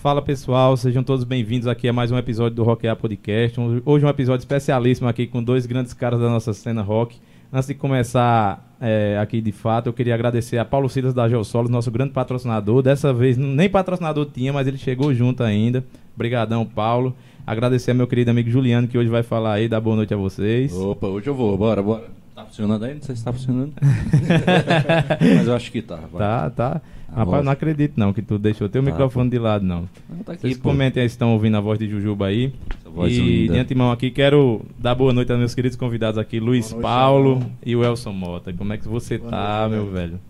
Fala pessoal, sejam todos bem-vindos aqui a mais um episódio do Rock A Podcast. Hoje um episódio especialíssimo aqui com dois grandes caras da nossa cena rock. Antes de começar é, aqui de fato, eu queria agradecer a Paulo Silas da Geossolos, nosso grande patrocinador. Dessa vez nem patrocinador tinha, mas ele chegou junto ainda. Obrigadão, Paulo. Agradecer ao meu querido amigo Juliano, que hoje vai falar aí, dar boa noite a vocês. Opa, hoje eu vou, bora, bora. Tá funcionando aí? Não sei se tá funcionando. Mas eu acho que tá. Vai. Tá, tá. Rapaz, não acredito não que tu deixou teu tá, microfone de lado, não. não tá aqui, Vocês pô. comentem aí se estão ouvindo a voz de Jujuba aí. e linda. de antemão aqui, quero dar boa noite aos meus queridos convidados aqui, Luiz noite, Paulo e o Elson Mota. Como é que você boa tá, noite, meu velho?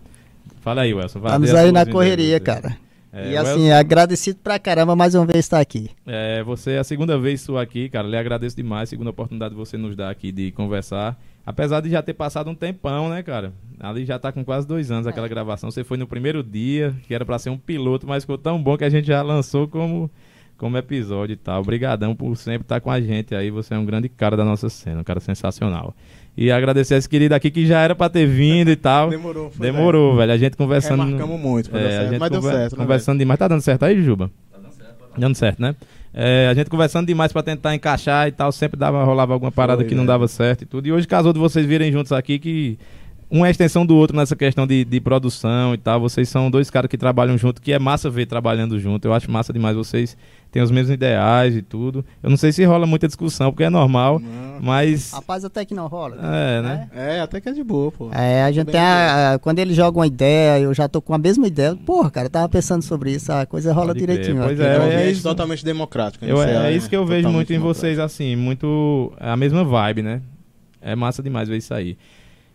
Fala aí, Elson. Estamos aí na correria, cara. É, e assim, Elson... agradecido pra caramba mais uma vez estar aqui. É, você é a segunda vez sua aqui, cara. Lhe agradeço demais. Segunda oportunidade que você nos dá aqui de conversar. Apesar de já ter passado um tempão, né, cara? Ali já tá com quase dois anos aquela é. gravação. Você foi no primeiro dia, que era para ser um piloto, mas ficou tão bom que a gente já lançou como, como episódio e tal. Obrigadão por sempre estar com a gente aí. Você é um grande cara da nossa cena, um cara sensacional. E agradecer a esse querido aqui que já era para ter vindo e tal. Demorou, foi Demorou, velho. A gente conversando. Marcamos muito, é, a gente mas conver... deu certo. Né, conversando demais. Tá dando certo aí, Juba? Tá dando certo. Tá dando certo, né? É, a gente conversando demais para tentar encaixar e tal, sempre dava, rolava alguma parada Foi, que não é. dava certo e tudo. E hoje casou de vocês virem juntos aqui que um é a extensão do outro nessa questão de, de produção e tal. Vocês são dois caras que trabalham junto, que é massa ver trabalhando junto. Eu acho massa demais vocês têm os mesmos ideais e tudo. Eu não sei se rola muita discussão, porque é normal, não. mas... Rapaz, até que não rola. É, né? É, até que é de boa, pô. É, a gente tem a, a, Quando ele joga uma ideia, eu já tô com a mesma ideia. Porra, cara, eu tava pensando sobre isso, a coisa rola Pode direitinho. Pois é, é, é, isso, totalmente democrático. Eu, é, é, isso que eu vejo muito em vocês, assim, muito... A mesma vibe, né? É massa demais ver isso aí.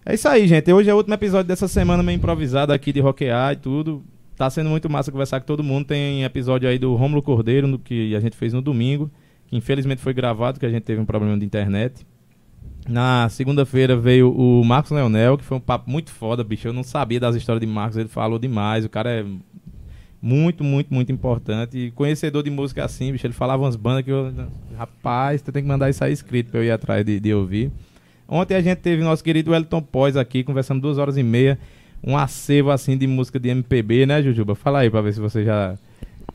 É isso aí, gente. Hoje é o último episódio dessa semana meio improvisado aqui de rockear e tudo. Tá sendo muito massa conversar com todo mundo. Tem episódio aí do Rômulo Cordeiro, no, que a gente fez no domingo, que infelizmente foi gravado, que a gente teve um problema de internet. Na segunda-feira veio o Marcos Leonel, que foi um papo muito foda, bicho. Eu não sabia das histórias de Marcos, ele falou demais. O cara é muito, muito, muito importante. E conhecedor de música assim, bicho. Ele falava umas bandas que eu. Rapaz, tu tem que mandar isso aí escrito pra eu ir atrás de, de ouvir. Ontem a gente teve nosso querido Wellington Pós aqui, conversando duas horas e meia. Um acervo assim de música de MPB, né, Jujuba? Fala aí pra ver se você já.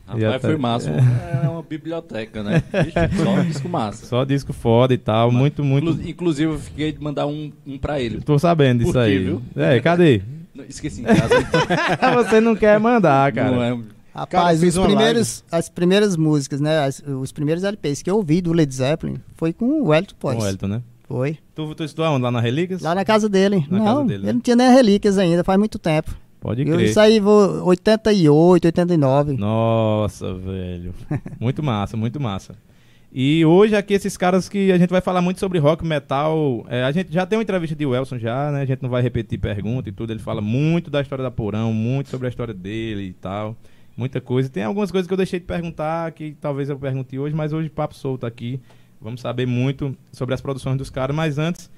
Rapaz, tá... foi massa. É uma biblioteca, né? só disco massa. Só disco foda e tal. Mas, muito, muito. Inclusive, eu fiquei de mandar um, um pra ele. Tô sabendo disso aí. Viu? É, cadê? Esqueci em casa. você não quer mandar, cara. Não é. Rapaz, cara, os primeiros, as primeiras músicas, né? As, os primeiros LPs que eu ouvi do Led Zeppelin foi com o Wellington Pós. Com o Wellington, né? Foi. Tu, tu estudou onde? Lá na Relíquias? Lá na casa dele. Na não, casa dele, né? ele não tinha nem Relíquias ainda, faz muito tempo. Pode crer. Isso aí, vou 88, 89. Nossa, velho. muito massa, muito massa. E hoje aqui esses caras que a gente vai falar muito sobre rock, metal. É, a gente já tem uma entrevista de Wilson já, né? A gente não vai repetir pergunta e tudo. Ele fala muito da história da Porão, muito sobre a história dele e tal. Muita coisa. Tem algumas coisas que eu deixei de perguntar que talvez eu pergunte hoje, mas hoje papo solto aqui. Vamos saber muito sobre as produções dos caras, mas antes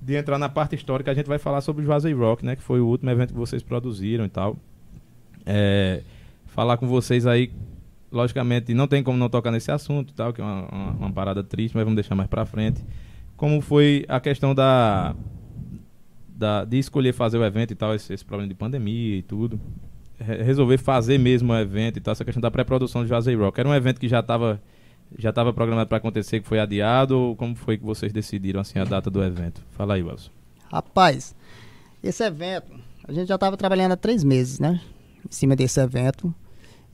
de entrar na parte histórica, a gente vai falar sobre o Juazei Rock, né? Que foi o último evento que vocês produziram e tal. É, falar com vocês aí, logicamente, não tem como não tocar nesse assunto e tal, que é uma, uma, uma, parada triste, mas vamos deixar mais pra frente. Como foi a questão da, da de escolher fazer o evento e tal, esse, esse problema de pandemia e tudo. Re resolver fazer mesmo o evento e tal, essa questão da pré-produção do Juazei Rock. Era um evento que já estava já estava programado para acontecer, que foi adiado, ou como foi que vocês decidiram assim a data do evento? Fala aí, Wilson. Rapaz, esse evento, a gente já estava trabalhando há três meses, né? Em cima desse evento.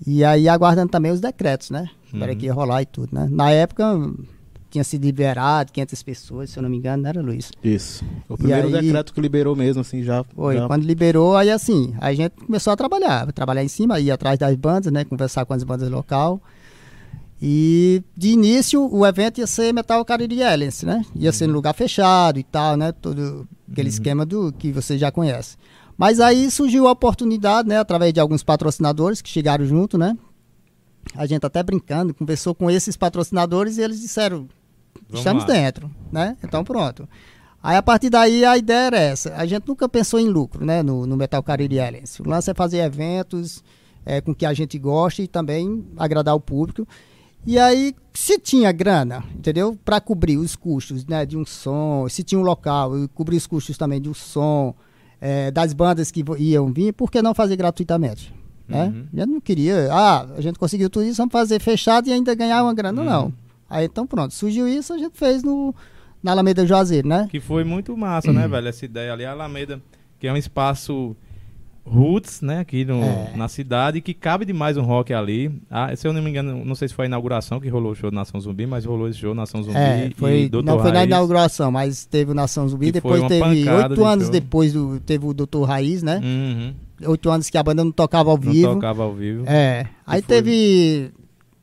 E aí aguardando também os decretos, né? Uhum. Para que ia rolar e tudo, né? Na época tinha sido liberado 500 pessoas, se eu não me engano, não era Luiz? Isso. O primeiro aí, decreto que liberou mesmo, assim, já. Foi, já... quando liberou, aí assim, a gente começou a trabalhar, trabalhar em cima, ir atrás das bandas, né? Conversar com as bandas local. E de início o evento ia ser Metal Cariri Aliens, né? Ia ser no lugar fechado e tal, né? Todo aquele uhum. esquema do que você já conhece. Mas aí surgiu a oportunidade, né? Através de alguns patrocinadores que chegaram junto, né? A gente até brincando, conversou com esses patrocinadores e eles disseram: Vamos estamos lá. dentro, né? Então pronto. Aí a partir daí a ideia era essa. A gente nunca pensou em lucro, né? No, no Metal Cariri Aliens. O lance é fazer eventos é, com que a gente goste e também agradar o público. E aí, se tinha grana, entendeu? Para cobrir os custos né, de um som, se tinha um local, cobrir os custos também de um som, é, das bandas que iam vir, por que não fazer gratuitamente? né? Uhum. A gente não queria, ah, a gente conseguiu tudo isso, vamos fazer fechado e ainda ganhar uma grana, Uhum. não. Aí então pronto, surgiu isso, a gente fez no, na Alameda Juazeiro, né? Que foi muito massa, né, velho? Essa ideia ali, a Alameda, que é um espaço roots, né, aqui no, É. na cidade, que cabe demais um rock ali. Ah, se eu não me engano, não sei se foi a inauguração que rolou o show do Nação Zumbi, mas rolou esse show Nação Zumbi É, e foi, Dr. não foi na Raiz. inauguração, mas teve o Nação Zumbi, depois teve oito anos show. depois do, teve o Doutor Raiz, né? Uhum. Oito anos que a banda não tocava ao Não vivo. tocava ao vivo. É. Aí foi- teve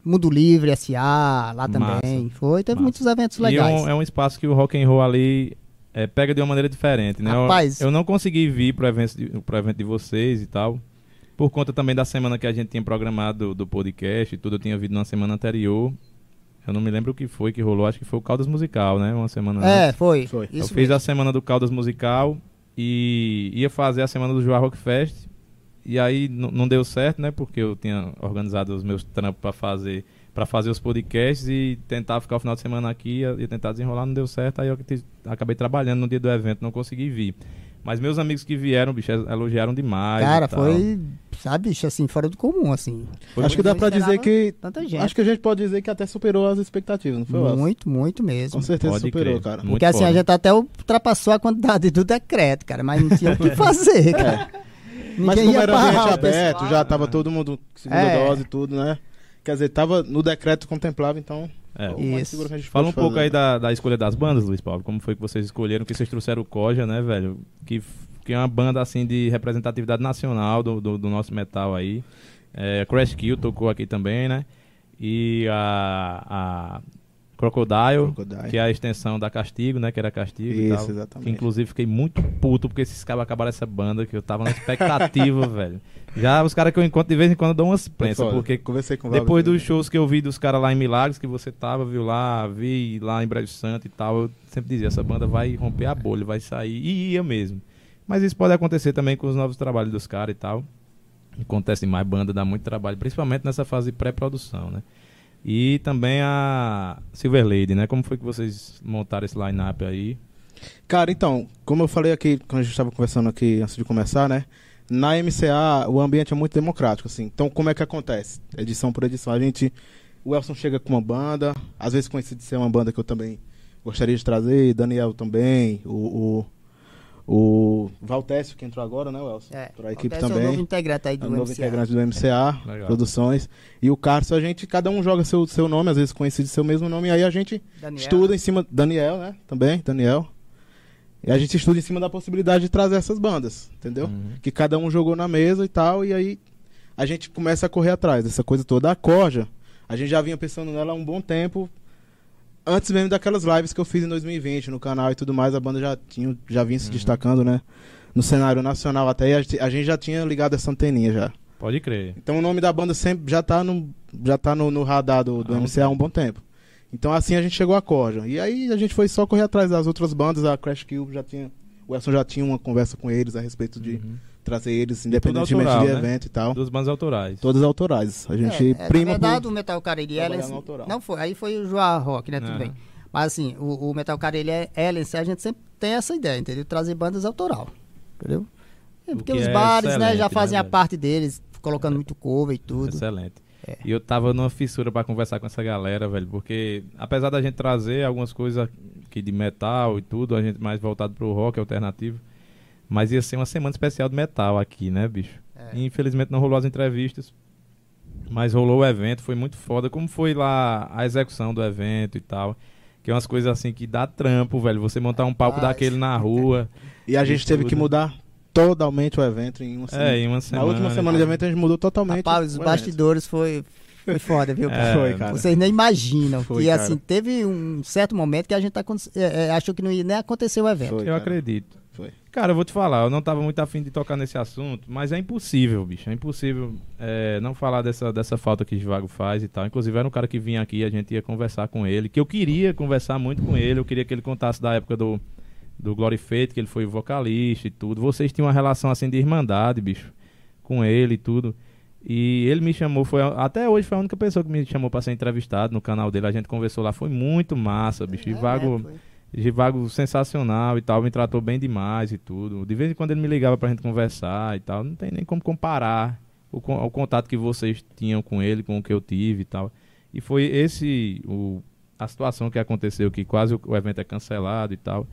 Mundo Livre, SA, lá Massa. também. Foi, teve Massa. muitos eventos E é legais. um, é um espaço que o rock and roll ali é, pega de uma maneira diferente, né? Eu- Rapaz. Eu, não consegui vir pro evento, de, pro evento de vocês e tal, por conta também da semana que a gente tinha programado do, do podcast e tudo, eu tinha vindo na semana anterior. Eu não me lembro o que foi que rolou, acho que foi o Caldas Musical, né? Uma semana É, antes. foi. Foi. Eu Isso fiz mesmo. a semana do Caldas Musical e ia fazer a semana do Joá Rock Fest. E aí não deu certo, né? Porque eu tinha organizado os meus trampos para fazer para fazer os podcasts e tentar ficar o final de semana aqui e tentar desenrolar, não deu certo. Aí eu acabei trabalhando no dia do evento, não consegui vir. Mas meus amigos que vieram, bicho, elogiaram demais. Cara, foi, sabe, bicho, assim, fora do comum, assim. Foi acho que dá pra dizer que. Tanta gente. Acho que a gente pode dizer que até superou as expectativas, não foi, muito, muito mesmo. Com certeza Pode superou, crer. cara. Muito Porque assim, foda. a gente até ultrapassou a quantidade do decreto, cara, mas não tinha o que fazer, cara. Mas Ninguém como ia era parar ambiente aberto, pessoal. já tava todo mundo segunda É. dose e tudo, né? Quer dizer, tava no decreto contemplava, então. É. Isso. seguro que a gente Fala um pouco fazer. aí da, da escolha das bandas, Luiz Paulo. Como foi que vocês escolheram? Que vocês trouxeram o Koja, né, velho? Que, que é uma banda, assim, de representatividade nacional do, do, do nosso metal aí. É, Crash Kill tocou aqui também, né? E a, a Crocodile, Crocodile. que é a extensão da Castigo, né? Que era Castigo e Isso, tal. Que, exatamente. inclusive, fiquei muito puto porque esses caras acabaram essa banda, que eu tava na expectativa, velho. Já os caras que eu encontro de vez em quando dou umas prensas, porque conversei com depois dos shows que eu vi dos caras lá em Milagres, que você tava, viu lá, vi lá em Brejo Santo e tal, eu sempre dizia, essa banda vai romper a bolha, vai sair, e ia mesmo. Mas isso pode acontecer também com os novos trabalhos dos caras e tal. Acontece mais banda, dá muito trabalho, principalmente nessa fase de pré-produção, né? E também a Silver Lady, né? Como foi que vocês montaram esse line-up aí? Cara, então, como eu falei aqui, quando a gente estava conversando aqui antes de começar, né? Na MCA, o ambiente é muito democrático, assim. Então, como é que acontece? Edição por edição. A gente. O Elson chega com uma banda, às vezes coincide ser uma banda que eu também gostaria de trazer, Daniel também, o. o o Valtécio, que entrou agora, né, Elson? É, Para a equipe Acontece também. É o novo integrante aí É do o novo MCA. integrante do MCA Legal. Produções. E o Carlos, a gente, cada um joga seu, seu nome, às vezes coincide seu mesmo nome, e aí a gente Daniel. estuda em cima. Daniel, né? Também, Daniel. E a gente estuda em cima da possibilidade de trazer essas bandas, entendeu? Uhum. Que cada um jogou na mesa e tal, e aí a gente começa a correr atrás dessa coisa toda. A Corja, a gente já vinha pensando nela há um bom tempo. Antes mesmo daquelas lives que eu fiz em 2020 no canal e tudo mais, a banda já, tinha, já vinha se destacando, né? No cenário nacional até, e a gente, a gente já tinha ligado essa anteninha já. Pode crer. Então o nome da banda sempre já tá no, já tá no, no radar do, do um MCA há um bom tempo. Então assim a gente chegou a Corja. E aí a gente foi só correr atrás das outras bandas, a Crash Kill já tinha. O Elson já tinha uma conversa com eles a respeito de Uhum. trazer eles, independentemente autoral, de né? evento e tal. Duas bandas autorais. Todas autorais. A gente é, é, prima na verdade, por- o Metal Cariri trabalhar Ellen, no autoral. não foi, aí foi o Joa Rock, né, tudo É. bem. Mas assim, o, o Metal Cariri Ellen, a gente sempre tem essa ideia, entendeu? Trazer bandas autoral, entendeu? É, O porque que os é bares, né, já né, fazem a velho? parte deles, colocando muito cover e tudo. Excelente. É. E eu tava numa fissura pra conversar com essa galera, velho, porque apesar da gente trazer algumas coisas aqui de metal e tudo, a gente mais voltado pro rock alternativo, mas ia ser uma semana especial de metal aqui, né, bicho? É. E, infelizmente não rolou as entrevistas, mas rolou o evento, foi muito foda. Como foi lá a execução do evento e tal? Que é umas coisas assim que dá trampo, velho. Você montar um palco daquele na rua. E a gente Isso teve tudo. que mudar totalmente o evento em uma semana. É, em uma Na semana. última semana de evento a gente mudou totalmente. Rapaz, os o bastidores foi, foi foda, viu? É, Foi, cara. Vocês nem imaginam. Foi, cara. assim, teve um certo momento que a gente tá, é, é, achou que não ia nem acontecer o evento. Foi, Eu cara. acredito. Foi. Cara, eu vou te falar, eu não tava muito afim de tocar nesse assunto, mas é impossível, bicho. É impossível é, não falar dessa, dessa falta que Vago faz e tal. Inclusive, era um cara que vinha aqui, a gente ia conversar com ele, que eu queria conversar muito com ele, eu queria que ele contasse da época do, do Glory Fate, que ele foi vocalista e tudo. Vocês tinham uma relação assim de irmandade, bicho, com ele e tudo. E ele me chamou, foi até hoje foi a única pessoa que me chamou pra ser entrevistado no canal dele. A gente conversou lá, foi muito massa, bicho. E É, Vago. né, foi. Givago sensacional e tal, me tratou bem demais e tudo. De vez em quando ele me ligava pra gente conversar e tal. Não tem nem como comparar o, o contato que vocês tinham com ele, com o que eu tive e tal. E foi esse o, a situação que aconteceu, que quase o, o evento é cancelado e tal.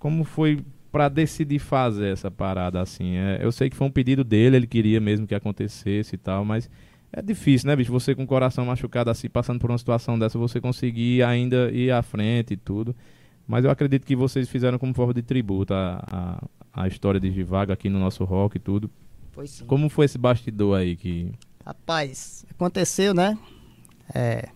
Como foi para decidir fazer essa parada assim? É, eu sei que foi um pedido dele, ele queria mesmo que acontecesse e tal, mas é difícil, né, bicho? Você com o coração machucado assim, passando por uma situação dessa, você conseguir ainda ir à frente e tudo. Mas eu acredito que vocês fizeram como forma de tributo a, a, a história de Givago aqui no nosso rock e tudo. Foi sim. Como foi esse bastidor aí que. Rapaz, aconteceu, né? É,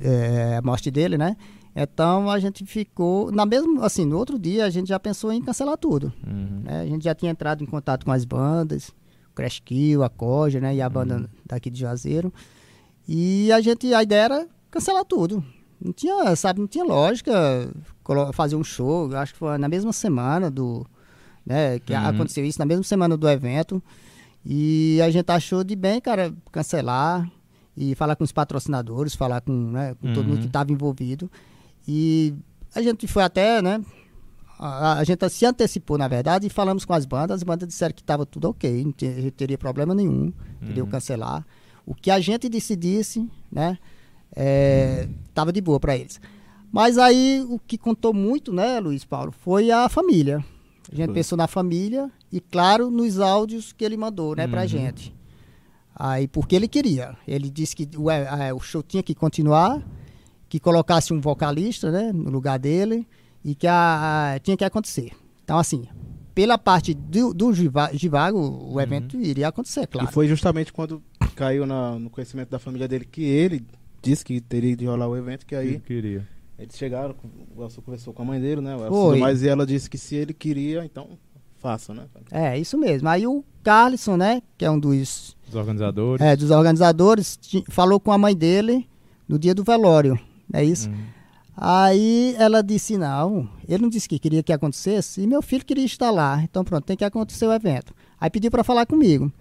é, a morte dele, né? Então a gente ficou, na mesma, assim, no outro dia a gente já pensou em cancelar tudo. Uhum. né? A gente já tinha entrado em contato com as bandas, o Crash Kill, a Koja, né? E a banda daqui de Juazeiro. E a gente, a ideia era cancelar tudo. Não tinha, sabe, não tinha lógica fazer um show. Acho que foi na mesma semana do, né? Que Uhum. aconteceu isso na mesma semana do evento. E a gente achou de bem, cara, cancelar e falar com os patrocinadores, falar com, né, com todo mundo Uhum. que estava envolvido. E a gente foi até, né? A, a gente se antecipou, na verdade, e falamos com as bandas. As bandas disseram que estava tudo ok, não te- teria problema nenhum, entendeu? Uhum. Cancelar. O que a gente decidisse, né? Estava de boa para eles. Mas aí o que contou muito, né, Luiz Paulo, foi a família. A gente Foi. pensou na família e, claro, nos áudios que ele mandou, né, pra Uhum. gente. Aí, porque ele queria. Ele disse que o, eh, o show tinha que continuar, que colocasse um vocalista, né, no lugar dele e que a, a- tinha que acontecer. Então, assim, pela parte do, do Giva- Givago, o evento iria acontecer, claro. E foi justamente quando caiu na- no conhecimento da família dele que ele disse que teria de rolar o evento, que aí Eu queria. eles chegaram, o Elson conversou com a mãe dele, né? O Elson, Foi. mas e ela disse que se ele queria, então faça, né? É, isso mesmo. Aí o Carlson, né, que é um dos, Os organizadores. é, dos organizadores, falou com a mãe dele no dia do velório, é isso? Uhum. Aí ela disse, não, ele não disse que queria que acontecesse, e meu filho queria estar lá, então pronto, tem que acontecer o evento. Aí pediu para falar comigo.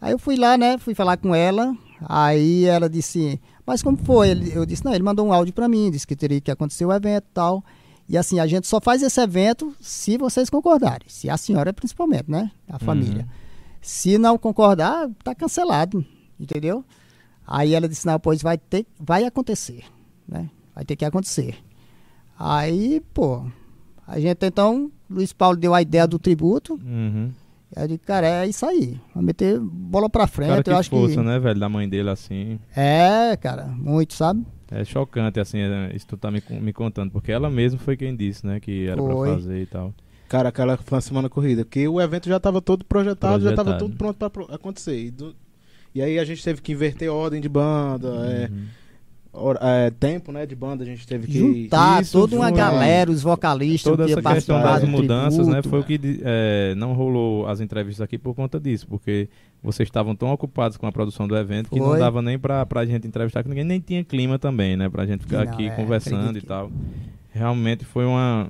Aí eu fui lá, né, fui falar com ela, aí ela disse, mas como foi? Eu disse, não, ele mandou um áudio para mim, disse que teria que acontecer o evento e tal. E assim, a gente só faz esse evento se vocês concordarem, se a senhora principalmente, né, a família. Se não concordar, tá cancelado, entendeu? Aí ela disse, não, pois vai ter, vai acontecer, né? Vai ter que acontecer. Aí, pô, a gente então, Luiz Paulo deu a ideia do tributo, Uhum. eu disse, cara, é isso aí, vamos meter bola pra frente, Cara, que eu acho força, que... né, velho, da mãe dele assim. É, cara, muito, sabe? É chocante, assim, é, isso tu tá me, me contando, porque ela mesma foi quem disse, né, que era Foi. pra fazer e tal. Cara, aquela foi uma semana corrida, porque o evento já estava todo projetado, já estava Projetado. tudo pronto para acontecer. E, do- e aí a gente teve que inverter ordem de banda, é, Uhum. hora- é, tempo, né, de banda, a gente teve que Juntar Isso toda uma foi- galera, os vocalistas Toda que ia essa questão participar das mudanças, né, tributo. foi o que di- é, não rolou as entrevistas aqui por conta disso, porque vocês estavam tão ocupados com a produção do evento que não Foi. dava nem pra, pra gente entrevistar com ninguém, nem tinha clima também, né, pra gente ficar Não, aqui é, conversando e tal. Realmente foi uma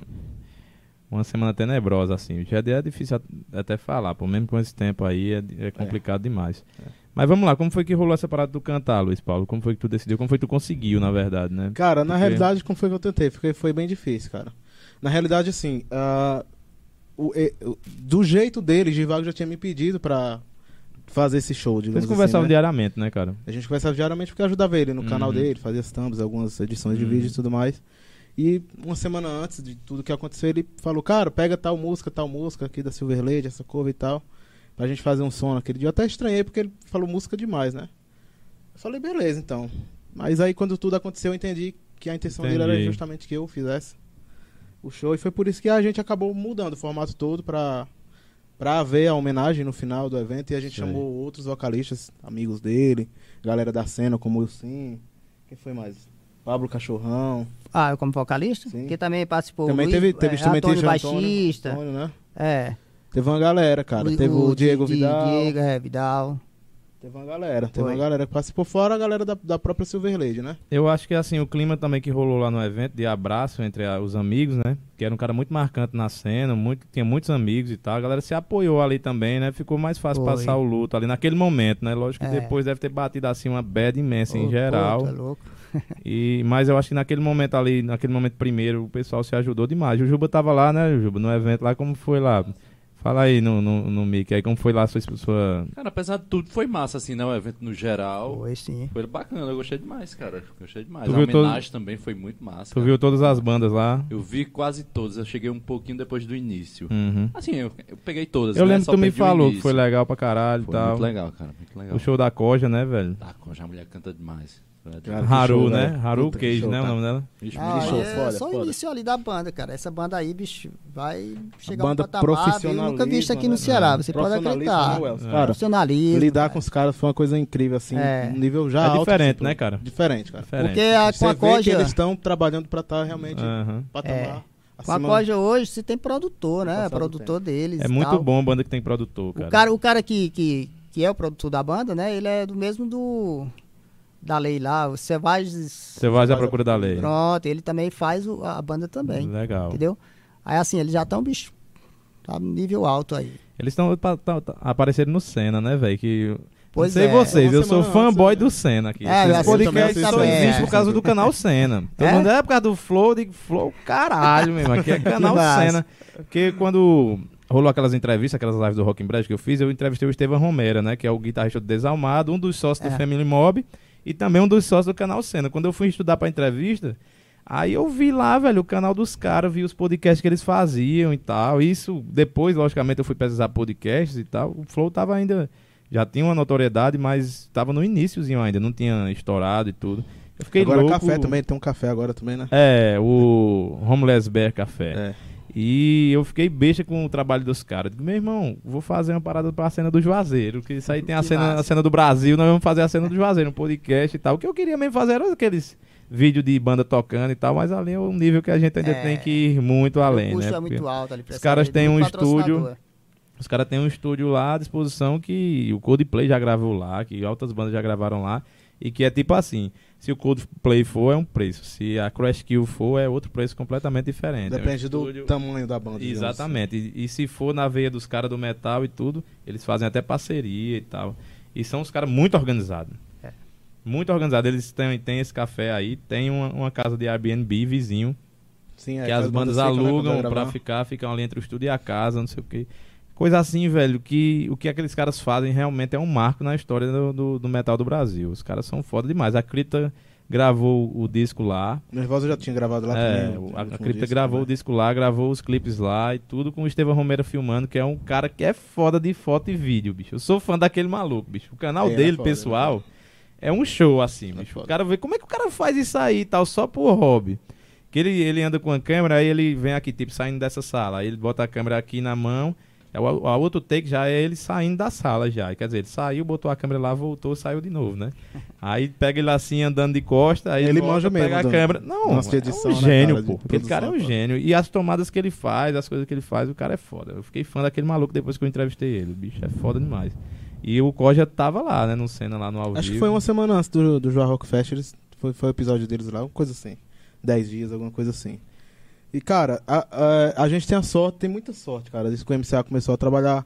uma semana tenebrosa, assim. Já é difícil at- até falar, pô, mesmo com esse tempo aí é, é complicado demais. Mas vamos lá, como foi que rolou essa parada do cantar, Luiz Paulo? Como foi que tu decidiu? Como foi que tu conseguiu, na verdade, né? Cara, na Porque- realidade, como foi que eu tentei? Foi, foi bem difícil, cara. Na realidade, assim, ah, o- o- do jeito dele, Givago já tinha me pedido pra fazer esse show, digamos Vocês conversavam assim, né? diariamente, né, cara? A gente conversava diariamente porque ajudava ele no Uhum. canal dele, fazia as thumbs, algumas edições de Uhum. vídeo e tudo mais. E uma semana antes de tudo que aconteceu, ele falou, cara, pega tal música, tal música aqui da Silver Lady, essa cover e tal, pra gente fazer um som naquele dia. Eu até estranhei porque ele falou música demais, né? Eu falei, beleza, então. Mas aí quando tudo aconteceu, eu entendi que a intenção dele era Entendi. justamente que eu fizesse o show. E foi por isso que a gente acabou mudando o formato todo pra, pra haver a homenagem no final do evento. E a gente Sei. chamou outros vocalistas, amigos dele, galera da cena, como o Sim. Quem foi mais? Pablo Cachorrão. Ah, eu como vocalista? Sim. Que também participou. também Luiz, teve, teve é, instrumentista Antônio Antônio, baixista. Antônio, né? É. Teve uma galera, cara. teve o, Di- Diego Di- Vidal. Diego, é, Vidal. Teve uma galera. Teve Foi. uma galera que participou fora a galera da, da própria Silver Lady, né? Eu acho que assim, o clima também que rolou lá no evento de abraço entre a- os amigos, né? Que era um cara muito marcante na cena, muito, tinha muitos amigos e tal. A galera se apoiou ali também, né? Ficou mais fácil Foi. passar o luto ali naquele momento, né? Lógico que É. depois deve ter batido assim uma bad imensa em Ô, geral. pô, tá louco. E, mas eu acho que naquele momento ali, naquele momento primeiro, o pessoal se ajudou demais. O Juba tava lá, né, Juba, no evento lá, como foi lá? Fala aí no, no, no mic aí, como foi lá a sua, sua... Cara, apesar de tudo, foi massa, assim, né? O evento no geral. Foi sim. Foi bacana, eu gostei demais, cara. Gostei demais. Tu a viu todo- homenagem também foi muito massa. Tu cara. viu todas as bandas lá? Eu vi quase todas, eu cheguei um pouquinho depois do início. Uhum. Assim, eu, eu peguei todas. Eu né? lembro Só que tu me falou que foi legal pra caralho e Foi tal. muito legal, cara, muito legal. O show da Coja, né, velho? Tá, com a mulher canta demais. Cara, Haru, show, né? velho. Haru Puta, Cage, show, né? O cara. nome dela? Ixi, Ah, é foda, só o início ali da banda, cara. Essa banda aí, bicho, vai chegar banda um patamar, profissionalismo, nunca visto aqui né? no Ceará, você pode acreditar. né? É. Cara, Profissionalismo. lidar cara. com os caras foi uma coisa incrível, assim, É. um nível já É alto. diferente, assim, né, cara? Diferente, cara. Diferente. Porque a, Você com a vê que Coja, eles estão trabalhando pra estar realmente Aham. patamar É. com a Coja hoje, você tem produtor, né? Produtor deles. É muito bom a banda que tem produtor, cara. O cara, o cara que, que, que é o produtor da banda, né? Ele é do mesmo do. Da lei lá, o. Você vai à procura da lei. Pronto, ele também faz o- a banda também. Legal. Entendeu? Aí assim, eles já estão, bicho. Tá nível alto aí. Eles estão aparecendo no Senna, né, velho? Que Pois não sei é. vocês, eu sou fanboy antes, né? do Senna aqui. É, Esse podcast só existe é. por causa do canal Senna. Todo É? mundo é por causa do Flow, eu digo Flow, caralho, meu irmão. Aqui é canal. Senna. Porque quando rolou aquelas entrevistas, aquelas lives do Rock in Brejo que eu fiz, eu entrevistei o Estevam Romera, né? Que é o guitarrista do Desalmado, um dos sócios do É. Family Mob e também um dos sócios do canal Senna. Quando eu fui estudar pra entrevista, aí eu vi lá, velho, o canal dos caras, vi os podcasts que eles faziam e tal. Isso, depois, logicamente, eu fui pesquisar podcasts e tal. O Flow tava ainda. Já tinha uma notoriedade, mas tava no iníciozinho ainda, não tinha estourado e tudo. Eu fiquei Agora louco. café também, tem um café agora também, né? É, o Homeless Bear Café. É. E eu fiquei besta com o trabalho dos caras. Digo, meu irmão, vou fazer uma parada pra cena do Juazeiro. Que isso aí tem a Que cena, massa. a cena do Brasil, nós vamos fazer a cena do Juazeiro, um podcast e tal. O que eu queria mesmo fazer era aqueles vídeos de banda tocando e tal, mas ali é um nível que a gente ainda É. tem que ir muito além, o né? é muito alto ali. pra os caras têm um estúdio. Os caras têm um estúdio lá à disposição que o Coldplay já gravou lá, que altas bandas já gravaram lá. E que é tipo assim, se o Coldplay for é um preço, se a Crash Kill for é outro preço completamente diferente. É um Depende do estúdio- tamanho da banda. digamos assim. Exatamente. E, e se for na veia dos caras do metal e tudo, eles fazem até parceria e tal. E são os caras muito organizados. É. Muito organizados. Eles têm, têm esse café aí, tem uma, uma casa de Airbnb vizinho, Sim, é, que as bandas quando alugam gravar. ficar, ficam ali entre o estúdio e a casa, não sei o quê. Coisa assim, velho, que o que aqueles caras fazem realmente é um marco na história do, do, do metal do Brasil. Os caras são foda demais. A Cripta gravou o disco lá. Nervosa já tinha gravado lá É, também. o- a, a Cripta disco, gravou né? o disco lá, gravou os clipes lá e tudo com o Estevão Romero filmando, que é um cara que é foda de foto e vídeo, bicho. Eu sou fã daquele maluco, bicho. O canal Ele é dele, foda, ele é pessoal, é um show assim, é bicho. O foda. cara vê como é que o cara faz isso aí e tal, só por hobby. Que ele, ele anda com a câmera, aí ele vem aqui, tipo, saindo dessa sala. Aí ele bota a câmera aqui na mão. É o, a outro take já é ele saindo da sala já. Quer dizer, ele saiu, botou a câmera lá, voltou, saiu de novo, né? Aí pega ele assim andando de costa, aí Ele manja mesmo pega a câmera. Não, nossa de é edição, um né, gênio, cara, pô. Aquele cara é um gênio. E as tomadas que ele faz, as coisas que ele faz, o cara é foda. Eu fiquei fã daquele maluco depois que eu entrevistei ele. O bicho é foda demais. E o Coja tava lá, né, no cena lá no ao Acho que vivo. foi uma semana antes do, do Joa Rock Fest, eles, foi, foi o episódio deles lá, uma coisa assim. Dez dias, alguma coisa assim. E, cara, a, a, a gente tem a sorte, tem muita sorte, cara. Desde que o MCA começou a trabalhar,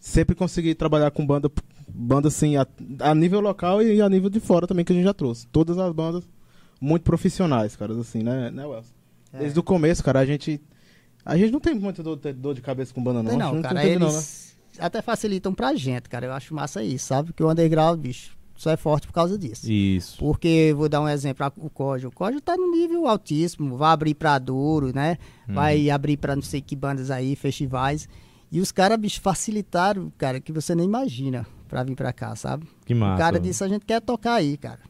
sempre consegui trabalhar com banda, banda assim, a, a nível local e a nível de fora também, que a gente já trouxe. Todas as bandas muito profissionais, cara, assim, né, né Wells? É. Desde o começo, cara, a gente... A gente não tem muita dor, dor de cabeça com banda, não. Que não, cara. teve, Eles não, né? até facilitam pra gente, cara. Eu acho massa isso, sabe? Que o underground, bicho, só é forte por causa disso. Isso. Porque, vou dar um exemplo, a- o Código. O Código tá no nível altíssimo, vai abrir pra Duro, né? Uhum. Vai abrir pra não sei que bandas aí, festivais. E os caras, bicho, facilitaram, cara, que você nem imagina pra vir pra cá, sabe? Que massa. O cara disse, a gente quer tocar aí, cara.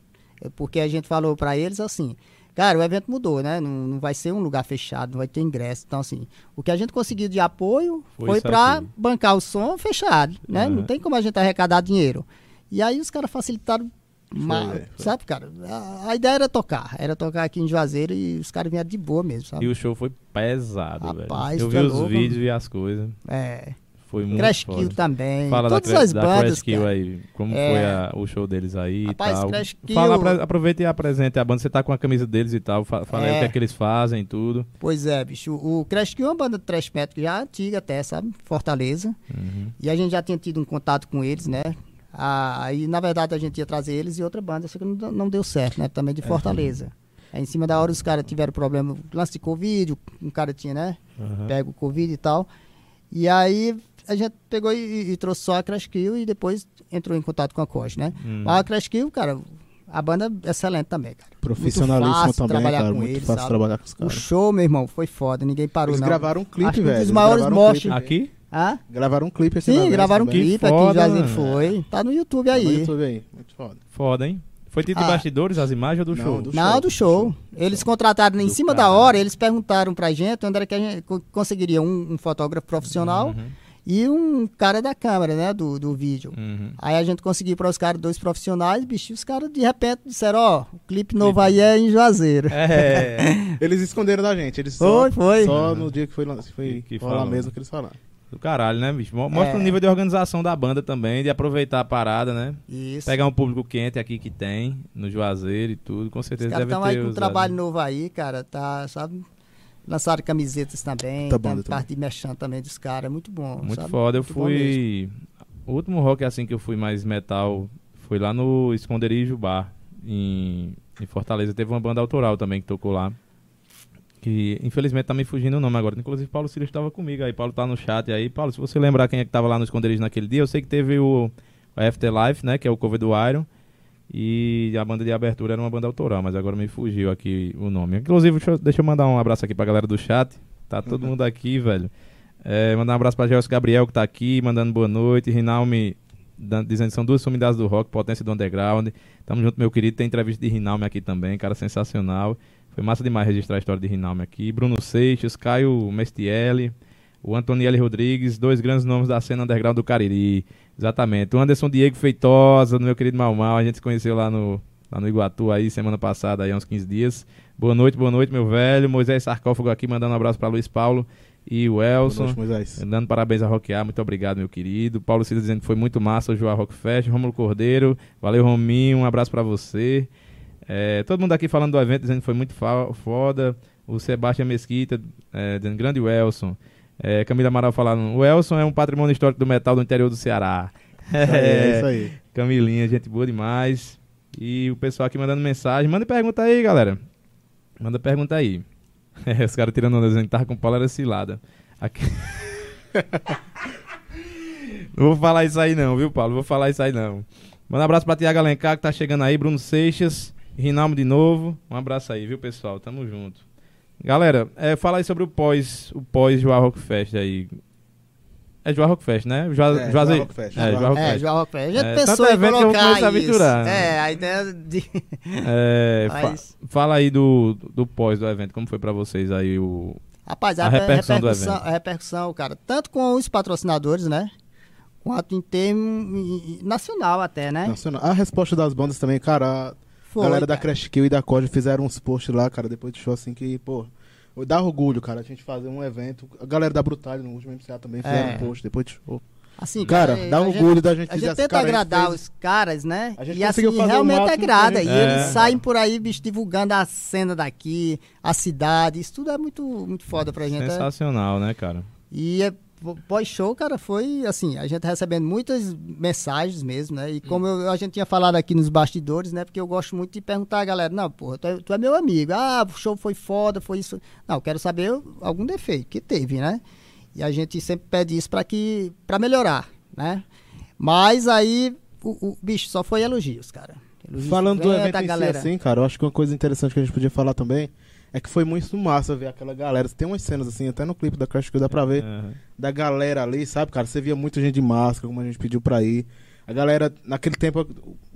É Porque a gente falou pra eles assim, cara, o evento mudou, né? Não, não vai ser um lugar fechado, não vai ter ingresso. Então, assim, o que a gente conseguiu de apoio Foi foi, aqui. bancar o som fechado, né? Uhum. Não tem como a gente arrecadar dinheiro. E aí os caras facilitaram, ma- velho, foi. sabe, cara? A, a ideia era tocar, era tocar aqui em Juazeiro e os caras vieram de boa mesmo, sabe? E o show foi pesado, Rapaz, velho. Eu vi é os louco. vídeos e as coisas. É, Foi muito Crash foda. Kill também, Fala da, todas Cra- as da bandas, Crash Kill cara. aí. Como É. foi a- o show deles aí Rapaz, e tal. Crash Kill- Fala, aproveita e apresente a banda. Você tá com a camisa deles e tal. Fa- Fala aí É. o que é que eles fazem e tudo. Pois é, bicho. O Crash Kill é uma banda de thrash metal já antiga até, sabe? Fortaleza. Uhum. E a gente já tinha tido um contato com eles, né? Ah, Aí, na verdade, a gente ia trazer eles e outra banda, só que não, não deu certo, né? Também de Fortaleza. Aí, em cima da hora, os caras tiveram problema, lance de Covid, um cara tinha, né? Uhum. Pega o Covid e tal. E aí a gente pegou e, e trouxe só a Crash Kill e depois entrou em contato com a Koch, né? Hum. A Crash Kill, cara, a banda é excelente também, cara. Profissionalismo fácil também, trabalhar cara. com Muito eles, fácil sabe? trabalhar com os O caras. show, meu irmão, foi foda, ninguém parou Eles não. gravaram um clipe, Acho que um velho. dos maiores gravaram um. Aqui? Hã? Gravaram um clipe na Sim, gravaram um clipe aqui, já mano. foi. Tá no YouTube Tá no aí. YouTube aí. Muito foda. Foda, hein? Foi título de Ah. bastidores, as imagens ou do Não, show? do Não, show, do do show. show. Eles contrataram em cima da caralho. hora, eles perguntaram pra gente onde era que a gente co- conseguiria um, um fotógrafo profissional Uhum, e um cara da câmera, né, do, do vídeo. uhum. Aí a gente conseguiu para os caras dois profissionais, bicho, e os caras de repente disseram, ó, o clipe novo aí é em Juazeiro. É, Eles esconderam da gente. Eles só, Foi, foi. Só no dia que foi, lan- foi Que mesmo que eles falaram. Do caralho, né, bicho? Mo- Mostra É. o nível de organização da banda também, de aproveitar a parada, né? Isso. Pegar um público quente aqui que tem, no Juazeiro e tudo, com os certeza caras deve estão aí ter com um trabalho novo aí, cara, tá, sabe? Lançaram camisetas também, Tá bom, tá parte de mexão também dos caras, é muito bom. Muito sabe? foda. Eu Muito fui. O último rock assim que eu fui mais metal foi lá no Esconderijo Bar, em, em Fortaleza. Teve uma banda autoral também que tocou lá. Que infelizmente tá me fugindo o nome agora. Inclusive, Paulo Silas estava comigo aí. Paulo tá no chat aí. Paulo, se você lembrar quem é que tava lá no Esconderijo naquele dia, eu sei que teve o, Afterlife, né? Que é o cover do Iron. E a banda de abertura era uma banda autoral, mas agora me fugiu aqui o nome. Inclusive, deixa eu, deixa eu mandar um abraço aqui pra galera do chat. Tá todo mundo aqui, velho. É, mandar um abraço pra Gelson Gabriel que tá aqui, mandando boa noite. Rinalme dizendo que são duas sumidades do rock, potência do underground. Tamo junto, meu querido. Tem entrevista de Rinalme aqui também, cara sensacional. Foi massa demais registrar a história de Rinalme aqui. Bruno Seixas, Caio Mestielli, o Antonielli Rodrigues, dois grandes nomes da cena underground do Cariri. Exatamente. O Anderson Diego Feitosa, meu querido Mal Mal. A gente se conheceu lá no, lá no Iguatu aí, semana passada, aí, há uns 15 dias. Boa noite, boa noite, meu velho. Moisés Sarcófago aqui, mandando um abraço pra Luiz Paulo e o Boa Elson. noite, Moisés. Dando parabéns a Rock A, muito obrigado, meu querido. Paulo Cida dizendo que foi muito massa o João Rock Fest. Rômulo Cordeiro, valeu, Rominho, um abraço pra você. É, todo mundo aqui falando do evento, dizendo que foi muito foda. O Sebastião Mesquita, é, dizendo grande Welson. É, Camila Amaral falando, o Elson é um patrimônio histórico do metal do interior do Ceará. Isso aí, é isso aí. Camilinha, gente boa demais. E o pessoal aqui mandando mensagem. Manda pergunta aí, galera. Manda pergunta aí. Os caras tirando onda dizendo que tava com Paulo era cilada. Aqui... não vou falar isso aí não, viu, Paulo? Vou falar isso aí não. Manda um abraço pra Tiago Alencar que tá chegando aí. Bruno Seixas. Rinalmo de novo. Um abraço aí, viu, pessoal? Tamo junto. Galera, é, fala aí sobre o pós, o pós Joá Rock Fest aí. É Joá Rock Fest, né? Joá, É, Juaze- Joá Rock Fest, É, Joá Joá Rock É, Fest. João Rock Fest. A gente É, pensou tanto em evento que eu colocar isso. misturar. É, a ideia de... É, fa- Mas- fala aí do, do pós do evento, como foi pra vocês aí o. Rapaz, a, A repercussão repercussão, do repercussão, a repercussão, cara, tanto com os patrocinadores, né? Quanto em termo nacional até, né? Nacional. A resposta das bandas também, cara. A Foi, galera da cara. Crash Kill e da Code fizeram uns posts lá, cara, depois do show, assim, que, pô, dá orgulho, cara, a gente fazer um evento. A galera da Brutal no último MCA também fizeram É. um post depois do show. Assim, Cara, é, dá orgulho gente, da gente A gente assim, tenta cara, a gente agradar fez- os caras, né? A gente E assim, conseguiu fazer realmente agrada. E gente- eles É. saem por aí, bicho, divulgando a cena daqui, a cidade. Isso tudo é muito, muito foda pra gente. né? Sensacional, né, cara? E é, pós-show, cara, foi assim, a gente recebendo muitas mensagens mesmo, né? E como eu- a gente tinha falado aqui nos bastidores, né? Porque eu gosto muito de perguntar a galera, não, porra, tu é, tu é meu amigo. Ah, o show foi foda, foi isso. Não, eu quero saber algum defeito que teve, né? E a gente sempre pede isso para que para melhorar, né? Mas aí o, o bicho só foi elogios, cara. Elogios Falando do evento da em si, galera. assim, cara, eu acho que uma coisa interessante que a gente podia falar também é que foi muito massa ver aquela galera. Tem umas cenas, assim, até no clipe da Crash Kill dá pra ver, Aham. da galera ali, sabe, cara? Você via muita gente de máscara, como a gente pediu pra ir. A galera, naquele tempo,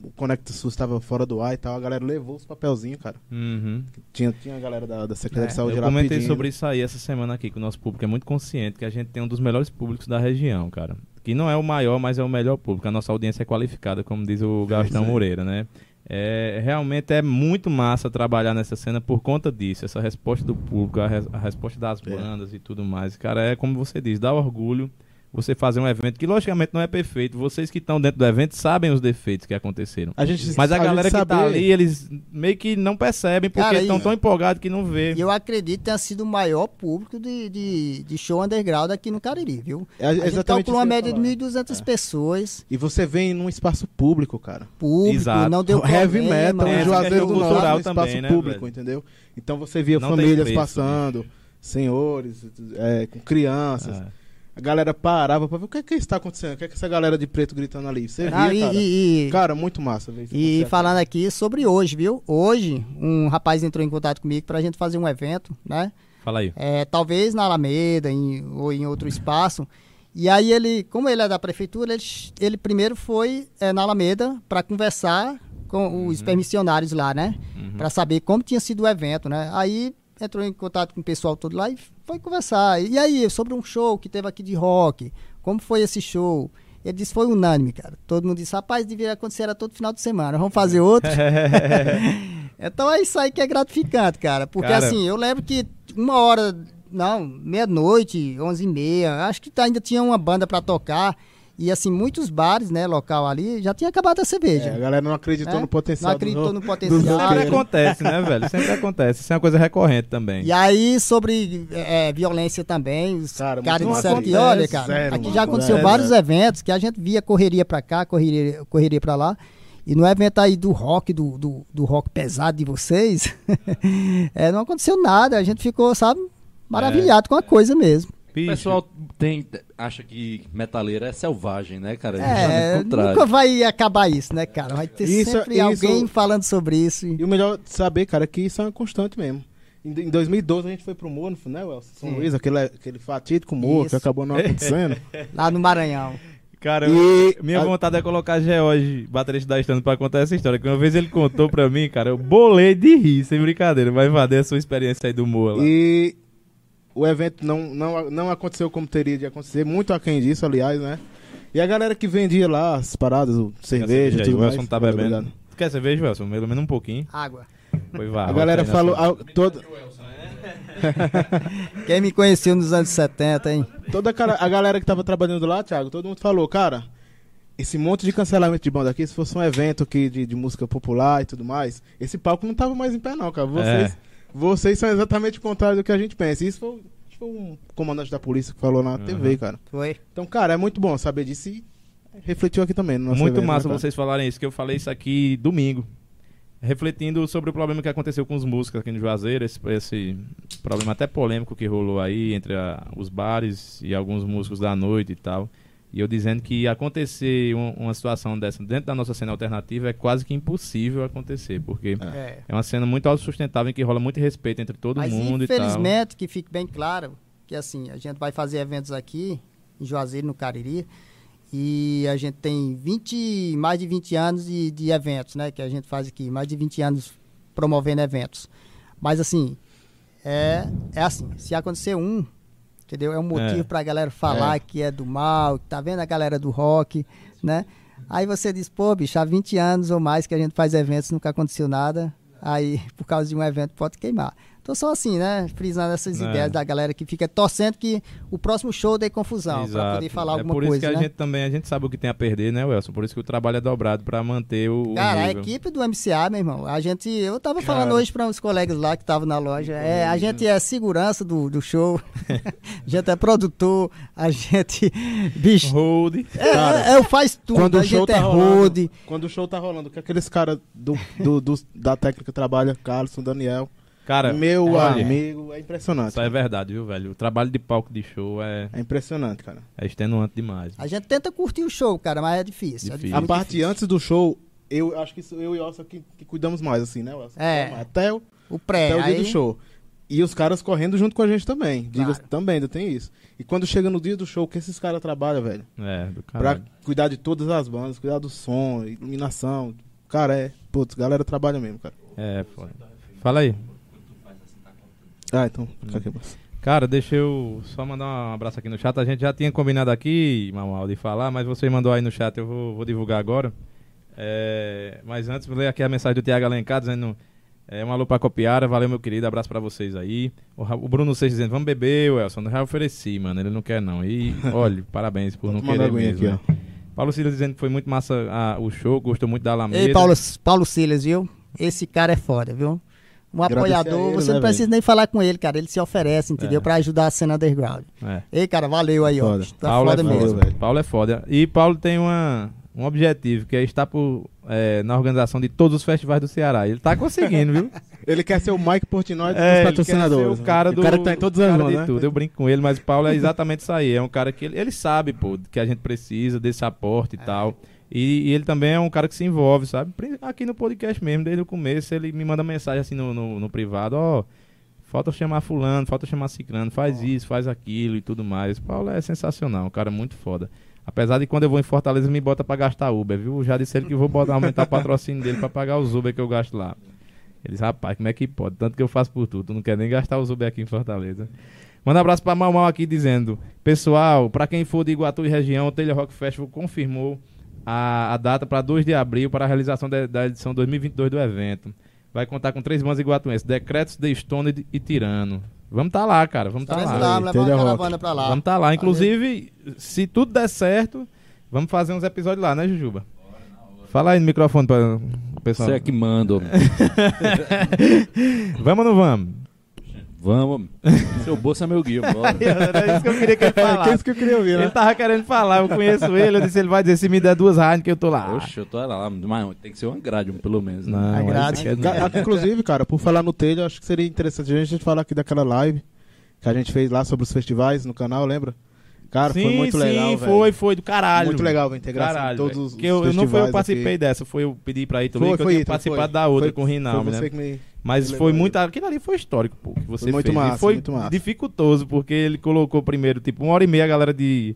o Conecta SUS estava fora do ar e tal, a galera levou os papelzinhos, cara. Uhum. Tinha, tinha a galera da, da Secretaria É, de Saúde Eu lá comentei pedindo. sobre isso aí essa semana aqui, que o nosso público é muito consciente, que a gente tem um dos melhores públicos da região, cara. Que não é o maior, mas é o melhor público. A nossa audiência é qualificada, como diz o Gastão aí. Moreira, né? É, realmente é muito massa trabalhar nessa cena por conta disso, essa resposta do público, a, res- a resposta das É. bandas e tudo mais. Cara, é como você diz, dá orgulho você fazer um evento que logicamente não é perfeito. Vocês que estão dentro do evento sabem os defeitos que aconteceram. A gente, Mas a, gente galera que tá saber- ali, eles meio que não percebem porque Cara, estão e- tão empolgados que não vê. E eu acredito que tenha sido o maior público de, de, de show underground aqui no Cariri, viu? É A gente uma média ia de falar. 1.200 pessoas, E você vem num espaço público, cara. público, Exato. não deu Heavy problema. metal É, Juazeiro do Norte, no espaço também, né, público, velho? entendeu? Então você via Não famílias preço, passando, senhores, é, com crianças. É. a galera parava pra ver o que é que está acontecendo, o que é que essa galera de preto gritando ali. Você via, Ah, e- cara. e- e- Cara, muito massa, velho. isso E falando aqui sobre hoje, viu? Hoje, um rapaz entrou em contato comigo pra gente fazer um evento, né? Fala aí. É, talvez na Alameda em- ou em outro espaço. E aí ele, como ele é da prefeitura, ele, ele primeiro foi é, na Alameda para conversar com os permissionários lá, né? Pra saber como tinha sido o evento, né? Aí entrou em contato com o pessoal todo lá e foi conversar. E aí, sobre um show que teve aqui de rock, como foi esse show? Ele disse foi unânime, cara. Todo mundo disse, rapaz, deveria acontecer era todo final de semana. Vamos fazer outro. então é isso aí que é gratificante, cara. Porque Cara- assim, eu lembro que uma hora, não, meia-noite, onze e meia, acho que ainda tinha uma banda pra tocar. E assim, muitos bares, né, local ali, já tinha acabado a cerveja. É, a galera não acreditou né? no potencial. Não acreditou do- no potencial. Sempre acontece, né, velho? Sempre acontece. Isso é uma coisa recorrente também. E aí, sobre é, violência também, os Cara, caras disseram que, olha, cara, Zero, aqui mano. já aconteceu É, vários eventos que a gente via correria pra cá, correria, correria pra lá. E no evento aí do rock, do, do, do rock pesado de vocês, é, não aconteceu nada. A gente ficou, sabe, maravilhado com a coisa mesmo. O Bicho, pessoal tem, acha que metaleiro é selvagem, né, cara? É, o contrário. nunca vai acabar isso, né, cara? Vai ter Isso- sempre isso- alguém falando sobre isso. e- o melhor de saber, cara, é que isso é uma constante mesmo. Em, em 2012 a gente foi pro morro, né, Welson? São Sim. Luís, aquele, aquele fatídico morro que acabou não acontecendo. Lá no Maranhão. Cara, E- minha a- vontade é colocar George, baterista da Estando, pra contar essa história. Que uma vez ele contou pra mim, cara, eu bolei de rir, sem brincadeira. Vai invadir a sua experiência aí do Moa lá. E o evento não, não, não aconteceu como teria de acontecer, muito aquém disso, aliás, né? E a galera que vendia lá as paradas, o cerveja, aí, tudo o mais. Wilson tá Obrigado. bebendo. Tu quer cerveja, Wilson? Pelo menos um pouquinho. Água. Foi vá. A galera falou, a- toda, Quem me conheceu nos anos 70, hein? toda a, cara- a galera que tava trabalhando lá, Thiago, todo mundo falou, cara, esse monte de cancelamento de banda aqui, se fosse um evento aqui de, de música popular e tudo mais, esse palco não tava mais em pé não, cara. Vocês, É. vocês são exatamente o contrário do que a gente pensa. Isso foi, isso foi um comandante da polícia que falou na TV, cara. Foi. Então, cara, é muito bom saber disso e refletiu aqui também. No nosso Muito evento, massa né, vocês falarem isso, que eu falei isso aqui domingo. Refletindo sobre o problema que aconteceu com os músicos aqui no Juazeiro, esse, esse problema até polêmico que rolou aí entre a- os bares e alguns músicos da noite e tal. E eu dizendo que acontecer um- uma situação dessa dentro da nossa cena alternativa é quase que impossível acontecer, porque É. é uma cena muito autossustentável em que rola muito respeito entre todo Mas mundo e tal. infelizmente, que fique bem claro, que assim, a gente vai fazer eventos aqui, em Juazeiro, no Cariri, e a gente tem 20, mais de 20 anos de, de eventos, né? Que a gente faz aqui, mais de 20 anos promovendo eventos. Mas assim, é, é assim, se acontecer um, entendeu? É um motivo É. pra galera falar É. que é do mal, que tá vendo a galera do rock, né? Aí você diz, pô, bicho, há 20 anos ou mais que a gente faz eventos, nunca aconteceu nada. Aí, por causa de um evento, pode queimar. Então, só assim, né? Frisando essas É. ideias da galera que fica torcendo que o próximo show dê confusão, pra Exato. poder falar é alguma por isso coisa, que a né? gente também a gente sabe o que tem a perder, né, Welson? Por isso que o trabalho é dobrado pra manter o, o Cara, a equipe do MCA, meu irmão, a gente, eu tava falando Cara. hoje para uns colegas lá que estavam na loja, é, a gente é segurança do, do show, a gente é produtor, a gente, bicho, Hold. é, é, eu faz tudo, Quando a o show gente tá é rolando, road, quando o show tá rolando, que aqueles caras do, do, dos- da técnica trabalha, Carlson, Daniel, Cara, meu olha, amigo, é impressionante. Isso é verdade, viu, velho? O trabalho de palco de show é, É impressionante, cara. é extenuante demais. a gente tenta curtir o show, cara, mas é difícil. é Difícil. A muito parte difícil. antes do show, eu acho que isso- eu e o Elsa que, que cuidamos mais, assim, né, Elsa? É. Até o, O pré, até o dia aí, do show. E os caras correndo junto com a gente também. Diga Claro. também, ainda tem isso. E quando chega no dia do show, o que esses caras trabalham, velho? É, do Pra caralho. cuidar de todas as bandas, cuidar do som, iluminação. Cara, é. Putz, galera trabalha mesmo, cara. É, foda. Fala aí. Ah, então, fica aqui, moça. Cara, deixa eu só mandar um abraço aqui no chat. A gente já tinha combinado aqui, Mamal, de falar, mas você mandou aí no chat, eu vou, vou divulgar agora. É, mas antes, vou ler aqui a mensagem do Tiago Alencar dizendo: é, um alô pra Copiara, valeu meu querido, abraço pra vocês aí. O, o Bruno Seixas dizendo: vamos beber, Wilson. Já ofereci, mano, ele não quer não. E olha, parabéns por não querer mesmo. aqui, né? Paulo Silas dizendo que foi muito massa ah, o show, gostou muito da Alameda. Ei, Paulo, Paulo Silas, viu? Esse cara é foda, viu? Um Agradecer apoiador, ele, você né, não precisa velho? nem falar com ele, cara. Ele se oferece, entendeu? É. Pra ajudar a cena underground. É. Ei, cara, valeu aí, ó. Foda. Tá Paulo foda é mesmo. foda, mesmo. velho. Paulo é foda. E Paulo tem uma, um objetivo, que é estar por, é, na organização de todos os festivais do Ceará. Ele tá conseguindo, viu? Ele quer ser o Mike Portnoy dos É, ele quer patrocinadores. ser o cara do o cara que tá em todos os anos, de né? tudo. Eu brinco com ele, mas o Paulo é exatamente isso aí. É um cara que ele, ele sabe, pô, que a gente precisa desse aporte e tal. E, e ele também é um cara que se envolve, sabe? Aqui no podcast mesmo, desde o começo, ele me manda mensagem assim no, no, no privado, ó. falta chamar fulano, falta chamar ciclano, faz isso, faz aquilo e tudo mais. Paulo é sensacional, um cara muito foda. Apesar de quando eu vou em Fortaleza me bota pra gastar Uber, viu? Já disse ele que vou botar, aumentar o patrocínio dele pra pagar os Uber que eu gasto lá. Eles, rapaz, como é que pode? Tanto que eu faço por tudo, tu não quer nem gastar os Uber aqui em Fortaleza. Manda um abraço pra Mal Mal aqui dizendo: Pessoal, pra quem for de Iguatu e região, o Telha Rock Festival confirmou a, a data para 2 de abril para a realização da, da edição 2022 do evento. Vai contar com três bandas iguatuenses: Decretos, The Stone e Tirano. Vamos tá lá, cara. Vamos tá Estaremos lá. lá, levar uma caravana pra lá. Vamos tá lá. Inclusive, se tudo der certo, vamos fazer uns episódios lá, né, Jujuba? Fala aí no microfone para o pessoal. Você é que manda. Vamos ou não vamos? Vamos. Seu bolso é meu guia, bora. Era isso que eu queria que ele É, que é falasse. isso que eu queria ouvir, né? Ele tava querendo falar, eu conheço ele, eu disse, ele vai dizer, se me der duas Heineken, eu tô lá. Oxe, eu tô lá, mas tem que ser uma grade, pelo menos. né? Não, A grade. Ga- Inclusive, cara, por falar no telho, acho que seria interessante a gente falar aqui daquela live que a gente fez lá sobre os festivais no canal, lembra? Cara, foi Sim, muito sim, legal, velho. foi, foi do caralho. Muito legal a integração Caralho, de todos velho. os, que eu, eu não foi eu participei aqui. dessa, foi eu pedir pra Ítalo, Foi, que eu foi, tinha Ítalo, participado foi. da outra Foi- com o Rinaldo, foi né? você que me... Mas me foi lembrou muito. Aquilo ali foi histórico, pô, que você Foi muito fez. massa, e foi muito massa. dificultoso, porque ele colocou primeiro, tipo, uma hora e meia a galera de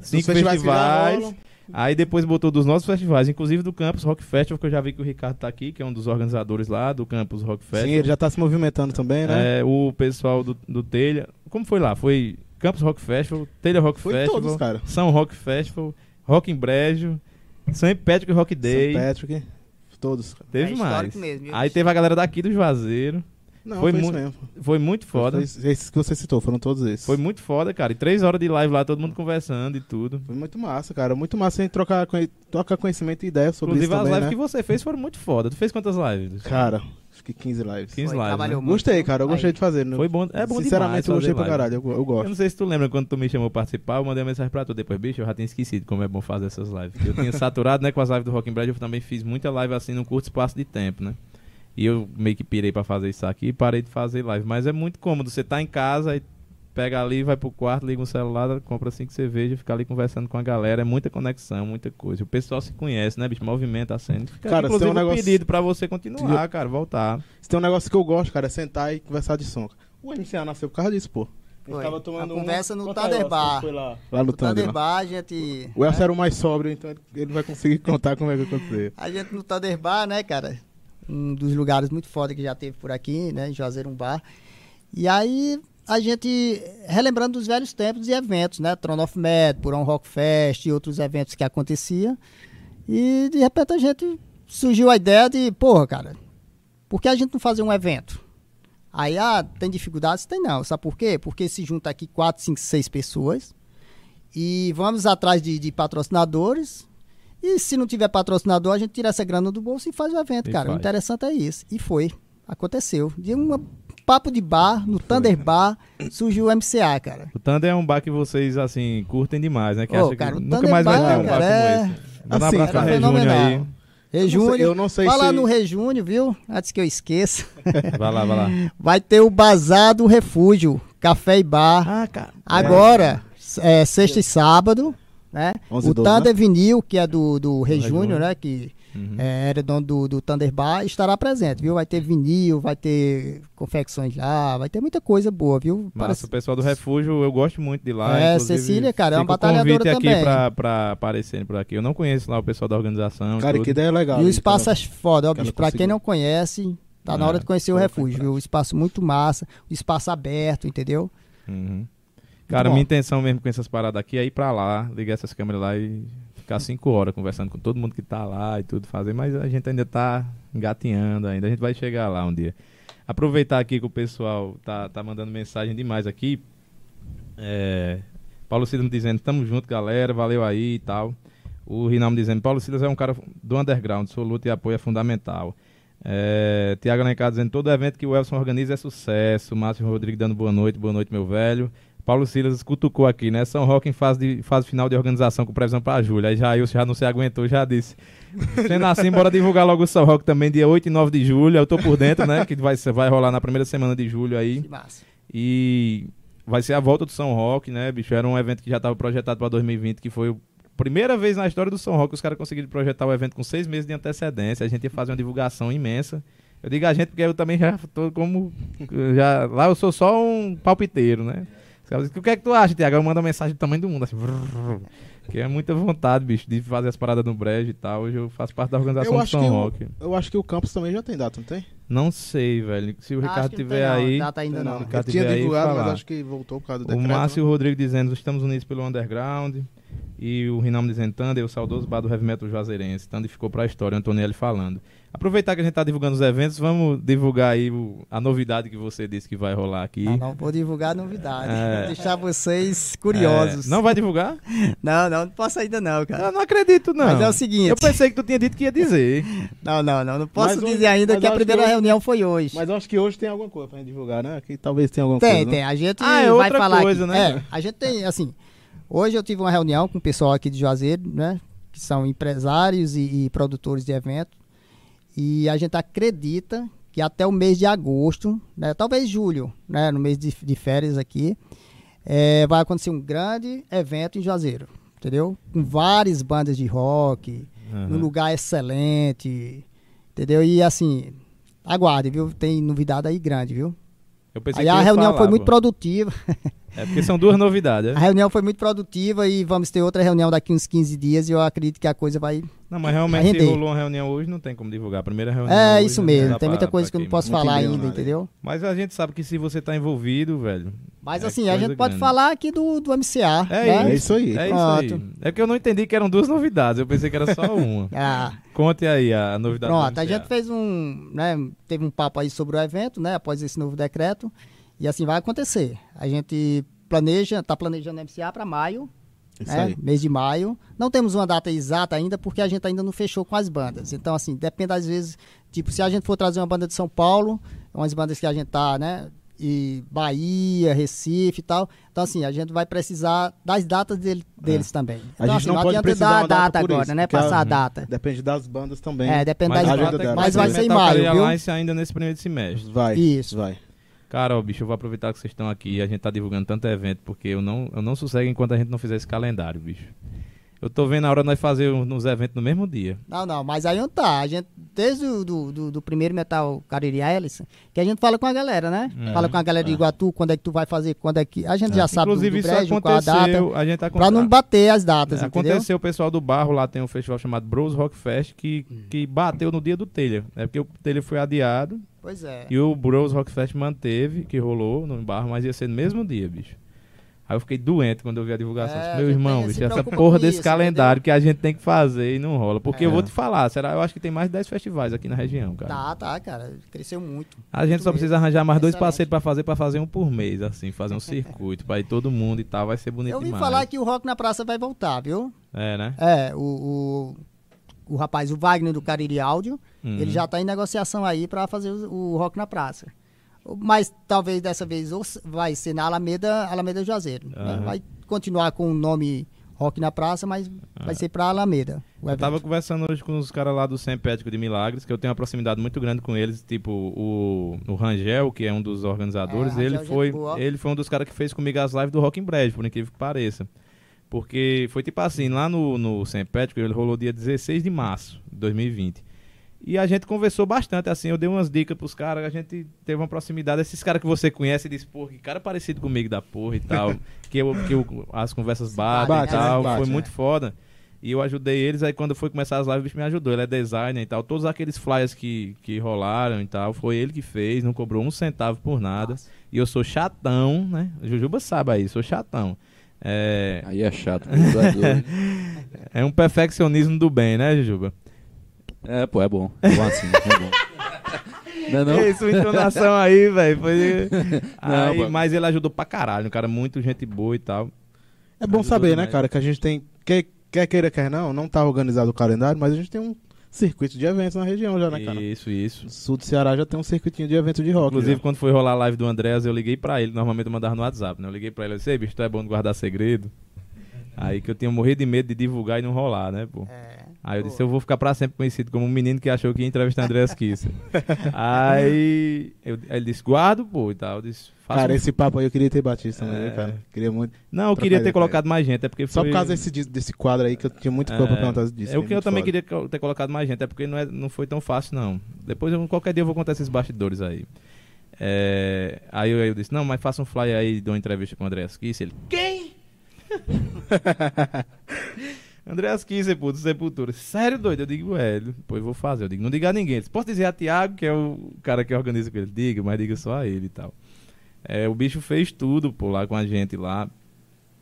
cinco festivais festivais. aí depois botou dos nossos festivais, inclusive do Campus Rock Festival, que eu já vi que o Ricardo tá aqui, que é um dos organizadores lá do Campus Rock Festival. Sim, ele já tá se movimentando também, né? É, o pessoal do, do Telha. Como foi lá? Foi Campus Rock Festival, Telha Rock Foi Festival, todos, cara. São Rock Festival, Rock em Brejo, São Patrick Rock Day. St. Patrick, todos. cara. Teve É mais. mesmo? Aí teve a galera daqui do Juazeiro. Não, Foi foi, mu- mesmo. Foi muito foda. Foi esses que você citou, foram todos esses. Foi muito foda, cara. E três horas de live lá, todo mundo conversando e tudo. Foi muito massa, cara. Muito massa a gente trocar, trocar conhecimento e ideias sobre Inclusive, isso as também, lives né? que você fez foram muito foda. Tu fez quantas lives? Cara, acho que 15 lives. 15 Foi, lives. trabalhou né? muito. Gostei, cara. Eu Aí. gostei de fazer. né? Foi bom, é bom Sinceramente, demais eu gostei pra live. caralho. Eu, eu Eu gosto. não sei se tu lembra quando tu me chamou pra participar, eu mandei uma mensagem pra tu depois, bicho, eu já tinha esquecido como é bom fazer essas lives. Eu tinha saturado, né, com as lives do Rock in Bread, eu também fiz muita live assim num curto espaço de tempo, né? E eu meio que pirei pra fazer isso aqui e parei de fazer live. Mas é muito cômodo, você tá em casa e pega ali, vai pro quarto, liga um celular, compra cinco cervejas, fica ali conversando com a galera, é muita conexão, muita coisa. O pessoal se conhece, né, bicho? Movimenta a cena. Fica Cara, aqui, inclusive tem um negócio- pedido pra você continuar, cara, voltar. Se tem um negócio que eu gosto, cara, é sentar e conversar de som. O MCA nasceu por causa disso, pô. Foi. tava tomando A conversa no Conta Thunder aí, ó, Bar. você Foi lá, lá no No a gente. O Elcio né? era o mais sóbrio, então ele- vai conseguir contar como é que aconteceu. A gente no Thunder Bar, né, cara? Um dos lugares muito foda que já teve por aqui, né? Em Juazeiro um bar. E aí a gente relembrando dos velhos tempos e eventos, né? Tron of Med, Purão Rock Fest e outros eventos que aconteciam. E de repente a gente surgiu a ideia de, porra, cara, por que a gente não fazer um evento? Aí, ah, tem dificuldades? Tem não. Sabe por quê? Porque se junta aqui quatro, cinco, seis pessoas e vamos atrás de, de patrocinadores. E se não tiver patrocinador, a gente tira essa grana do bolso e faz o evento, E cara. O faz. interessante é isso. E foi. Aconteceu. De um papo de bar, no Thunder Bar, surgiu o MCA, cara. O Thunder é um bar que vocês, assim, curtem demais, né? Que Ô, acha que cara, o nunca Thunder mais vai Bar, ter um bar cara, é- como esse. Manda um assim, abraço pra era Rejúnio aí. fenomenal. Rejúnio, eu não sei fala se- no Rejúnio, viu? Antes que eu esqueça. Vai lá, vai lá. Vai ter o Bazar do Refúgio, Café e Bar. Ah, cara. Agora, é, sexta e sábado, né? 11 e o 12, Thunder Vinil, que é do, do Júnior. né? Que Uhum. é, era dono do, do Thunder Bar, estará presente, viu? Vai ter vinil, vai ter confecções lá, vai ter muita coisa boa, viu? Massa, Parece- o pessoal do Refúgio, eu gosto muito de lá. É, Cecília, cara, é uma batalhadora convite aqui também. pra, pra aparecerem por aqui. Eu não conheço lá o pessoal da organização. Cara, tudo. que ideia legal. E o espaço cara. é foda, ó, que ela bicho. Pra quem não conhece, tá na É, hora de conhecer o refúgio, viu? O espaço muito massa, o espaço aberto, entendeu? Uhum. Cara, minha intenção mesmo com essas paradas aqui é ir pra lá, ligar essas câmeras lá e ficar cinco horas conversando com todo mundo que tá lá e tudo fazer, mas a gente ainda tá engatinhando ainda, a gente vai chegar lá um dia. Aproveitar aqui que o pessoal tá, tá mandando mensagem demais aqui. É, Paulo Silas me dizendo, tamo junto, galera, valeu aí e tal. O Rinaldo dizendo, Paulo Silas é um cara do underground, sua luta e apoio é fundamental. É, Tiago Alencar dizendo, todo evento que o Elson organiza é sucesso. Márcio Rodrigues dando boa noite, boa noite, meu velho. Paulo Silas cutucou aqui, né? São Roque em fase, de, fase final de organização com previsão pra julho. Aí já eu já não se aguentou, já disse. Sendo assim, bora divulgar logo o São Roque também, dia 8 e 9 de julho. Eu tô por dentro, né? Que vai, vai rolar na primeira semana de julho aí. Que massa. E vai ser a volta do São Roque, né, bicho? Era um evento que já estava projetado para 2020, que foi a primeira vez na história do São Roque que os caras conseguiram projetar o evento com seis meses de antecedência. A gente ia fazer uma divulgação imensa. Eu digo a gente porque eu também já tô como. Já, lá eu sou só um palpiteiro, né? Os caras dizem, O que é que tu acha, Tiago? Eu mando uma mensagem do tamanho do mundo, assim. Que é muita vontade, bicho, de fazer as paradas no brejo e tal. Hoje eu faço parte da organização Eu do São o, eu acho que o campus também já tem data, não tem? Não sei, velho. Se o Acho Ricardo não tiver não, aí. Data ainda não. Ricardo Eu tinha tiver aí, divulgado, falar. mas acho que voltou por causa do O decreto. Márcio né? Rodrigo dizendo estamos unidos pelo underground. E o Rinaldo dizendo Thunder, o saudoso bar do Heavy Metal Juazeirense. Thunder ficou pra história, o Antonielli falando. Aproveitar que a gente tá divulgando os eventos, vamos divulgar aí o- a novidade que você disse que vai rolar aqui. Não, não vou divulgar novidade. É. Vou deixar vocês curiosos. É, não vai divulgar? não, não, não posso ainda não, cara. Eu não acredito, não. Mas é o seguinte. Eu pensei que tu tinha dito que ia dizer. Não, não, não. Não posso Mas hoje- dizer ainda que a acho que primeira hoje- reunião foi hoje. Mas eu acho que hoje tem alguma coisa pra gente divulgar, né? Que talvez tenha alguma Tem, coisa. tem. né? A gente Ah, é vai falar coisa, aqui. né? É, a gente tem, assim, hoje eu tive uma reunião com o pessoal aqui de Juazeiro, né? Que são empresários e, e produtores de evento. E a gente acredita que até o mês de agosto, né, talvez julho, né, no mês de, de férias aqui, é, vai acontecer um grande evento em Juazeiro, entendeu? Com várias bandas de rock, num lugar excelente, entendeu? E assim, aguarde, viu? Tem novidade aí grande, viu? Eu pensei Aí que a reunião falar, foi muito pô. produtiva. É porque são duas novidades. A é? reunião foi muito produtiva e vamos ter outra reunião daqui uns 15 dias e eu acredito que a coisa vai. Não, mas realmente se render. rolou uma reunião hoje, não tem como divulgar. A primeira reunião. É hoje isso não mesmo. Tem pra- muita coisa que eu não posso falar ainda, entendeu? Mas a gente sabe que se você tá envolvido, velho. Mas é assim, a gente pode grande. falar aqui do, do MCA. É né? É isso aí. É isso aí. Pronto. É que eu não entendi que eram duas novidades. Eu pensei que era só uma. Ah, Conte aí a novidade. do pronto, a gente fez um. Né, teve um papo aí sobre o evento, né? Após esse novo decreto. E assim vai acontecer. A gente planeja, tá planejando MCA para maio. Isso né, aí. mês de maio. Não temos uma data exata ainda, porque a gente ainda não fechou com as bandas. Então, assim, depende às vezes, tipo, se a gente for trazer uma banda de São Paulo, umas bandas que a gente tá, né? E Bahia, Recife e tal. Então, assim, a gente vai precisar das datas dele- deles também. A Então, gente assim, não pode adianta precisar dar a data data agora, isso, né? a- Passar a data. Depende das bandas também. É, depende Mas das a ter- dela. Mas vai ser em maio, viu? Alliance ainda nesse primeiro semestre. Vai. Isso. Vai. Cara, ó, bicho, eu vou aproveitar que vocês estão aqui e a gente tá divulgando tanto evento, porque eu não, eu não sossego enquanto a gente não fizer esse calendário, bicho. Eu tô vendo a hora de nós fazer uns eventos no mesmo dia. Não, não, mas aí não tá. A gente, desde o do, do, do primeiro Metal Cariri Alice, que a gente fala com a galera, né? Uhum. Fala com a galera de Iguatu, quando é que tu vai fazer, quando é que. A gente já sabe do, Inclusive, do isso brejo, qual a data. aconteceu. A gente tá Pra não bater as datas, entendeu? Aconteceu, o pessoal do Barro lá tem um festival chamado Bros Rock Fest que, que bateu no dia do Telha. É porque o Telha foi adiado Pois é. e o Bros Rock Fest manteve, que rolou no Barro, mas ia ser no mesmo dia, bicho. Aí eu fiquei doente quando eu vi a divulgação. É, Meu irmão, bicho, essa porra desse isso, calendário que a gente tem que fazer e não rola. Porque eu É. vou te falar, será? Eu acho que tem mais de 10 festivais aqui na região, cara. Tá, tá, cara. Cresceu muito. A gente Muito só mesmo. precisa arranjar mais dois Excelente. parceiros pra fazer, pra fazer um por mês, assim, fazer um circuito, pra ir todo mundo e tal, vai ser bonito Eu ouvi demais. falar que o Rock na Praça vai voltar, viu? É, né? É, o, o, o rapaz, o Wagner do Cariri Áudio, Uhum. ele já tá em negociação aí pra fazer o, o Rock na Praça. Mas talvez dessa vez vai ser na Alameda, Alameda Juazeiro. né? Aham. Vai continuar com o nome Rock na Praça, mas vai ser pra Alameda. Eu evento. tava conversando hoje com os caras lá do Sempético de Milagres, que eu tenho uma proximidade muito grande com eles, tipo o, o Rangel, que é um dos organizadores, É, ele Rangel, foi ele foi um dos caras que fez comigo as lives do Rock in Brejo, por incrível que pareça. Porque foi tipo assim, lá no, no Sempético, ele rolou dia 16 de março de 2020. E a gente conversou bastante, assim, eu dei umas dicas pros caras, a gente teve uma proximidade. Esses caras que você conhece e diz, pô, que cara parecido comigo da porra e tal. que eu, que eu- as conversas batem Bate, e tal. Bate, foi é. muito foda. E eu ajudei eles, aí quando foi começar as lives, o bicho me ajudou. Ele é designer e tal. Todos aqueles flyers que, que rolaram e tal, foi ele que fez, não cobrou um centavo por nada. E eu sou chatão, né? Jujuba sabe aí, sou chatão. É, Aí é chato. Deus. é um perfeccionismo do bem, né, Jujuba? é, pô, é bom. É bom assim, é bom. Não é não? Ei, sua entonação aí, velho, foi... Aí, mas ele ajudou pra caralho, um cara muito gente boa e tal. É bom Ajudou saber, né, demais. cara, que a gente tem. Quer, quer queira, quer não, não tá organizado o calendário, mas a gente tem um circuito de eventos na região já, né, cara? Isso, isso. No sul do Ceará já tem um circuitinho de evento de rock. Inclusive, já. quando foi rolar a live do Andréas, eu liguei pra ele. Normalmente eu mandava no WhatsApp, né? Eu liguei pra ele e disse, "Ei, bicho, tu é bom de guardar segredo. Aí que eu tinha morrido de medo de divulgar e não rolar, né, pô? É. Aí eu Pô. disse, eu vou ficar pra sempre conhecido como um menino que achou que ia entrevistar Andréas Kisser. aí eu- aí ele disse, guardo, pô, e tal. Eu disse, faça Cara, um- esse papo aí eu queria ter batido também, É. cara. Queria muito. Não, eu queria ter colocado mais gente, é porque Só foi... por causa desse, desse quadro aí que eu tinha muito coisa pra perguntar disso. É o que eu muito também foda. queria ter colocado mais gente, é porque não, é, não foi tão fácil, não. Depois, eu- qualquer dia eu vou contar esses bastidores aí. É, aí eu, eu disse, não, mas faça um fly aí de uma entrevista com o Andreas Kisser. Ele, quem? Kisser, pô, do Sepultura. Sério, doido? Eu digo, é, eu vou fazer. Eu digo, não diga a ninguém. Ele Posso dizer a Tiago, que é o cara que organiza com ele? Diga, mas diga só a ele e tal. É, o bicho fez tudo, pô, lá com a gente lá.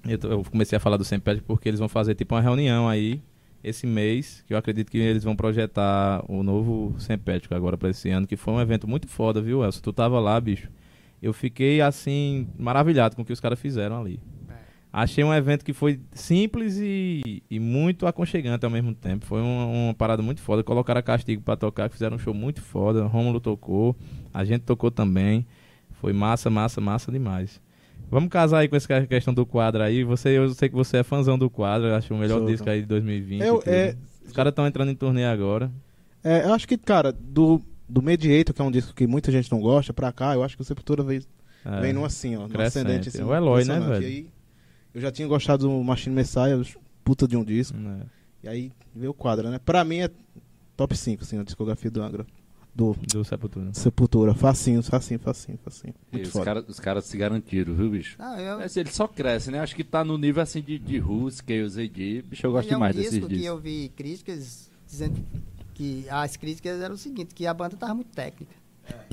Eu, tô- eu comecei a falar do Semped porque eles vão fazer tipo uma reunião aí esse mês, que eu acredito que eles vão projetar o novo Sempético agora pra esse ano, que foi um evento muito foda, viu, Elcio? Tu tava lá, bicho. Eu fiquei assim maravilhado com o que os caras fizeram ali. Achei um evento que foi simples e, e muito aconchegante ao mesmo tempo. Foi uma, uma parada muito foda. Colocaram a Castigo pra tocar, fizeram um show muito foda. Rômulo tocou, a gente tocou também. Foi massa, massa, massa demais. Vamos casar aí com essa questão do quadro aí. Você, eu sei que você é fãzão do quadro, acho o melhor Sou, disco aí de 2020. Eu- é- Os caras estão entrando em turnê agora. É, eu acho que, cara, do, do Mediator, que é um disco que muita gente não gosta, pra cá, eu acho que o Sepultura veio, É. vem num assim, ó, num ascendente assim. É o Eloy, né, velho? E aí, eu já tinha gostado do Machine Messiah, puta de um disco. É. E aí veio o quadro, né? Pra mim é top 5, assim, a discografia do Angra. Do Do Sepultura. Sepultura. Facinho, facinho, facinho, facinho. E Muito os caras os caras se garantiram, viu, bicho? Não, eu, Mas ele só cresce, né? Acho que tá no nível assim de, de Rus, Chaos AD. Bicho, eu gosto e é um demais disco desses que discos. eu vi críticas dizendo que as críticas eram o seguinte, que a banda tava muito técnica.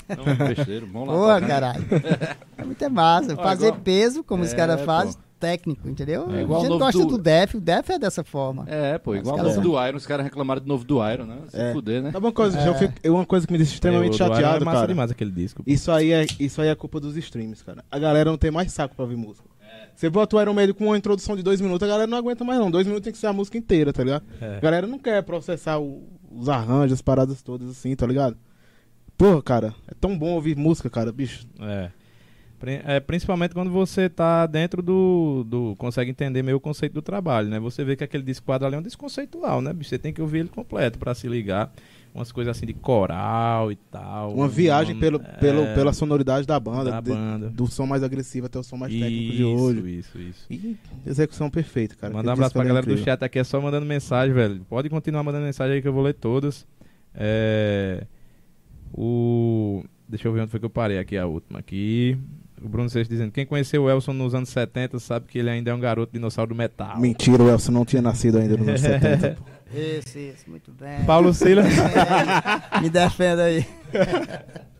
Não, é besteira, vamos lá. Pô, tocar. caralho. É muito massa. Ó, Fazer igual- peso, como os É, caras pô. fazem, técnico, entendeu? É igual a gente gosta do- do... Def, o Def é dessa forma. É, pô, igual o caras novo são- do Iron. Os caras reclamaram do novo do Iron, né? Se É. fuder, né? Sabe uma coisa, É. eu fico- uma coisa que me deixa extremamente É, Iron chateado, é massa cara. demais aquele disco. Isso aí, é, isso aí é culpa dos streams, cara. A galera não tem mais saco pra ouvir música. Você bota o Iron Maiden com uma introdução de dois minutos, a galera não aguenta mais não. Dois minutos tem que ser a música inteira, tá ligado? É. A galera não quer processar o- os arranjos, as paradas todas assim, tá ligado? Porra, cara, é tão bom ouvir música, cara, bicho. É. É, principalmente quando você tá dentro do, do. consegue entender meio o conceito do trabalho, né? Você vê que aquele disco ali é um disco conceitual, né? bicho? Você tem que ouvir ele completo pra se ligar. Umas coisas assim de coral e tal. Uma viagem pelo, É, pelo, pela sonoridade da banda, da de- banda. do som mais agressivo até o som mais técnico isso, de hoje. Isso, isso. E execução perfeita, cara. Mandar um abraço pra é galera do incrível. chat aqui, é só mandando mensagem, velho. Pode continuar mandando mensagem aí que eu vou ler todas. É, O. Deixa eu ver onde foi que eu parei aqui, a última aqui. O Bruno Seixas dizendo: quem conheceu o Elson nos anos 70 sabe que ele ainda é um garoto dinossauro do metal. Mentira, o Elson não tinha nascido ainda nos anos 70. pô. Isso, isso, muito bem. Paulo Silas. Me defenda aí.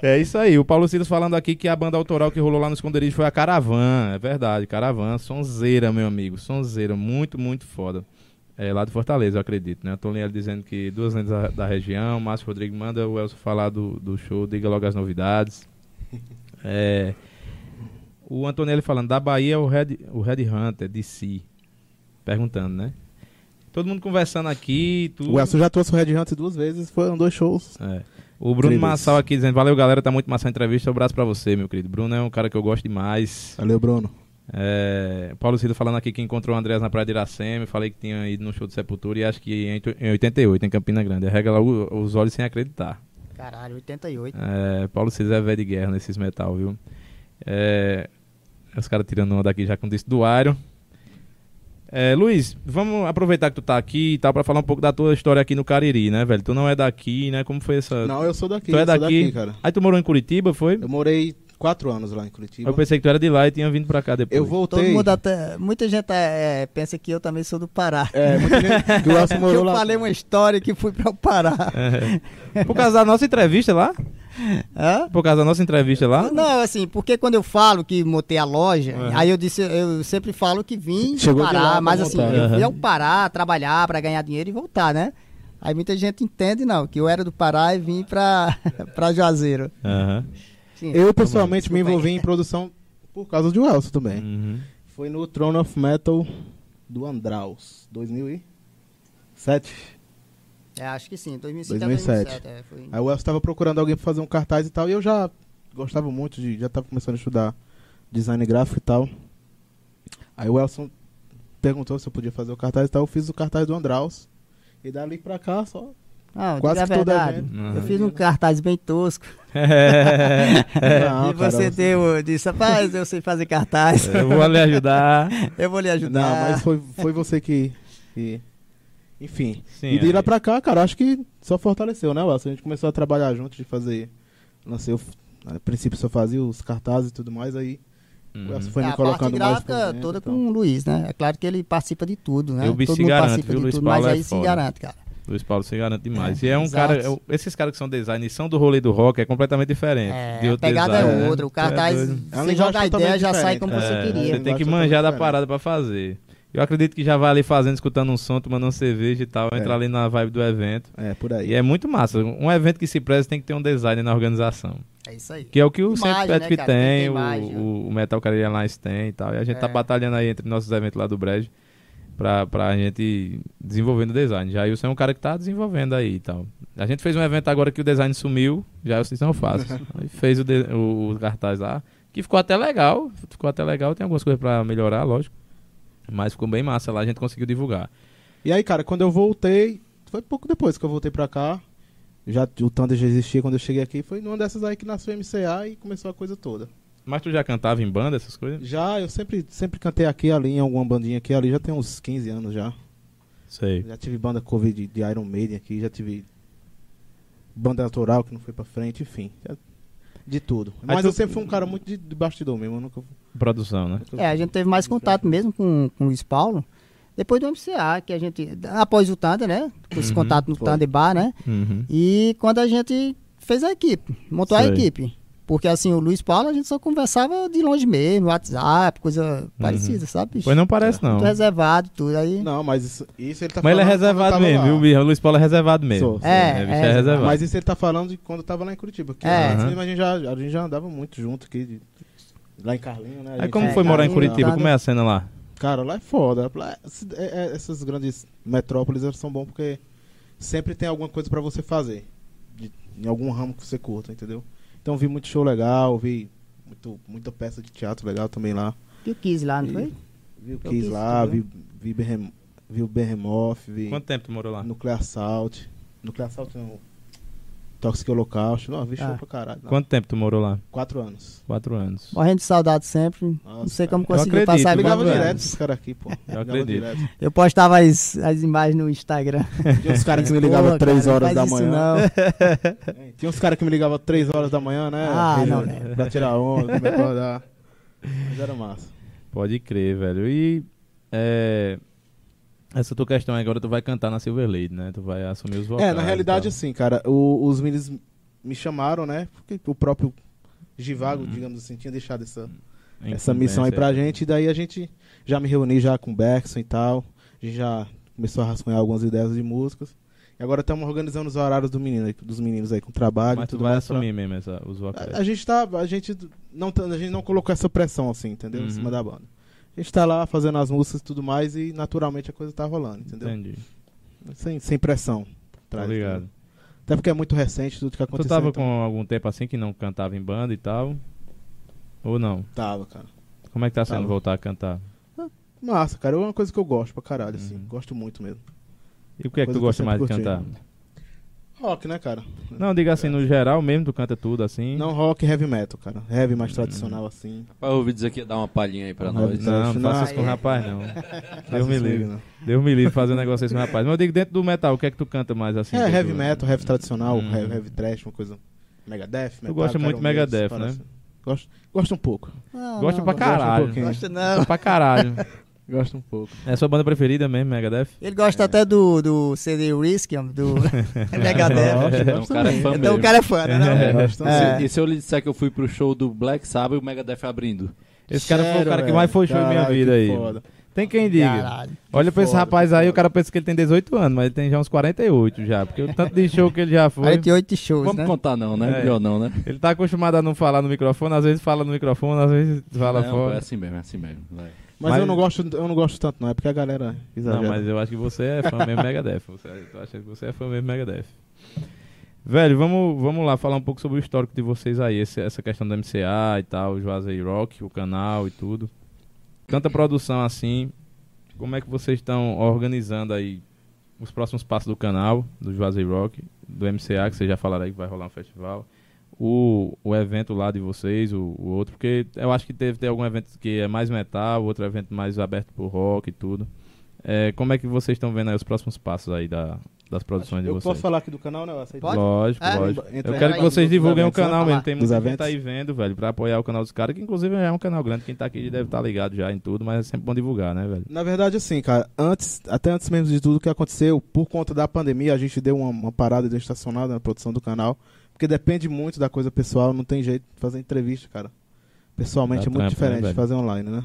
É isso aí, o Paulo Silas falando aqui que a banda autoral que rolou lá no esconderijo foi a Caravan, é verdade, Caravan, sonzeira, meu amigo, sonzeira, muito, muito foda. É lá de Fortaleza, eu acredito, né? Antônio dizendo que duas lendas da, da região, Márcio Rodrigues manda o Elcio falar do, do show, diga logo as novidades. É, o Antonelli falando, da Bahia o Red, o Red Hunter, de si, perguntando, né? Todo mundo conversando aqui, tudo. O Elson já trouxe o Red Hunter duas vezes, foram dois shows. É. O Bruno Incríveis. Massal aqui dizendo, valeu galera, tá muito massa a entrevista, um abraço pra você, meu querido. Bruno é um cara que eu gosto demais. Valeu, Bruno. É, Paulo Cida falando aqui que encontrou o Andrés na Praia de Iracema, falei que tinha ido no show de Sepultura e acho que em, em 88, em Campina Grande. Arrega lá o- os olhos sem acreditar. Caralho, 88. É, Paulo Cida é velho de guerra nesses metal, viu? É, os caras tirando onda aqui já com o disco do Iron. É, Luiz, vamos aproveitar que tu tá aqui e tal pra falar um pouco da tua história aqui no Cariri, né, velho? Tu não é daqui, né? Como foi essa... Não, eu sou daqui, tu é daqui? daqui, cara. Aí tu morou em Curitiba, foi? Eu morei quatro anos lá em Curitiba. Eu pensei que tu era de lá e tinha vindo pra cá depois. Eu Todo voltei. mundo até. Muita gente é, pensa que eu também sou do Pará. É, muita gente que o morou eu lá. falei uma história que fui para o Pará. É. Por causa da nossa entrevista lá? Hã? Por causa da nossa entrevista lá? Não, assim, porque quando eu falo que montei a loja, Uhum. aí eu disse, eu sempre falo que vim Chegou Pará, pra mas assim, montar. eu fui Uhum. ao Pará trabalhar para ganhar dinheiro e voltar, né? Aí muita gente entende não, que eu era do Pará e vim para para Juazeiro. Aham. Sim. Eu pessoalmente me envolvi em produção por causa do Elson também. Uhum. Foi no Throne of Metal do Andraus, 2000 e 2007. É, acho que sim, 2005 2007. 2007. É, foi... Aí o Elcio tava procurando alguém pra fazer um cartaz e tal. E eu já gostava muito de. Já tava começando a estudar design gráfico e tal. Aí o Elson perguntou se eu podia fazer o cartaz e tal. Eu fiz o cartaz do Andraus. E dali pra cá só. Não, Quase diga a todo verdade. Eu fiz um cartaz bem tosco. Não, e cara, você deu, disse, rapaz, eu sei fazer cartaz. Eu vou lhe ajudar. eu vou lhe ajudar. Não, mas foi, foi você que. que- Enfim. Sim, e de é. lá pra cá, cara, acho que só fortaleceu, né, Elson? A gente começou a trabalhar junto de fazer. Lancei o. A princípio só fazia os cartazes e tudo mais, aí Uhum. foi É, me a parte colocando mais. por gráfica dentro toda com o Luiz, né? É claro que ele participa de tudo, né? E bicho Todo mundo garante, participa viu? de Luiz tudo, Paulo mas é aí se garante, cara. Luiz Paulo se garante demais. É, e é um exato. cara. é- esses caras que são design e são do rolê do rock é completamente diferente. É, de a outro pegada design, é outra. O é cartaz. É você linguagem joga a ideia, já sai diferente. como É, você queria. Você tem que manjar da totalmente parada pra fazer. Eu acredito que já vai ali fazendo, escutando um som, tomando uma cerveja e tal, É. entrar ali na vibe do evento. É, por aí. E é muito massa. Um evento que se preza tem que ter um design na organização. É isso aí. Que é o que o Centro Pet né? Tem tem, imagem, o, o Metal Carolina Lines tem e tal. E a gente tá É. batalhando aí entre nossos eventos lá do Brejo pra, pra gente desenvolvendo design. Já você é um cara que tá desenvolvendo aí e tal. A gente fez um evento agora que o design sumiu, já eu não faço. Aí fez o, de- o, o cartaz lá, que ficou até legal. Ficou até legal, tem algumas coisas pra melhorar, lógico. Mas ficou bem massa lá, a gente conseguiu divulgar. E aí, cara, quando eu voltei, foi pouco depois que eu voltei pra cá. Já, o Thunder já existia quando eu cheguei aqui. Foi numa dessas aí que nasceu o MCA e começou a coisa toda. Mas tu já cantava em banda, essas coisas? Já, eu sempre, sempre cantei aqui ali, em alguma bandinha aqui ali, já tem uns 15 anos já. Sei. Já tive banda cover de, de Iron Maiden aqui, já tive banda autoral que não foi pra frente, enfim. já- de tudo. Aí Mas tu- eu sempre fui um cara muito de, de bastidor mesmo. Eu nunca, Produção, né? É, a gente teve mais contato mesmo com, com o Luiz Paulo. Depois do MCA, que a gente. Após o Thunder, né? Com esse Uhum, contato no foi. Thunder Bar, né? Uhum. E quando a gente fez a equipe, montou a Sei. equipe. Porque assim, o Luiz Paulo a gente só conversava de longe mesmo, WhatsApp, coisa parecida, sabe? bicho? Pois não parece, não. Muito reservado, tudo aí. Não, mas isso, isso ele tá Mas ele é falando quando eu reservado tava mesmo, viu, Birra? O Luiz Paulo é reservado mesmo. Sou, sou. É, bicho, é é reservado. Mas isso ele tá falando de quando eu tava lá em Curitiba. Que É. antes mesmo a gente, já, a gente já andava muito junto aqui. de- lá em Carlinho, né? A Aí como É, foi morar em Curitiba? tá. Como é a cena lá? Cara, lá é foda. Lá- é- é- essas grandes metrópoles elas são bom porque sempre tem alguma coisa pra você fazer. de- em algum ramo que você curta, entendeu? Então vi muito show legal, vi muito, muita peça de teatro legal também lá. E o Kiss lá, não E- foi? Vi o Kiss lá, vi, vi, Behem- vi o Behemoth, vi Quanto tempo tu morou lá? Nuclear Assault. Nuclear Assault não. Toxic Holocaust. Não, vi show Ah. pra caralho. Não. Quanto tempo tu morou lá? Quatro anos. Quatro anos. Morrendo de saudade sempre. não Nossa, sei como cara. Eu conseguiu acredito, passar Eu ligava direto anos. esses caras aqui, pô. Ligava acredito. direto. Eu postava as, as imagens no Instagram. Tinha uns caras que me ligavam três não horas da manhã. não. É, Tinha uns caras que me ligavam três horas da manhã, né? Ah, Ele- não, né? Pra tirar onda, pra acordar. Mas era massa. Pode crer, velho. E é, essa tua questão agora, tu vai cantar na Silver Lady, né? Tu vai assumir os vocais. É, na realidade, assim, cara, o- os meninos me chamaram, né? Porque o próprio Givago, Uhum. digamos assim, tinha deixado essa, essa missão aí pra Incumbência. gente. E daí a gente já me reuni já com o Bergson e tal. A gente já começou a rascunhar algumas ideias de músicas. E agora estamos organizando os horários do menino, dos meninos aí com trabalho. Mas tu tudo vai mais pra- assumir mesmo essa, os vocais. A, a gente tá. A gente não, a gente não colocou essa pressão, assim, entendeu? Uhum. Em cima da banda. A gente tá lá fazendo as músicas e tudo mais e naturalmente a coisa tá rolando, entendeu? Entendi. Sem, sem pressão. por Tá trás, ligado. entendeu? Até porque é muito recente tudo que Tu aconteceu. tava então- com algum tempo assim que não cantava em banda e tal? Ou não? Tava, cara. Como é que tá sendo Tava. voltar a cantar? Massa, cara. É uma coisa que eu gosto pra caralho, assim. Uhum. Gosto muito mesmo. E o que é que tu gosta mais de sempre cantar? Rock, né, cara? Não, diga assim, no geral mesmo, tu canta tudo assim? Não rock, heavy metal, cara. Heavy mais tradicional, assim. Rapaz, eu ouvi dizer que ia dar uma palhinha aí pra nós. Não, não Não, faça isso com o rapaz, não. Deus me livre. né? Deus me livre fazer um negócio assim com o rapaz. Mas eu digo, dentro do metal, o que é que tu canta mais assim? É, heavy tu- metal, heavy tradicional, Uhum. heavy, heavy trash, uma coisa. Megadeth, Tu gosta muito de Megadeth, né? Gosto, gosto um pouco. Não, Gosta não, pra não. caralho. pouquinho. Gosta não. Pra caralho. Gosto um pouco. É a sua banda preferida mesmo, Megadeth? Ele gosta até do, do CD Risk, do Megadeth. Então, o cara é fã Então o mesmo. cara é fã, né? É, gosto É. E se eu lhe disser que eu fui pro show do Black Sabbath e o Megadeth abrindo? Esse cara foi o cara que velho? mais foi show da minha Caralho, vida que aí. foda. Tem quem diga. Caralho. Olha pra esse rapaz que aí, o cara pensa que ele tem 18 anos, mas ele tem já uns 48 já. Porque o tanto de show que ele já foi. 48 shows, Vamos né? contar não, né? É. Melhor não, né? Ele tá acostumado a não falar no microfone, às vezes fala no microfone, às vezes fala não, fora. É assim mesmo, é assim mesmo. Vai. Mas, Mas- eu não gosto, eu não gosto tanto, não. É porque a galera exagera. Não, mas eu acho que você é fã mesmo Megadeth. Você, eu acho que você é fã mesmo Megadeth. Velho, vamos, vamos lá falar um pouco sobre o histórico de vocês aí, esse- essa questão do MCA e tal, o Juazei Rock, o canal e tudo. Tanta produção assim, como é que vocês estão organizando aí os próximos passos do canal, do Juazei Rock, do MCA, que vocês já falaram aí que vai rolar um festival, o, o evento lá de vocês, o, o outro, porque eu acho que teve, tem algum evento que é mais metal, outro evento mais aberto pro rock e tudo. É, como é que vocês estão vendo aí os próximos passos aí da, das produções de Eu vocês? posso falar aqui do canal, né? Pode? Lógico, É, lógico. entra Eu aí. quero que vocês divulguem o eventos, canal vamos mesmo. Tem muita gente eventos. aí vendo, velho, pra apoiar o canal dos caras, que inclusive é um canal grande. Quem tá aqui deve estar ligado já em tudo, mas é sempre bom divulgar, né, velho? Na verdade, assim, cara, antes, até antes mesmo de tudo que aconteceu, por conta da pandemia, a gente deu uma, uma parada de estacionada na produção do canal. Porque depende muito da coisa pessoal, não tem jeito de fazer entrevista, cara. Pessoalmente Dá é muito trampo, né, diferente de velho? fazer online, né?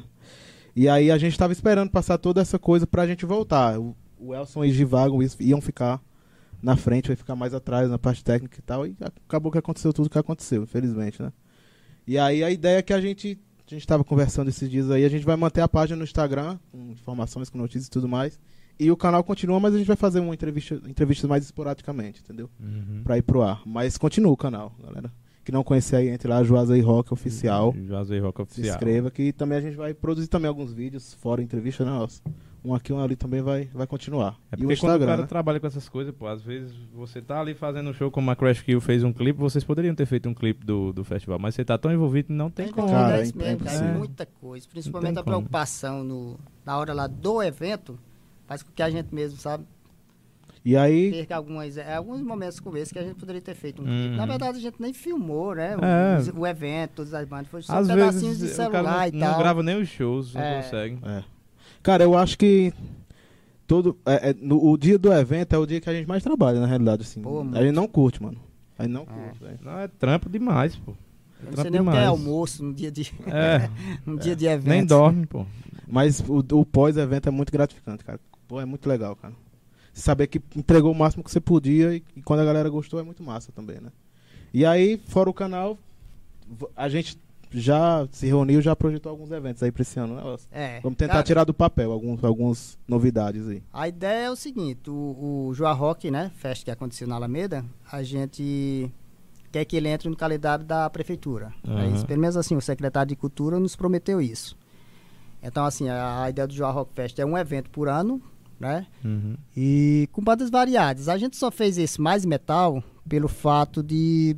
E aí a gente tava esperando passar toda essa coisa pra gente voltar. O, o Elson e Givago is- iam ficar na frente, vai ficar mais atrás na parte técnica e tal. E acabou que aconteceu tudo que aconteceu, infelizmente, né? E aí a ideia é que a gente. A gente estava conversando esses dias aí, a gente vai manter a página no Instagram, com informações, com notícias e tudo mais. E o canal continua, mas a gente vai fazer uma entrevista, entrevistas mais esporadicamente, entendeu? Pra ir pro ar. Mas continua o canal, galera. Que não conhecer aí, entre lá, Juazei Rock Oficial. Juazei Rock Se Oficial. inscreva, que também a gente vai produzir também alguns vídeos, fora entrevista, né, Nelson? Um aqui, um ali também vai, vai continuar. É e o porque quando o Instagram, cara né? trabalha com essas coisas, pô, às vezes você tá ali fazendo um show como a Crash Kill fez um clipe, vocês poderiam ter feito um clipe do, do festival, mas você tá tão envolvido não tem como. Cara, é é é muita coisa. Principalmente a preocupação no, na hora lá do evento, faz com que a gente mesmo, sabe, E aí, perca algumas, é, alguns momentos como esse que a gente poderia ter feito um clipe. Na verdade, a gente nem filmou, né? O, É. o evento, todas as bandas. Foi só Às pedacinhos vezes de o cara celular não, e não tal. grava nem os shows, não É. consegue. É. Cara, eu acho que todo é, é, no- o dia do evento é o dia que a gente mais trabalha, na realidade, assim. Pô, a gente não curte, mano. A gente não É. curte, velho. Não, é trampo demais, pô. É Eu não trampo sei nem o que é almoço no dia de, É, no dia de evento. nem dorme, pô. Mas o, o pós-evento é muito gratificante, cara. Pô, é muito legal, cara. Saber que entregou o máximo que você podia e, e quando a galera gostou é muito massa também, né? E aí, fora o canal, a gente já se reuniu, já projetou alguns eventos aí pra esse ano, né? É. Vamos tentar Cara, tirar do papel alguns, algumas novidades aí. A ideia é o seguinte, o, o Joa Rock, né, festa que aconteceu na Alameda, a gente quer que ele entre no calendário da prefeitura. Aham. É isso, pelo menos assim, o secretário de Cultura nos prometeu isso. Então, assim, a, a ideia do Joa Rock Fest é um evento por ano, né, Uhum. e com bandas variadas. A gente só fez esse mais metal pelo fato de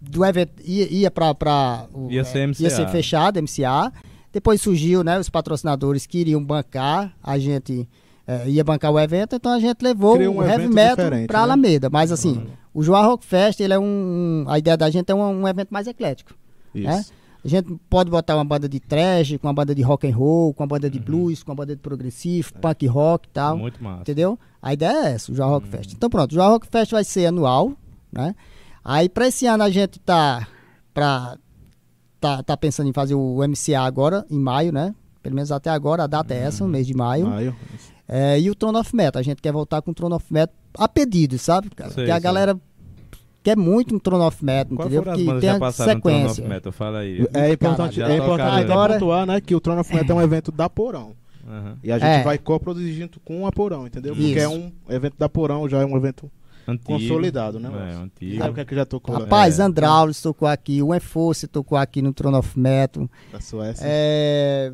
do evento ia, ia para Ia ser MCA. ia ser fechado MCA. Depois surgiu, né, os patrocinadores que iriam bancar, a gente eh, ia bancar o evento, então a gente levou Criou um o heavy metal para né? Alameda, mas assim, o Joa Rock Fest, ele é um a ideia da gente é um, um evento mais eclético. Isso. A gente pode botar uma banda de trash, com uma banda de rock and roll, com uma banda de Uhum. blues, com uma banda de progressivo, punk rock e tal. Muito massa. Entendeu? A ideia é essa, o Joa Rock Fest. Então pronto, o Joa Rock Fest vai ser anual, né? Aí para esse ano a gente tá pra tá, tá pensando em fazer o MCA agora em maio, né? Pelo menos até agora a data é essa, no mês de maio. Maio. É, e o Throne of Metal, a gente quer voltar com o Throne of Metal a pedido, sabe? cara? Sei, Porque a sei. galera quer muito um Throne of Metal, Qual entendeu? Porque tem que já a passaram no Throne sequência. of Metal? Fala aí. É importante, é importante agora. pontuar, né, que o Throne of Metal é um evento da Porão. Aham. E a gente É. vai co-produzir junto com a Porão, entendeu? Porque Isso. é um evento da Porão, já é um evento Antigo. consolidado, né? É, antigo. Sabe o que é que já tocou lá? Rapaz, É. Andraulis tocou aqui, o Enforce tocou aqui no Throne of Metal. Da Suécia. É...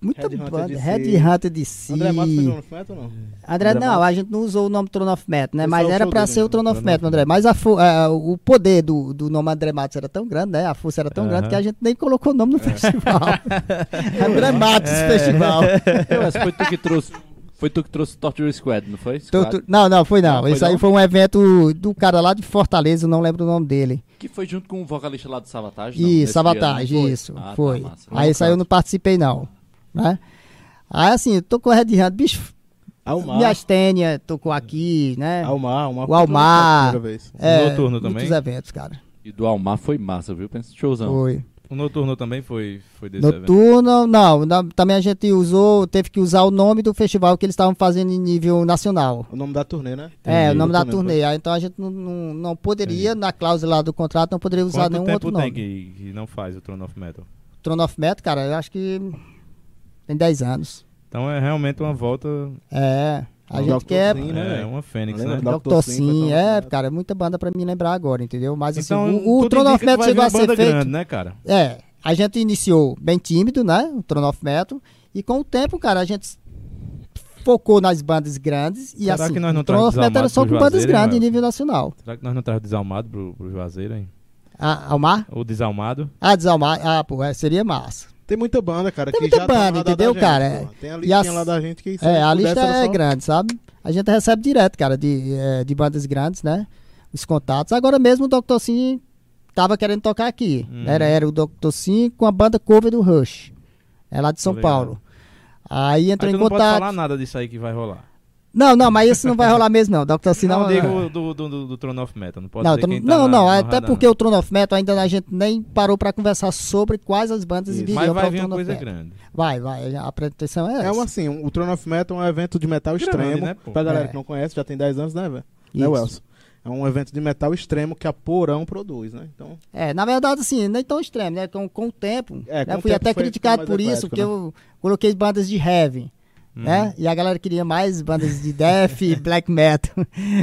Muita Red Hunter banda. Red Hunter DC. André Matos fez Throne of Metal ou não? André, André não, Matos? a gente não usou o nome Throne of Metal, né? Mas o era pra dele, ser o né? Throne of Metal, André. Mas a a- o poder do, do nome André Matos era tão grande, né? A força era tão Aham. grande que a gente nem colocou o nome no festival. André Matos É. Festival. Eu, mas foi tu que trouxe. Foi tu que trouxe o Torture Squad, não foi? Squad. tu- Não, não, foi não. Não, foi Isso aí não? foi um evento do cara lá de Fortaleza, eu não lembro o nome dele. Que foi junto com o vocalista lá do Savatage? não? Isso, Sabotage, foi? isso. Ah, tá, foi. massa. aí isso aí eu não participei, não. Né? Aí assim, eu tô com o Red Hunter, bicho, Almar. minhas tênia tocou aqui, né? Almar, Almar. O Almar. É, Noturno também? Muitos eventos, cara. E do Almar foi massa, viu? Pensa showzão. Foi. O Noturno também foi, foi desse evento. Noturno, não, na- também a gente usou, teve que usar o nome do festival que eles estavam fazendo em nível nacional. O nome da turnê, né? É, o Entendi. nome da turnê. Então a gente não, não, não poderia, na cláusula lá do contrato, não poderia usar Quanto nenhum tempo outro tem nome. que, que não faz o Throne of Metal? Throne of Metal, cara, eu acho que tem 10 anos. Então é realmente uma volta. É, a O gente Dr. quer... Sim, né, é, uma fênix, né? Dr. Dr. Sim, é, cara, muita banda pra me lembrar agora, entendeu? Mas assim, Então, o, o Throne indica of Metal chegou a ser feito... grande, né, cara? É, a gente iniciou bem tímido, né? O Throne of Metal. E com o tempo, cara, a gente focou nas bandas grandes. E Será assim, que nós não o traz of Metal era Desalmado só com bandas grandes em nível nacional. Será que nós não traz o desalmado pro, pro Juazeiro, hein? Ah, Almar? O desalmado? Ah, Desalmar. Ah, pô, é, seria massa. Tem muita banda, cara. Tem que muita já tá banda, radar entendeu, da cara? gente, pô. Tem a E listinha as- lá da gente que É, a lista é só- grande, sabe? A gente recebe direto, cara, de, é, de bandas grandes, né? Os contatos. Agora mesmo o Dr. Sim tava querendo tocar aqui. Uhum. Era, era o Dr. Sim com a banda cover do Rush. É lá de São. Paulo. Aí entrou Aí tu em não pode contato. falar nada disso aí que vai rolar. Não, não, mas esse não vai rolar mesmo, não. Sim não, não. eu digo do, do, do, do Throne of Metal. Não pode não, ser Tron- quem tá não, na- não, no até radar, porque não. o Throne of Metal ainda a gente nem parou pra conversar sobre quais as bandas Isso. viriam Mas vai o vir uma coisa grande. Vai, vai, a pretensão é essa. É um assim, o Throne of Metal é um evento de metal Grande, extremo. né, pô? Pra galera É. que não conhece, já tem 10 anos, né, velho? Né, Isso. Welson? É um evento de metal extremo que a Porão produz, né? Então, É, na verdade, assim, nem tão extremo, né? Com, com o tempo. É, né? com o Fui tempo até foi- criticado por isso, porque né? eu coloquei bandas de heavy, Uhum. né? E a galera queria mais bandas de death e black metal.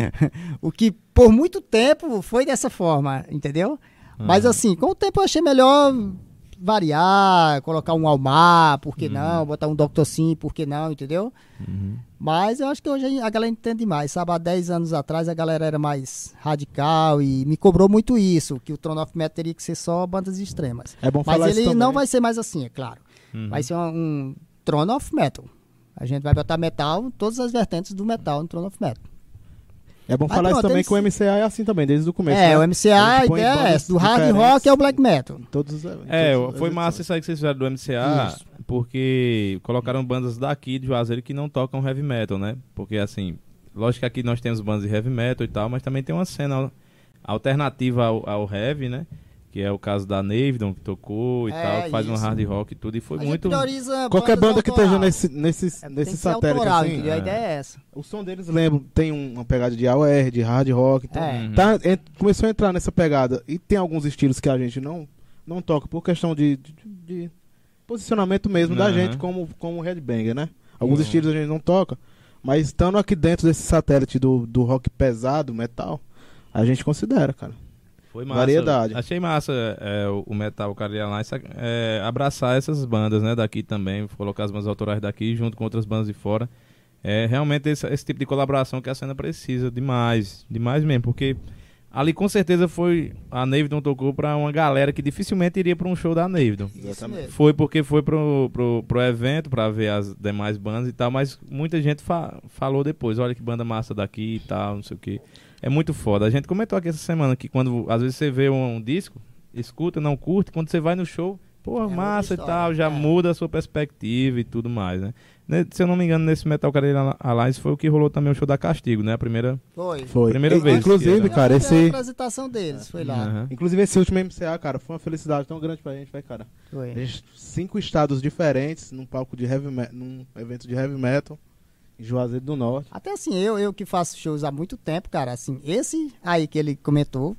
o que por muito tempo foi dessa forma, entendeu? Mas Uhum. assim, com o tempo eu achei melhor variar, colocar um Almar, por que Uhum. não? Botar um Dr. Sim, por que não, entendeu? Uhum. Mas eu acho que hoje a galera entende mais, sabe? Há 10 anos atrás a galera era mais radical e me cobrou muito isso, que o Throne of Metal teria que ser só bandas extremas. é bom Mas falar ele não vai ser mais assim, é claro. Uhum. Vai ser um, um Throne of Metal. A gente vai botar metal, todas as vertentes do metal no Throne of Metal. É bom Mas falar isso também eles- que o MCA é assim também, desde o começo. é, né? o MCA, a põe ideia é essa, do hard rock é o black metal. Todos os eventos. É, todos os foi massa isso aí que vocês fizeram do MCA, Isso. porque colocaram bandas daqui de Juazeiro que não tocam heavy metal, né? Porque assim, lógico que aqui nós temos bandas de heavy metal e tal, mas também tem uma cena alternativa ao, ao heavy, né? Que é o caso da Navidon, que tocou e É, tal, que faz um isso. hard rock e tudo, e foi a muito... prioriza Qualquer banda que esteja nesse, nesse, É, nesse satélite autoral, assim? A é. ideia é essa. o som deles lembra, tem um- uma pegada de AOR, de hard rock. Então, É. Uhum. tá, começou a entrar nessa pegada. E tem alguns estilos que a gente não, não toca por questão de, de- de posicionamento mesmo da Aham. gente como, como headbanger, né? Alguns Uhum. estilos a gente não toca. Mas estando aqui dentro desse satélite do, do rock pesado, metal, a gente considera, cara. Foi massa. Variedade. Achei massa é, o, Metal Alliance é, abraçar essas bandas, né, daqui também, colocar as bandas autorais daqui junto com outras bandas de fora. É realmente esse, esse tipo de colaboração que a cena precisa demais, demais mesmo, porque ali com certeza foi a Navidon tocou pra uma galera que dificilmente iria pra um show da mesmo. Foi porque foi pro, pro, pro evento pra ver as demais bandas e tal, mas muita gente fa- falou depois, olha que banda massa daqui e tal, não sei o que. É muito foda. A gente comentou aqui essa semana que quando às vezes você vê um, disco, escuta, não curte, quando você vai no show, pô, outra massa e tal, já é. muda a sua perspectiva e tudo mais, né? Ne- Se eu não me engano, nesse Metal Carolina Alliance foi o que rolou também o show da Castigo, né? A primeira. Foi. Foi. Primeira E- vez Inclusive, que- cara, a esse. apresentação deles, foi lá. Aham. Inclusive esse último MCA, cara, foi uma felicidade tão grande pra gente, vai, cara. A Foi. gente, cinco estados diferentes num palco de heavy metal, num evento de heavy metal Juazeiro do Norte. Até assim, eu, eu que faço shows há muito tempo, cara, assim, esse aí que ele comentou,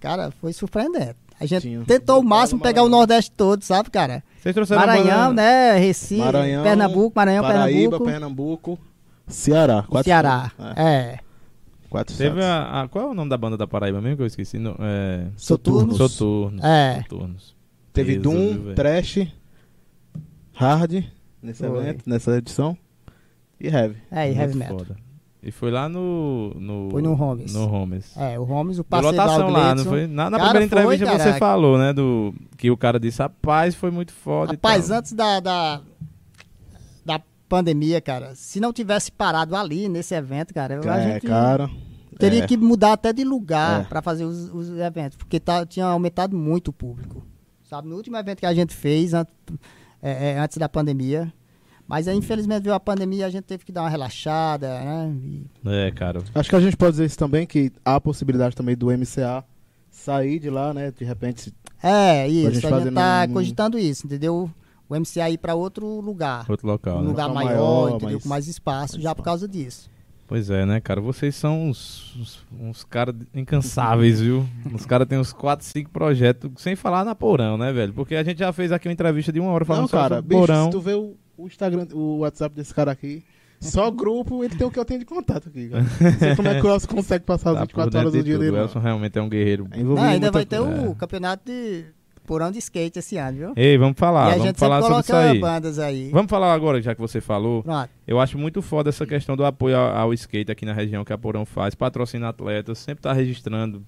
cara, foi surpreendente. A gente Tinha. tentou o máximo pegar o Nordeste todo, sabe, cara? Vocês trouxeram Maranhão, né? Recife, Maranhão, Pernambuco, Maranhão, Paraíba, Pernambuco, Pernambuco, Ceará. Quatro Ceará. É, É. quatro Teve a, a- Qual é o nome da banda da Paraíba mesmo que eu esqueci? No, é... Soturnos. Soturnos. É. Soturnos. Teve viu, Doom? Trash, Hard nesse Foi. evento, nessa edição. E Heavy. É, e heavy metal. foda. E foi lá no. no Foi no Homes. No Homes. É, o Holmes, o parceiro lotação lá, não foi? Na, na Cara, primeira foi, entrevista você falou, né? Do, que o cara disse, rapaz, foi muito foda. e Rapaz, tal. antes da, da, da pandemia, cara, se não tivesse parado ali nesse evento, cara, eu- a É, gente cara. teria é. que mudar até de lugar É. pra fazer os, os eventos, porque tá, tinha aumentado muito o público. Sabe, no último evento que a gente fez, an- é, é, antes da pandemia, mas aí, infelizmente veio a pandemia, a gente teve que dar uma relaxada, né? E- É, cara. Acho que a gente pode dizer isso também, que há a possibilidade também do MCA sair de lá, né? De repente. É, isso, gente a gente tá num- cogitando isso, entendeu? O MCA ir pra outro lugar. Outro local, um né? lugar Local maior, maior, entendeu? mais- Com mais espaço, mais já espaço. por causa disso. Pois é, né, cara? Vocês são uns, uns, uns caras incansáveis, viu? Os caras têm uns 4, 5 projetos, sem falar na Porão, né, velho? Porque a gente já fez aqui uma entrevista de uma hora falando Não, cara, sobre bicho, Porão. se tu vê o, o Instagram, o WhatsApp desse cara aqui. Só grupo, ele tem o que eu tenho de contato aqui, cara. Não sei como é que o Elson consegue passar as Tá por 24 horas do dia tudo. dele. O. Elson realmente é um guerreiro. É envolvido Não, ainda vai ter coisa. o campeonato de porão de skate esse ano, viu? Ei, vamos falar, e a vamos gente falar sobre isso aí. bandas aí. Vamos falar agora, já que você falou. Pronto. Eu acho muito foda essa questão do apoio ao, ao skate aqui na região que a Porão faz, patrocina atletas, sempre tá registrando.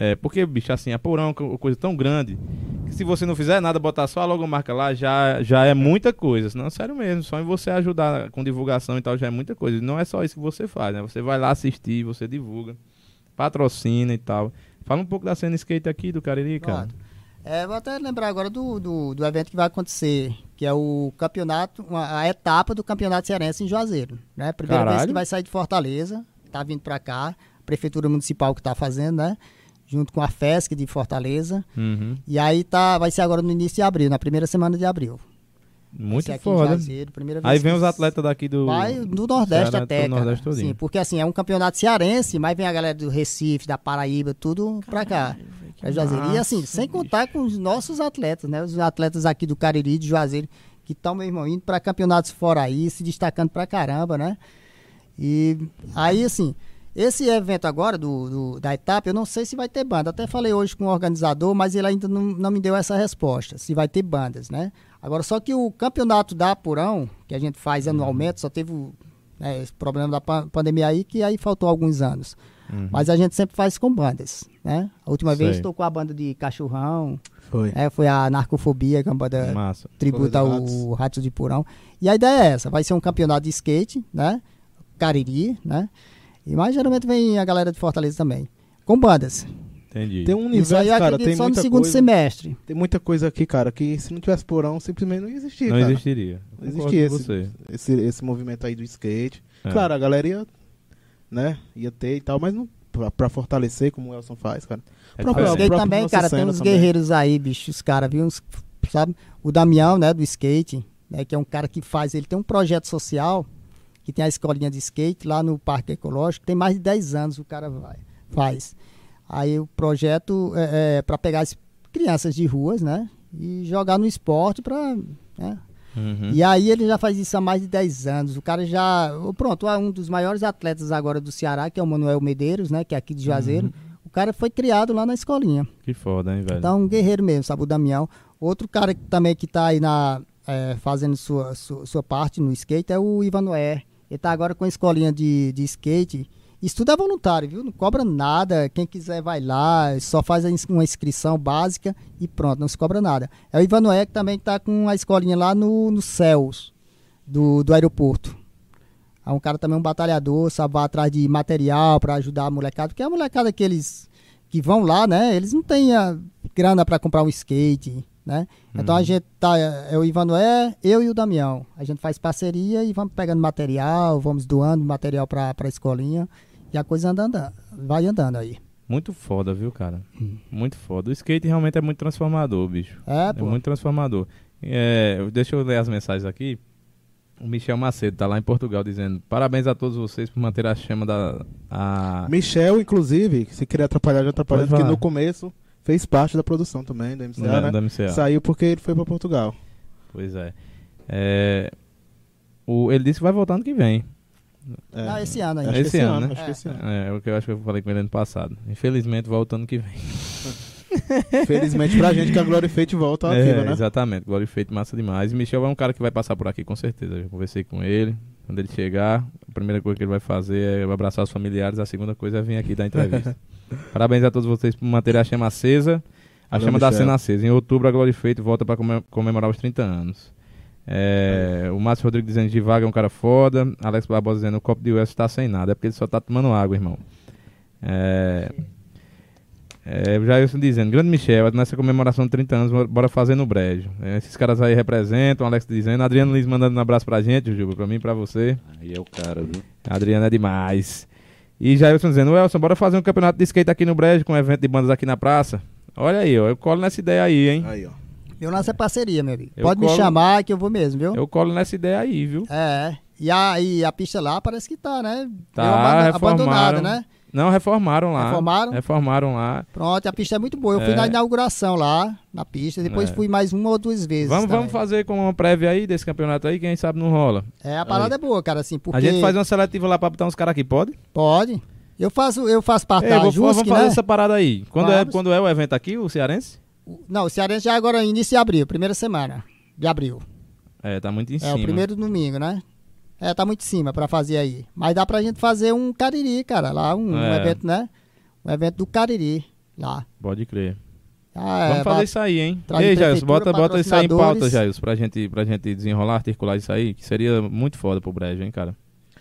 É, porque, bicho, assim, a Porão é uma coisa tão grande que se você não fizer nada, botar só a logomarca lá, já, já é muita coisa. Não, sério mesmo, só em você ajudar com divulgação e tal, já é muita coisa. Não é só isso que você faz, né? Você vai lá assistir, você divulga, patrocina e tal. Fala um pouco da cena skate aqui do Cariri, cara. Pronto. É, vou até lembrar agora do, do, do evento que vai acontecer, que é o campeonato, uma- a etapa do campeonato cearense em Juazeiro. Né? Primeira vez Caralho. que vai sair de Fortaleza, tá vindo para cá, a prefeitura municipal que tá fazendo, né? Junto com a FESC de Fortaleza. Uhum. E aí tá, vai ser agora no início de abril, na primeira semana de abril. Muito foda. Vez Aí vem os atletas daqui do. Vai do Nordeste Ceará, até, todo o cara. Nordeste todinho. Sim, porque assim, é um campeonato cearense, mas vem a galera do Recife, da Paraíba, tudo pra cá. pra Juazeiro. E assim, sem contar com os nossos atletas, né? Os atletas aqui do Cariri, de Juazeiro, que estão, meu irmão, indo pra campeonatos fora aí, se destacando pra caramba, né? E aí, assim, esse evento agora do, do- da etapa, eu não sei se vai ter banda. Até falei hoje com o organizador, mas ele ainda não, não me deu essa resposta, se vai ter bandas, né? Agora, só que o campeonato da Apurão, que a gente faz anualmente, só teve o, né, esse problema da pa- pandemia aí, que aí faltou alguns anos. Uhum. Mas a gente sempre faz com bandas, né? A última vez Sei. tocou a banda de Cachorrão, Foi. né? foi a Narcofobia, que é uma banda Massa. tributa Ratos. o Ratos de Porão. E a ideia é essa, vai ser um campeonato de skate, né? Cariri, né? E mais geralmente vem a galera de Fortaleza também. Com bandas. Entendi. Tem um Isso universo, aí eu cara, acredito tem só no muita segundo coisa. semestre. Tem muita coisa aqui, cara, que se não tivesse porão, simplesmente não ia existir, Não cara. existiria. Não existia com esse, você. esse, esse movimento aí do skate. É. Claro, a galera ia, né, ia ter e tal, mas não pra, pra fortalecer, como o Elson faz, cara. É Próprio- diferente. skate próprio também, cara, tem uns também. guerreiros aí, bicho, os caras, viu? Uns, sabe? O Damião, né, do skate, né, que é um cara que faz, ele tem um projeto social, que tem a escolinha de skate lá no Parque Ecológico, tem mais de 10 anos o cara vai, faz. Aí o projeto é, é para pegar as crianças de ruas, né, e jogar no esporte para, né, Uhum. e aí ele já faz isso há mais de 10 anos. O cara já. Pronto, um dos maiores atletas agora do Ceará, que é o Manuel Medeiros, né? Que é aqui de Juazeiro. O cara foi criado lá na escolinha. Que foda, hein, velho? Então, um guerreiro mesmo, sabe? O Damião. Outro cara que, também que tá aí na, é, fazendo sua, sua, sua parte no skate é o Ivan Noé. Ele tá agora com a escolinha de, de skate. Isso tudo é voluntário, viu? Não cobra nada. Quem quiser vai lá, só faz uma inscrição básica e pronto, não se cobra nada. É o Ivan que também tá com a escolinha lá no, no Céus do, do aeroporto. É um cara também um batalhador, sabe, vai atrás de material para ajudar a molecada, porque a molecada que eles que vão lá, né, eles não têm a grana para comprar um skate, né? Então a gente tá, é o Ivan Noé, eu e o Damião. A gente faz parceria e vamos pegando material, vamos doando material para a escolinha e a coisa anda andando, vai andando aí. Muito foda, viu, cara? Muito foda. O skate realmente é muito transformador, bicho. É, É pô. muito transformador. É, deixa eu ler as mensagens aqui. O Michel Macedo tá lá em Portugal dizendo: Parabéns a todos vocês por manter a chama da. A... Michel, inclusive, se querer atrapalhar, já atrapalhou, Pode porque no começo fez parte da produção também, da MCA, da, né? da MCA. Saiu porque ele foi pra Portugal. Pois é. É, o, ele disse que vai voltar ano que vem. É. Não, esse ano Acho aí. que Esse ano, né? Acho que esse ano. É, o que eu acho que eu falei com ele ano passado. Infelizmente, volta ano que vem. Felizmente pra gente que a Glory Fate volta É, ativa, né? Exatamente, Glória feito massa demais. E Michel é um cara que vai passar por aqui com certeza. Eu já conversei com ele. Quando ele chegar, a primeira coisa que ele vai fazer é abraçar os familiares, a segunda coisa é vir aqui dar entrevista. Parabéns a todos vocês por manterem a chama acesa. A Valeu, chama da Michel. cena acesa. Em outubro, a Glória Feito volta para comemorar os 30 anos. É, o Márcio Rodrigues dizendo que Vaga é um cara foda. Alex Barbosa dizendo o copo de West tá sem nada. É porque ele só tá tomando água, irmão. É, é, o Jailson dizendo, grande Michel, nessa comemoração de 30 anos, bora fazer no brejo. É, esses caras aí representam, Alex dizendo, Adriano Liz mandando um abraço pra gente, Juba, pra mim e pra você. Aí é o cara, viu? Adriano é demais. E Jailson dizendo, Elson, bora fazer um campeonato de skate aqui no brejo, com um evento de bandas aqui na praça. Olha aí, ó, eu colo nessa ideia aí, hein? Aí, ó. Eu lanço é parceria, meu amigo. Eu Pode me colo- chamar que eu vou mesmo, viu? Eu colo nessa ideia aí, viu? É. E a, e a pista lá parece que tá, né? Tá, Deu abandonada, né? Não, reformaram lá. Reformaram? Reformaram lá. Pronto, a pista é muito boa. Eu fui É. na inauguração lá, na pista, depois É. fui mais uma ou duas vezes. Vamos, também. vamos fazer como uma prévia aí desse campeonato aí, quem sabe não rola. É, a parada é boa, cara, assim, porque... A gente faz uma seletiva lá pra botar uns caras aqui, pode? Pode. Eu faço, eu faço parte Ei, da vou- JUSC, vamos fazer né? essa parada aí. Quando é, quando é o evento aqui, o cearense? Não, o Cearense já agora início de abril, primeira semana de abril. É, tá muito em é cima. o primeiro domingo, né? É, tá muito em cima pra fazer aí. Mas dá pra gente fazer um Cariri, cara, lá, um, um É. evento, né? Um evento do Cariri, lá. Pode crer. Ah, é, Vamos fazer isso aí, hein? Ei, prefeitura, bota, bota isso aí em pauta. Jailson, pra gente, pra gente desenrolar, articular isso aí, que seria muito foda pro Brejo, hein, cara?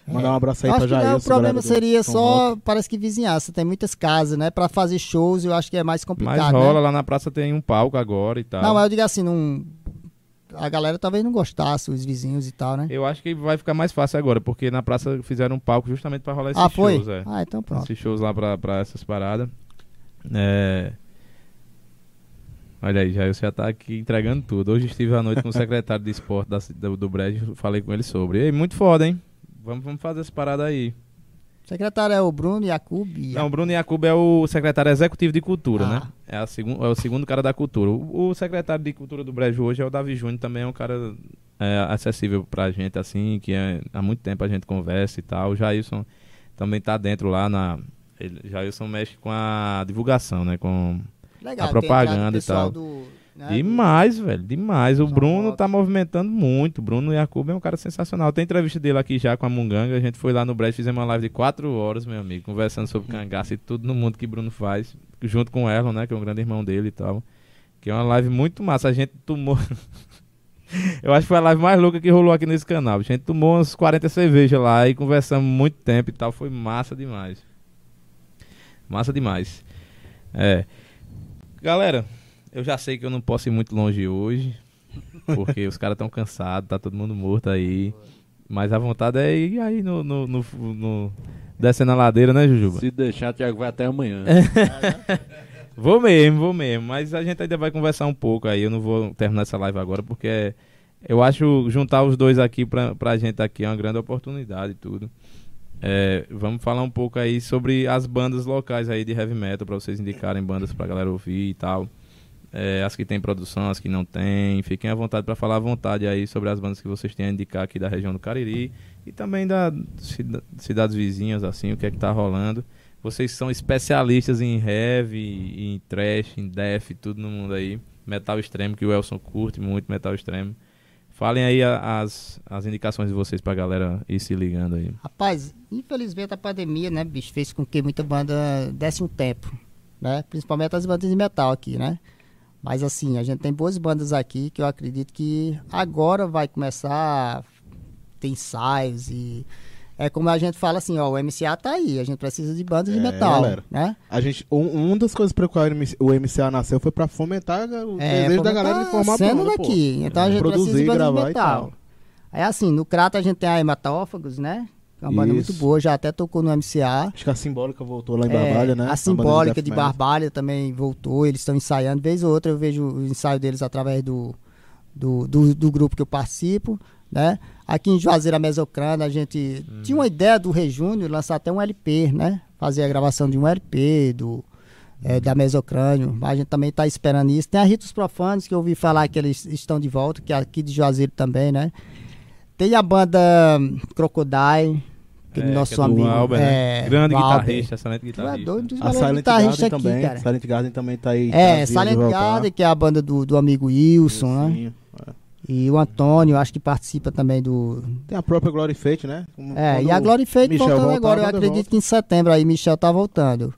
Mandar um abraço aí Eu pra acho que Jair. não, o problema seria só, parece que vizinhança, tem muitas casas, né? Pra fazer shows eu acho que é mais complicado, Mas rola, né? lá na praça tem um palco agora e tal. Não, mas eu digo assim, não... A galera talvez não gostasse, os vizinhos e tal, né? Eu acho que vai ficar mais fácil agora, porque na praça fizeram um palco justamente pra rolar esses ah, foi? shows, é. Ah, então pronto. Esses shows lá pra, pra essas paradas. É... Olha aí, já já tá aqui entregando tudo. Hoje estive à noite com o secretário de esporte da, do, do Brejo, falei com ele sobre. Ei, muito foda, hein? Vamos, vamos fazer essa parada aí. O secretário é o Bruno Jacob. e- Não, o Bruno Jacob é o secretário executivo de cultura, Ah. né? É, segun, é o segundo cara da cultura. O, o secretário de cultura do Brejo hoje é o Davi Júnior, também é um cara é, acessível pra gente, assim, que é- há muito tempo a gente conversa e tal. O Jailson também tá dentro lá na. Ele, Jailson mexe com a divulgação, né? Com Legal, a propaganda e tal. do- né, Demais, velho, demais. O Bruno tá movimentando muito. O Bruno Jacob é um cara sensacional. Tem entrevista dele aqui já com a Munganga. A gente foi lá no Brejo, fizemos uma live de quatro horas, meu amigo, conversando sobre cangaço e tudo no mundo que Bruno faz, junto com o Erlon, né, que é um grande irmão dele e tal. Que é uma live muito massa. A gente tomou. Eu acho que foi a live mais louca que rolou aqui nesse canal. A gente tomou uns 40 cervejas lá e conversamos muito tempo e tal. Foi massa demais. Massa demais. É. Galera, eu já sei que eu não posso ir muito longe hoje, porque os caras estão cansados, tá todo mundo morto aí. Mas a vontade é ir aí no, no, no, no- descendo a ladeira, né, Jujuba? Se deixar, Thiago vai até amanhã. Vou mesmo, vou mesmo. Mas a gente ainda vai conversar um pouco aí. Eu não vou terminar essa live agora, porque eu acho juntar os dois aqui pra, pra gente aqui é uma grande oportunidade e tudo. É, vamos falar um pouco aí sobre as bandas locais aí de heavy metal, pra vocês indicarem bandas pra galera ouvir e tal. É, as que tem produção, as que não tem. Fiquem à vontade pra falar à vontade aí sobre as bandas que vocês têm a indicar aqui da região do Cariri e também da cida- cidades vizinhas, assim, o que é que tá rolando. Vocês são especialistas em heavy, em trash, em death, tudo no mundo aí. Metal extremo, que o Elson curte muito metal extremo. Falem aí as, as indicações de vocês pra galera ir se ligando aí. Rapaz, infelizmente a pandemia, né, bicho, fez com que muita banda desse um tempo, né? Principalmente as bandas de metal aqui, né? Mas assim, a gente tem boas bandas aqui que eu acredito que agora vai começar a ter ensaios e é como a gente fala assim, ó, o MCA tá aí, a gente precisa de bandas de É, metal, galera. né? A gente, um, uma das coisas para qual o MC o MCA nasceu foi para fomentar o desejo da galera de formar É, cena banda, pô. daqui. Então a gente Produzir, precisa de bandas de metal. tal. Aí assim, no Crato a gente tem a Hematófagos, né? É uma banda muito boa, já até tocou no MCA. Acho que a Simbólica voltou lá em É, Barbalha, né? A simbólica de death metal. Barbalha também voltou, eles estão ensaiando. Vez ou outra eu vejo o ensaio deles através do, do, do, do grupo que eu participo. Né? Aqui em Juazeiro, a Mesocrana, a gente Uhum. tinha uma ideia do Rejúnior lançar até um LP, né? Fazer a gravação de um LP do, é, da Mesocrânio. Mas a gente também está esperando isso. Tem a Ritos Profanos, que eu ouvi falar que eles estão de volta, que é aqui de Juazeiro também, né? Tem a banda hum, Crocodile, que É, nosso que é amigo. Albert, né? é, Grande o Albert. guitarrista, excelente é guitarrista. doido, A Silent Garden aqui, também. cara. Silent Garden também tá aí. É, tá Silent. Garden, que é a banda do, do amigo Wilson, né? Sim. E o Antônio, acho que participa também do. Tem a própria Glory Fate, né? Como- É, e a Glory Fate Michel voltando voltar, agora. Eu acredito volta. que em setembro aí Michel tá voltando.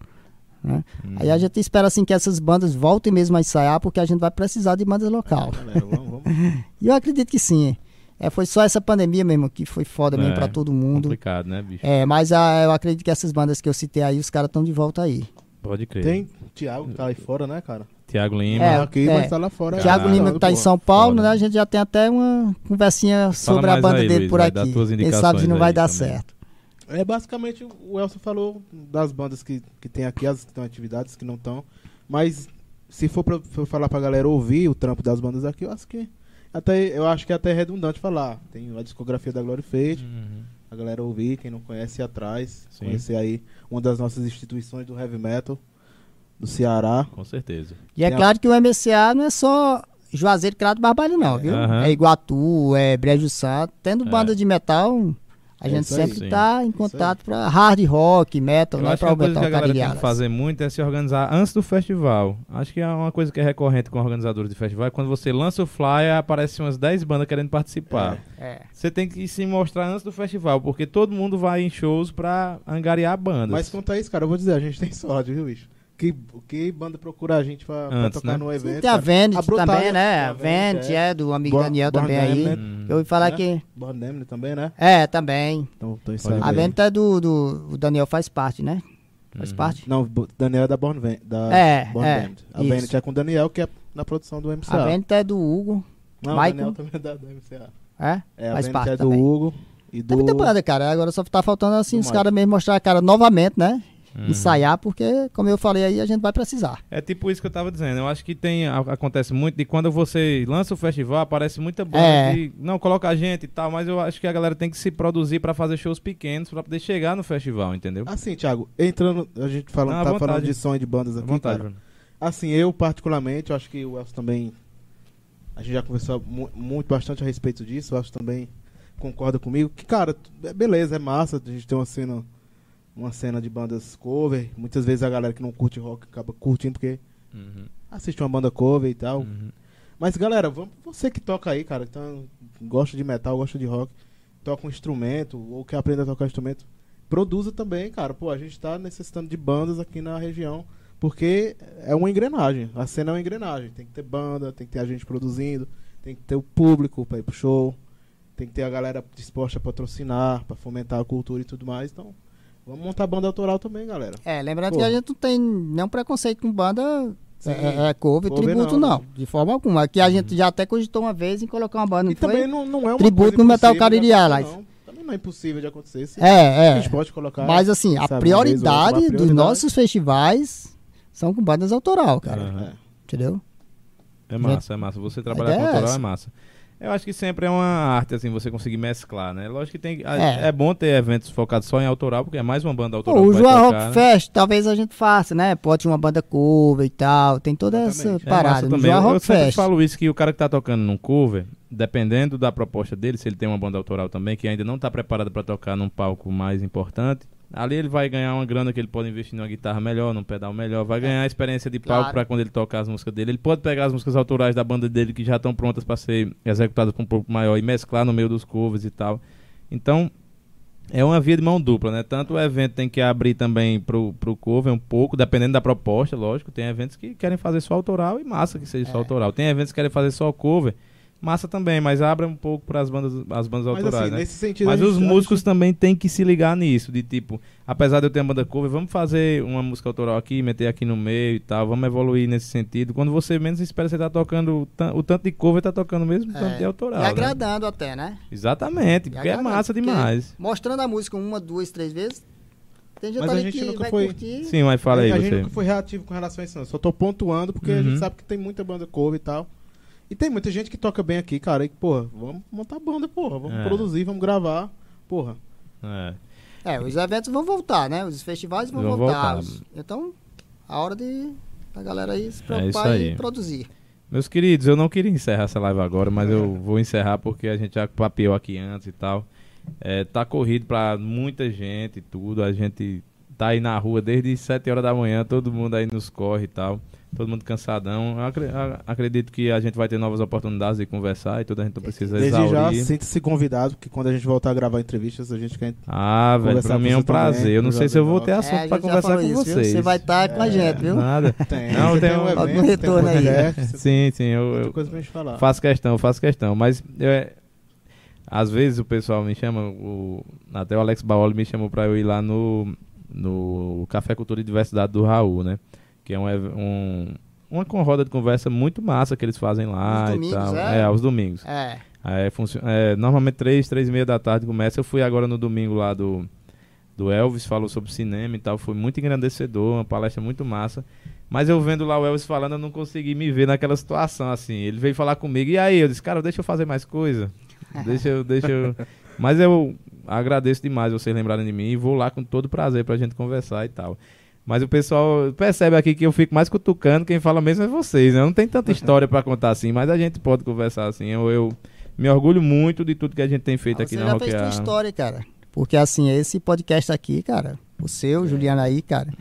né? Hum. Aí a gente espera assim que essas bandas voltem mesmo a ensaiar, porque a gente vai precisar de bandas local. Galera, vamos, vamos. E eu acredito que sim. É, foi só essa pandemia mesmo que foi foda mesmo É, pra todo mundo. Complicado, né, bicho? É, mas ah, eu acredito que essas bandas que eu citei aí, os caras estão de volta aí. Pode crer. Tem Thiago que tá aí fora, né, cara? Tiago Lima. É, aqui, é. mas tá lá fora. Tiago Lima que tá em. São Paulo, Foda. né? A gente já tem até uma conversinha sobre a banda aí, dele Luiz, por aqui. Quem sabe se não vai dar também. certo. É basicamente o Elson falou das bandas que, que tem aqui, as que estão atividades que não estão. Mas se for pra, for falar pra galera ouvir o trampo das bandas aqui, eu acho que até eu acho que é até redundante falar. Tem a discografia da Glory Fate, Uhum. a galera ouvir, quem não conhece ir atrás, Sim. conhecer aí uma das nossas instituições do heavy metal do Ceará. Com certeza. E é Tem a- claro que o MCA não é só Juazeiro, Crato e Barbalho, não, viu? Aham. É Iguatu, é Brejo Santo. Tendo É. banda de metal, a É gente isso sempre Sim. tá em contato pra hard rock, metal, Eu é que pra uma coisa que a galera tem que fazer muito é se organizar antes do festival. Acho que é uma coisa que é recorrente com organizadores de festival. é Quando você lança o flyer, aparecem umas 10 bandas querendo participar. É. Você tem que se mostrar antes do festival, porque todo mundo vai em shows pra angariar bandas. Mas quanto a isso, cara, eu vou dizer, a gente tem sorte, viu, bicho? Que, que banda procura a gente pra, pra Antes, tocar né? no evento? Tem a A Brutal, também, né? né? A A Vanity, é. é, do amigo Born- Daniel Born também aí. Hum. Eu ouvi falar Né? que... Born Damned também, né? É, também. Então, tô A. Vanity é do, do... O Daniel faz parte, né? Faz Uhum. parte. Não, o Daniel é da Born, Van, da É, Born é. A. Vanity é com o Daniel, que é na produção do MCA. A Vanity é do Hugo. Não, Michael. o Daniel também é da, da MCA. É? É, a faz Vanity parte é do também. Hugo e do... Tem muita banda, cara. Agora só tá faltando assim Do os caras mesmo mostrar a cara novamente, né? Uhum. Ensaiar, porque, como eu falei aí, a gente vai precisar. É tipo isso que eu tava dizendo. Eu acho que tem acontece muito de quando você lança o festival, aparece muita banda É. que não coloca a gente e tal, mas eu acho que a galera tem que se produzir pra fazer shows pequenos pra poder chegar no festival, entendeu? Assim, Thiago, entrando, a gente falando, tá vontade. falando de som e de bandas À aqui, vontade, cara. Assim, eu particularmente, eu acho que o Elcio também. A gente já conversou mu- muito bastante a respeito disso. O Elcio também concorda comigo. Que, cara, é beleza, é massa. A gente tem uma cena, uma cena de bandas cover. Muitas vezes a galera que não curte rock acaba curtindo porque Uhum. assiste uma banda cover e tal. Uhum. Mas galera, vamos, você que toca aí, cara, então, gosta de metal, gosta de rock, toca um instrumento ou quer aprender a tocar instrumento, produza também, cara. Pô, a gente tá necessitando de bandas aqui na região, porque é uma engrenagem. A cena é uma engrenagem. Tem que ter banda, tem que ter a gente produzindo, tem que ter o público pra ir pro show, tem que ter a galera disposta a patrocinar, pra fomentar a cultura e tudo mais. Então, vamos montar banda autoral também, galera. É, lembrando Pô. que a gente não tem nenhum preconceito com banda Sim. é, é cover, Cover tributo, não, não, né? de forma alguma. Aqui a gente já até cogitou uma vez em colocar uma banda, e foi? também não, não é uma Tributo no Metal Caririá, lá. Também não é impossível de acontecer. Se É, A gente é. pode colocar. Mas assim, a prioridade uma dos prioridade. nossos festivais são com bandas autoral, cara. É. Entendeu? É massa, é massa. Você trabalhar com é autoral é massa. Eu acho que sempre é uma arte, assim, você conseguir mesclar, né? Lógico que tem. É. É, bom ter eventos focados só em autoral, porque é mais uma banda autoral. Pô, o João Rock né? Fest, talvez a gente faça, né? Pode uma banda cover e tal. Tem toda essa Exatamente. É massa parada. no também. João Eu, eu Rock sempre Fest. falo isso, que o cara que tá tocando num cover, dependendo da proposta dele, se ele tem uma banda autoral também, que ainda não tá preparado pra tocar num palco mais importante, ali ele vai ganhar uma grana que ele pode investir numa guitarra melhor, num pedal melhor, vai ganhar a experiência de palco Claro. pra quando ele tocar as músicas dele. Ele pode pegar as músicas autorais da banda dele que já estão prontas pra ser executadas com um pouco maior e mesclar no meio dos covers e tal. Então, é uma via de mão dupla, né? Tanto o evento tem que abrir também pro, pro cover um pouco, dependendo da proposta, lógico. Tem eventos que querem fazer só autoral e massa que seja só É. autoral. Tem eventos que querem fazer só cover, massa também, mas abre um pouco para as bandas, as bandas Mas autorais, assim, né? nesse sentido. Mas a gente- os a músicos também têm que se ligar nisso, de tipo, apesar de eu ter uma banda cover, vamos fazer uma música autoral aqui, meter aqui no meio e tal, vamos evoluir nesse sentido. Quando você menos espera, você tá tocando, o tan- o tanto de cover tá tocando mesmo, o tanto É. de autoral. E né? agradando até, né? Exatamente, E porque é massa porque demais. Mostrando a música uma, duas, três vezes. Tem gente Mas a gente que nunca vai foi- curtir. Sim, mas fala aí a gente você. nunca foi reativo com relação a isso, não. Só tô pontuando porque a Uhum. gente sabe que tem muita banda cover e tal. E tem muita gente que toca bem aqui, cara. E, porra, vamos montar banda, porra. Vamos É. produzir, vamos gravar. Porra. É. É, os eventos vão voltar, né? Os festivais vão, Vão voltar. voltar. Então, a hora de a galera aí se É preocupar aí. e produzir. Meus queridos, eu não queria encerrar essa live agora, mas eu vou encerrar porque a gente já papeou aqui antes e tal. É, tá corrido pra muita gente e tudo. A gente tá aí na rua desde 7 horas da manhã, todo mundo aí nos corre e tal. Todo mundo cansadão. Eu acredito que a gente vai ter novas oportunidades de conversar e tudo. A gente não precisa Desde já, exaurir. sinta-se convidado, porque quando a gente voltar a gravar entrevistas, a gente quer. Ah, velho, pra mim é um você também, prazer. Eu não sei se eu vou ter assunto É, pra já conversar com isso, viu? vocês. Você vai estar com a gente, viu? Nada. Tem, Não, tem tem um- um algum evento, tem um retorno aí. Sim, sim. Eu, muita eu, coisa pra gente falar. Faço questão, faço questão. Mas é, às vezes o pessoal me chama, o, até o Alex Baoli me chamou pra eu ir lá no, no Café Cultura e Diversidade do Raul, né? Que é um, um, uma roda de conversa muito massa que eles fazem lá Aos e domingos, tal. é? É, aos domingos. É. Aí funcio- é, normalmente três, três e meia da tarde começa. Eu fui agora no domingo lá do, do Elvis, falou sobre cinema e tal. Foi muito engrandecedor, uma palestra muito massa. Mas eu vendo lá o Elvis falando, eu não consegui me ver naquela situação, assim. Ele veio falar comigo, e aí? Eu disse, cara, deixa eu fazer mais coisa. Deixa eu, deixa eu... Mas eu agradeço demais vocês lembrarem de mim e vou lá com todo prazer pra gente conversar e tal. Mas o pessoal percebe aqui que eu fico mais cutucando, quem fala mesmo é vocês, né? Não tem tanta história pra contar assim, mas a gente pode conversar assim. Eu, eu me orgulho muito de tudo que a gente tem feito Ah, aqui você na já fez tua Rockear. história, cara. Porque assim, esse podcast aqui, cara, o seu, Juliano aí, cara,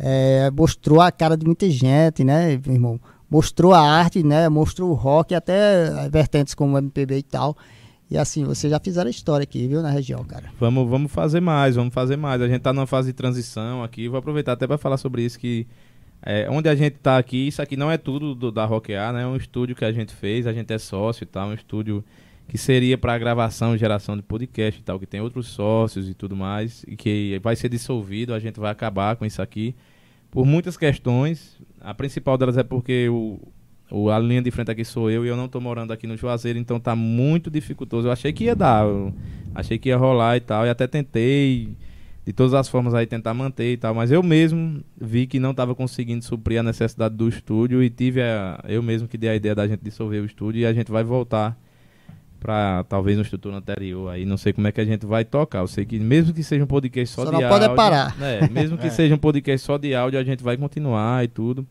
é, mostrou a cara de muita gente, né, irmão? Mostrou a arte, né? Mostrou o rock, até vertentes como MPB e tal. E assim, vocês já fizeram história aqui, viu, na região, cara. Vamos, vamos fazer mais, vamos fazer mais. A gente tá numa fase de transição aqui. Vou aproveitar até para falar sobre isso que é, onde a gente tá aqui, isso aqui não é tudo do, da Rockear, né? É um estúdio que a gente fez, a gente é sócio e tal, um estúdio que seria para gravação e geração de podcast e tal, que tem outros sócios e tudo mais, e que vai ser dissolvido, a gente vai acabar com isso aqui por muitas questões. A principal delas é porque o, o a linha de frente aqui sou eu e eu não tô morando aqui no Juazeiro, então tá muito dificultoso. Eu achei que ia dar, achei que ia rolar e tal, e até tentei de todas as formas aí tentar manter e tal, mas eu mesmo vi que não estava conseguindo suprir a necessidade do estúdio e tive a, eu mesmo que dei a ideia da gente dissolver o estúdio e a gente vai voltar para talvez no estrutura anterior aí, não sei como é que a gente vai tocar. Eu sei que mesmo que seja um podcast só, Só de não áudio, pode parar. é, mesmo que seja um podcast só de áudio, a gente vai continuar e tudo.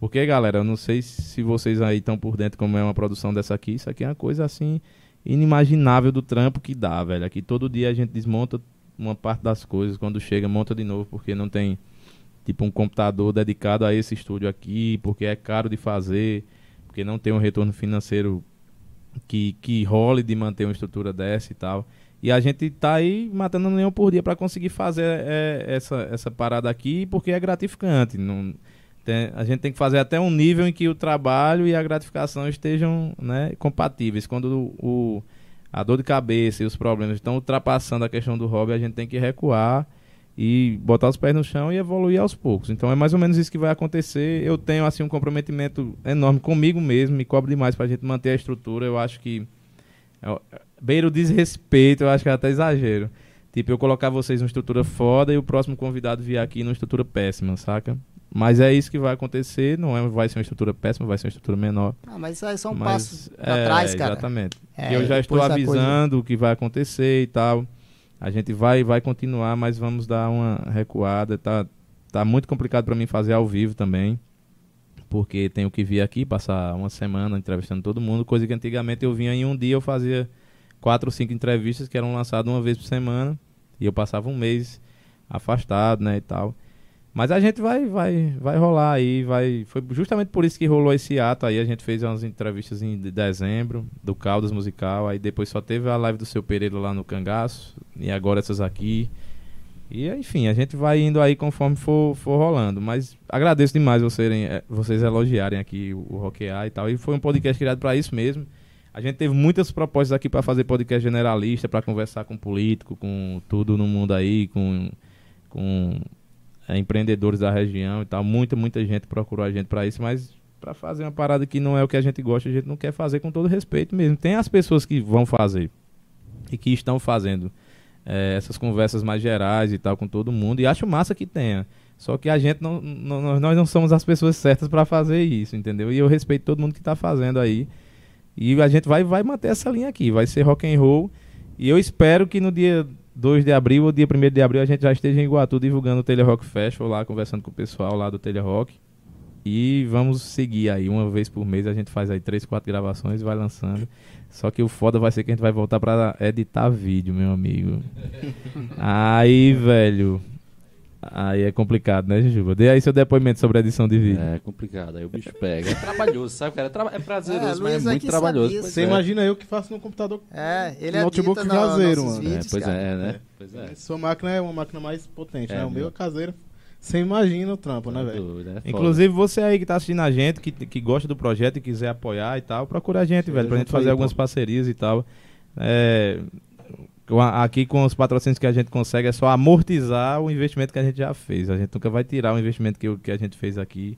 Porque, galera, eu não sei se vocês aí estão por dentro como é uma produção dessa aqui. Isso aqui é uma coisa assim inimaginável do trampo que dá, velho. Aqui todo dia a gente desmonta uma parte das coisas, quando chega monta de novo porque não tem tipo um computador dedicado a esse estúdio aqui, porque é caro de fazer, porque não tem um retorno financeiro que que role de manter uma estrutura dessa e tal. E a gente tá aí matando um leão por dia para conseguir fazer é, essa, essa parada aqui, porque é gratificante. Não, tem- a gente tem que fazer até um nível em que o trabalho e a gratificação estejam né, compatíveis. Quando o, o- a dor de cabeça e os problemas estão ultrapassando a questão do hobby, a gente tem que recuar e botar os pés no chão e evoluir aos poucos. Então é mais ou menos isso que vai acontecer. Eu tenho assim um comprometimento enorme comigo mesmo, me cobro demais pra gente manter a estrutura. Eu acho que é, beira o desrespeito, eu acho que é até exagero. Tipo, eu colocar vocês numa estrutura foda e o próximo convidado vir aqui numa estrutura péssima, saca? Mas é isso que vai acontecer, não é, vai ser uma estrutura péssima, vai ser uma estrutura menor. Ah, mas isso aí são Mas, passos é, trás, cara. Exatamente. É, eu já estou depois a coisa- avisando o que vai acontecer e tal. A gente vai vai continuar, mas vamos dar uma recuada. Tá, tá muito complicado para mim fazer ao vivo também. Porque tenho que vir aqui, passar uma semana entrevistando todo mundo, coisa que antigamente eu vinha em um dia, eu fazia quatro ou cinco entrevistas que eram lançadas uma vez por semana. E eu passava um mês afastado, né, e tal. Mas a gente vai, vai, vai rolar aí, vai. Foi justamente por isso que rolou esse ato aí. A gente fez umas entrevistas em de- dezembro do Caldas Musical, aí depois só teve a live do seu Pereira lá no Cangaço e agora essas aqui. E enfim, a gente vai indo aí conforme for, for rolando. Mas agradeço demais vocês, eh, vocês elogiarem aqui o, o Rockear e tal. E foi um podcast criado para isso mesmo. A gente teve muitas propostas aqui para fazer podcast generalista, para conversar com político, com tudo no mundo aí, com, com é, empreendedores da região e tal. Muita, muita gente procurou a gente para isso, mas para fazer uma parada que não é o que a gente gosta, a gente não quer fazer com todo respeito mesmo. Tem as pessoas que vão fazer e que estão fazendo é, essas conversas mais gerais e tal com todo mundo, e acho massa que tenha. Só que a gente não, não- nós- não somos as pessoas certas para fazer isso, entendeu? E eu respeito todo mundo que tá fazendo aí. E a gente vai, vai manter essa linha aqui, vai ser rock and roll. E eu espero que no dia 2 de abril ou dia 1 de abril a gente já esteja em Iguatu divulgando o Telha Rock Festival lá, conversando com o pessoal lá do Telha Rock. E vamos seguir aí, uma vez por mês a gente faz aí três, quatro gravações e vai lançando. Só que o foda vai ser que a gente vai voltar pra editar vídeo, meu amigo. Aí, velho. Aí é complicado, né, Jujuba? Dê aí seu depoimento sobre a edição de vídeo. É complicado, aí o bicho pega. É trabalhoso, sabe, cara? É, tra- é prazeroso, É, mas é é muito trabalhoso. Você é. imagina eu que faço no computador. É, ele Notebook no- caseiro, nossos mano. É, vídeos, pois cara. é, né? Pois é. Sua máquina é uma máquina mais potente, É, né? O meu é caseiro. Você imagina o trampo, né, Tá velho? é. Inclusive, você aí que tá assistindo a gente, que, que gosta do projeto e quiser apoiar e tal, procura a gente, velho, pra gente fazer aí, algumas pô. parcerias e tal. É, aqui com os patrocínios que a gente consegue é só amortizar o investimento que a gente já fez. A gente nunca vai tirar o investimento que, o- que a gente fez aqui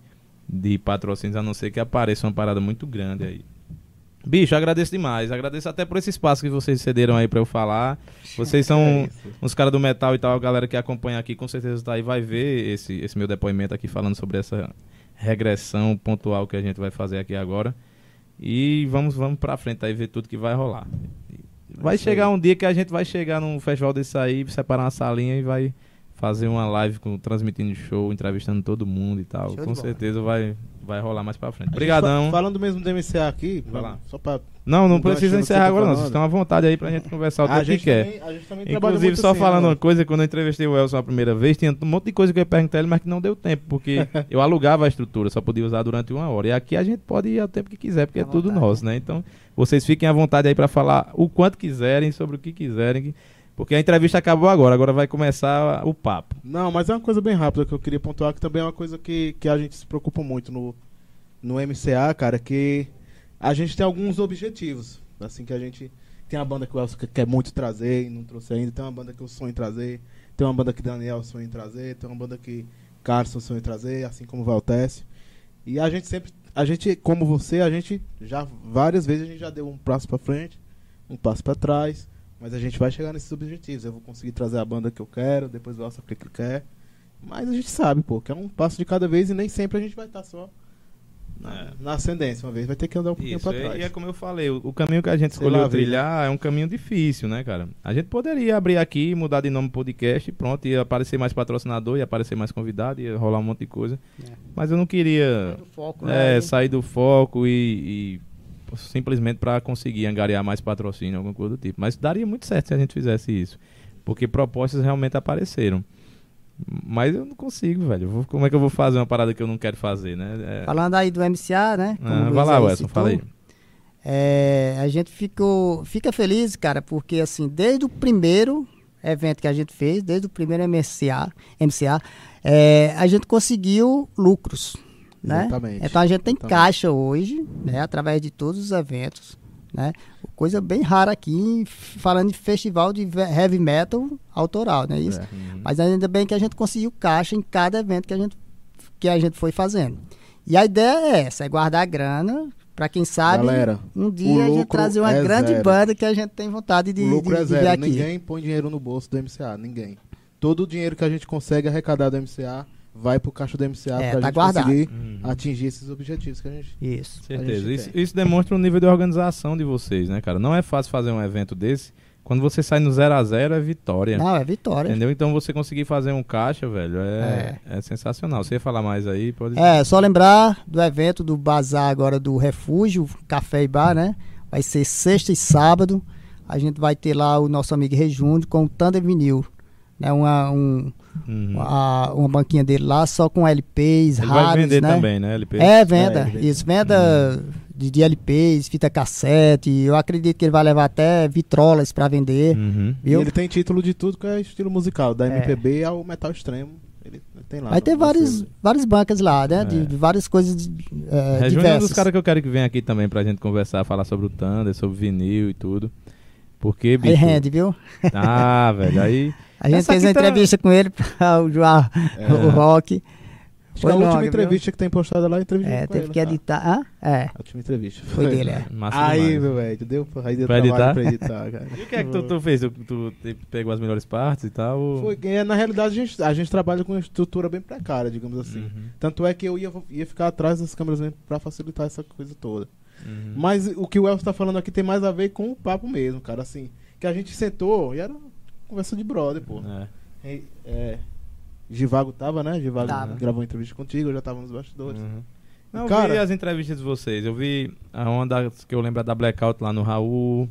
de patrocínios, a não ser que apareça uma parada muito grande aí. Bicho, agradeço demais. Agradeço até por esse espaço que vocês cederam aí pra eu falar. Vocês são É uns caras do metal e tal, a galera que acompanha aqui com certeza tá aí vai ver esse, esse meu depoimento aqui falando sobre essa regressão pontual que a gente vai fazer aqui agora. E vamos vamos para frente aí ver tudo que vai rolar. Vai chegar um dia que a gente vai chegar num festival desse aí, separar uma salinha e vai fazer uma live com, transmitindo show, entrevistando todo mundo e tal. Show com certeza vai, vai rolar mais pra frente. Obrigadão. fa- Falando mesmo do MCA aqui, Vai lá. só pra. Não, não precisa encerrar tá agora não. Vocês estão à vontade aí pra gente conversar o a, tempo que quer. também, a gente também trabalha Inclusive, só assim, falando né? uma coisa, quando eu entrevistei o Elson a primeira vez, tinha um monte de coisa que eu ia perguntar ele, mas que não deu tempo, porque eu alugava a estrutura, só podia usar durante uma hora. E aqui a gente pode ir ao tempo que quiser, porque À é tudo vontade. nosso, né? Então, vocês fiquem à vontade aí pra falar o quanto quiserem, sobre o que quiserem, que- porque a entrevista acabou agora, agora vai começar o papo. Não, mas é uma coisa bem rápida que eu queria pontuar, que também é uma coisa que, que a gente se preocupa muito no, no MCA, cara, que a gente tem alguns objetivos. Assim, que a gente. Tem uma banda que o Elson quer- muito trazer e não trouxe ainda, tem uma banda que eu sonho em trazer, tem uma banda que Daniel sonha em trazer, tem uma banda que Carson sonha em trazer, assim como o Valtécio. E a gente sempre. A gente, como você, a gente já várias vezes a gente já deu um passo pra frente, um passo pra trás. Mas a gente vai chegar nesses objetivos. Eu vou conseguir trazer a banda que eu quero, depois o Elsa que quer. Mas a gente sabe, pô, que é um passo de cada vez e nem sempre a gente vai estar só na, É. na ascendência. Uma vez vai ter que andar um pouquinho e- trás. e é como eu falei, o, o caminho que a gente escolheu lá, velho. trilhar é um caminho difícil, né, cara? A gente poderia abrir aqui, mudar de nome podcast e pronto, ia aparecer mais patrocinador, ia aparecer mais convidado, ia rolar um monte de coisa. É. Mas eu não queria Do foco, é, né? sair do foco e, e simplesmente para conseguir angariar mais patrocínio, alguma coisa do tipo. Mas daria muito certo se a gente fizesse isso. Porque propostas realmente apareceram. Mas eu não consigo, velho. Como é que eu vou fazer uma parada que eu não quero fazer, né? É- Falando aí do MCA, né? como Ah, vai lá, Wesson, fala aí. É, a gente ficou, fica feliz, cara, porque assim, desde o primeiro evento que a gente fez, desde o primeiro MCA, MCA é, a gente conseguiu lucros, né? Exatamente. Então a gente tem Exatamente. caixa hoje, né? Através de todos os eventos, né? Coisa bem rara aqui, falando de festival de heavy metal autoral, não é isso? É. Uhum. Mas ainda bem que a gente conseguiu caixa em cada evento que a gente, que a gente foi fazendo. E a ideia é essa, é guardar grana para quem sabe Galera, um dia a gente trazer uma é grande zero. banda que a gente tem vontade de, o lucro de, é zero. aqui. Ninguém põe dinheiro no bolso do MCA. Ninguém. Todo o dinheiro que a gente consegue arrecadar do MCA vai pro caixa do MCA É, pra tá gente guardado. conseguir Uhum. atingir esses objetivos que a gente. Isso. Certeza. gente Isso, tem. isso demonstra o nível de organização de vocês, né, cara? Não é fácil fazer um evento desse. Quando você sai no 0 a 0 é vitória. Não, é vitória. Entendeu? Então você conseguir fazer um caixa, velho, é, é. sensacional. Você ia falar mais aí? Pode... É, só lembrar do evento do bazar agora do Refúgio, Café e Bar, né? Vai ser sexta e sábado. A gente vai ter lá o nosso amigo Rejúndio com o Thunder Vinil. Né? Uma, um, Uhum. uma, uma banquinha dele lá só com LPs, Ele vai vender né? também, né, LP? É, venda. É, ele vende. Isso, venda de, de LPs, fita cassete. Eu acredito que ele vai levar até vitrolas pra vender. Uhum. E ele tem título de tudo que é estilo musical, da É. MPB ao metal extremo. Ele tem lá. Vai ter pra várias, bancas lá, né? De, É. de várias coisas de, é, Rejúnior é um diversas. dos caras que eu quero que venha aqui também pra gente conversar, falar sobre o Thunder, sobre vinil e tudo. Porque, Aí bicho... rende, viu? Ah, velho, aí... A gente Essa fez uma tá- entrevista com ele para o João, É. o Rock. Acho que Foi a última longa, entrevista que tem postada lá é entrevista É, com teve ele, que tá? editar. Hã? É, A última entrevista. foi dele, é. Massa Aí, demais. meu velho, deu, aí deu Pra trabalho editar? pra editar, cara. E o que é que tu, tu fez? Tu, tu pegou as melhores partes e tal? ou- Foi, é, na realidade, a gente, a gente trabalha com uma estrutura bem precária, digamos assim. Uhum, Tanto é que eu ia, ia ficar atrás das câmeras mesmo pra facilitar essa coisa toda. uhum. Mas o que o Elcio tá falando aqui tem mais a ver com o papo mesmo, cara. Assim, que a gente sentou e era conversa de brother, pô. É. É, é, Givago tava, né? Givago Tava. gravou uma entrevista contigo, eu já tava nos bastidores. Uhum. Não, eu Cara- vi as entrevistas de vocês. Eu vi a onda que eu lembro é da Blackout lá no Raul.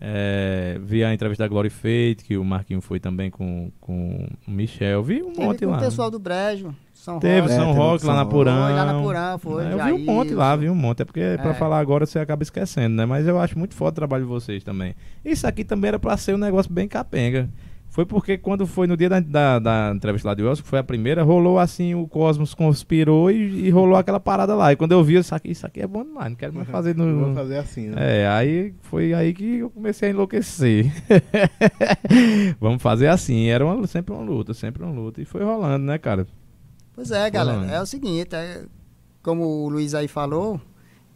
É, vi a entrevista da Glory Fate, que o Marquinho foi também com, com o Michel. Vi um Teve monte com lá. o pessoal do Brejo, São Teve Roque. É, São Roque lá São na. Porã. Foi lá na Porã, foi, Eu vi um Jair, monte lá, vi um monte. É porque pra É. falar agora você acaba esquecendo, né? Mas eu acho muito foda o trabalho de vocês também. Isso aqui também era pra ser um negócio bem capenga. Foi porque quando foi no dia da, da, da entrevista lá de Wilson, que foi a primeira, rolou assim, o Cosmos conspirou e, e rolou aquela parada lá. E quando eu vi, isso aqui, isso aqui é bom demais, não quero mais fazer no. Vou fazer assim, né? É, aí foi aí que eu comecei a enlouquecer. Vamos fazer assim, era uma- sempre uma luta, sempre uma luta. E foi rolando, né, cara? Pois é, galera, Falando. é o seguinte, é, como o Luiz aí falou,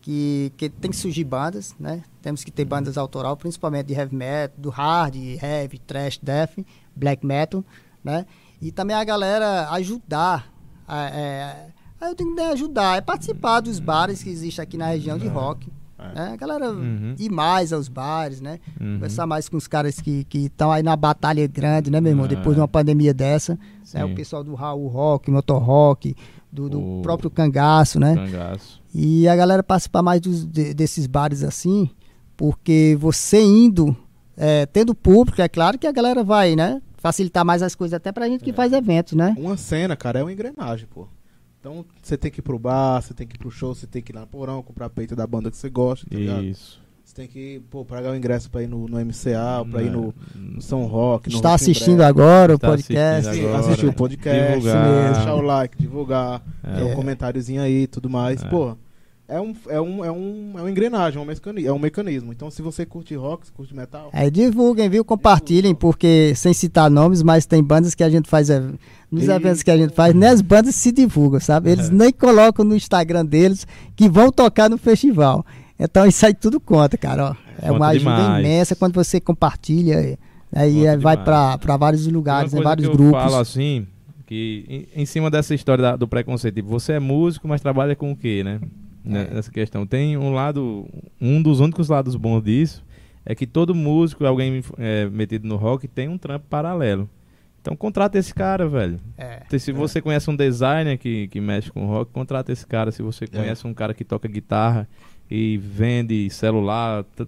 que, que tem que surgir bandas, né? Temos que ter bandas autoral, principalmente de heavy metal, do hard, heavy, trash, death, black metal, né? E também a galera ajudar, a- é, eu tenho que ajudar, é participar dos bares que existem aqui na região de rock, né? A galera Uhum. ir mais aos bares, né? Uhum. Conversar mais com os caras que estão aí na batalha grande, né, meu irmão? É. Depois de uma pandemia dessa. Né? O pessoal do Raul Rock, Motor Rock, do, do O- próprio Cangaço, né? Cangaço. E a galera participar mais dos, de- desses bares assim, porque você indo, é, tendo público, é claro que a galera vai, né? Facilitar mais as coisas, até pra gente que faz eventos, né? Uma cena, cara, é uma engrenagem, pô. Então você tem que ir pro bar, você tem que ir pro show, você tem que ir lá no porão, comprar peito da banda que você gosta, tá ligado? Isso. Você tem que, pô, pagar o ingresso pra ir no, no MCA, pra ir no, no São Rock. no Está Rock assistindo Breve. agora o Está podcast. assistindo Sim, agora. assistir o podcast, Divulgar. deixar o like, divulgar, É. ter um comentáriozinho aí e tudo mais. É. Pô, é um, é, um, é, um, é uma engrenagem, é um, mecanismo, é um mecanismo. Então, se você curte rock, se curte metal, Aí divulguem, viu? Compartilhem, porque sem citar nomes, mas tem bandas que a gente faz. Nos eventos que a gente faz, nem as bandas se divulgam, sabe? Eles nem colocam no Instagram deles que vão tocar no festival. Então isso aí tudo conta, cara. Ó. É Conta uma ajuda demais. imensa quando você compartilha. Aí Conta é, vai para vários lugares, em coisa vários que eu grupos. falo assim, que em, em cima dessa história da- do preconceito, tipo, você é músico, mas trabalha com o quê, né? Né, É. Nessa questão. Tem um lado, um dos únicos lados bons disso é que todo músico, alguém é, metido no rock, tem um trampo paralelo. Então contrata esse cara, velho. É. Se você conhece um designer que, que mexe com rock, contrata esse cara. Se você conhece um cara que toca guitarra e vende celular, t-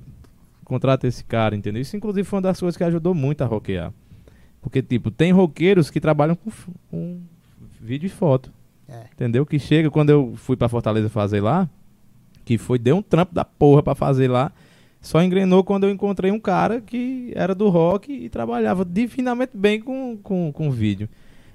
contrata esse cara, entendeu? Isso inclusive foi uma das coisas que ajudou muito a rockear. Porque, tipo, tem roqueiros que trabalham com, f- com vídeo e foto. É. Entendeu? Que chega quando eu fui pra Fortaleza fazer lá, que foi, deu um trampo da porra pra fazer lá. Só engrenou quando eu encontrei um cara que era do rock e trabalhava divinamente bem com, com, com vídeo.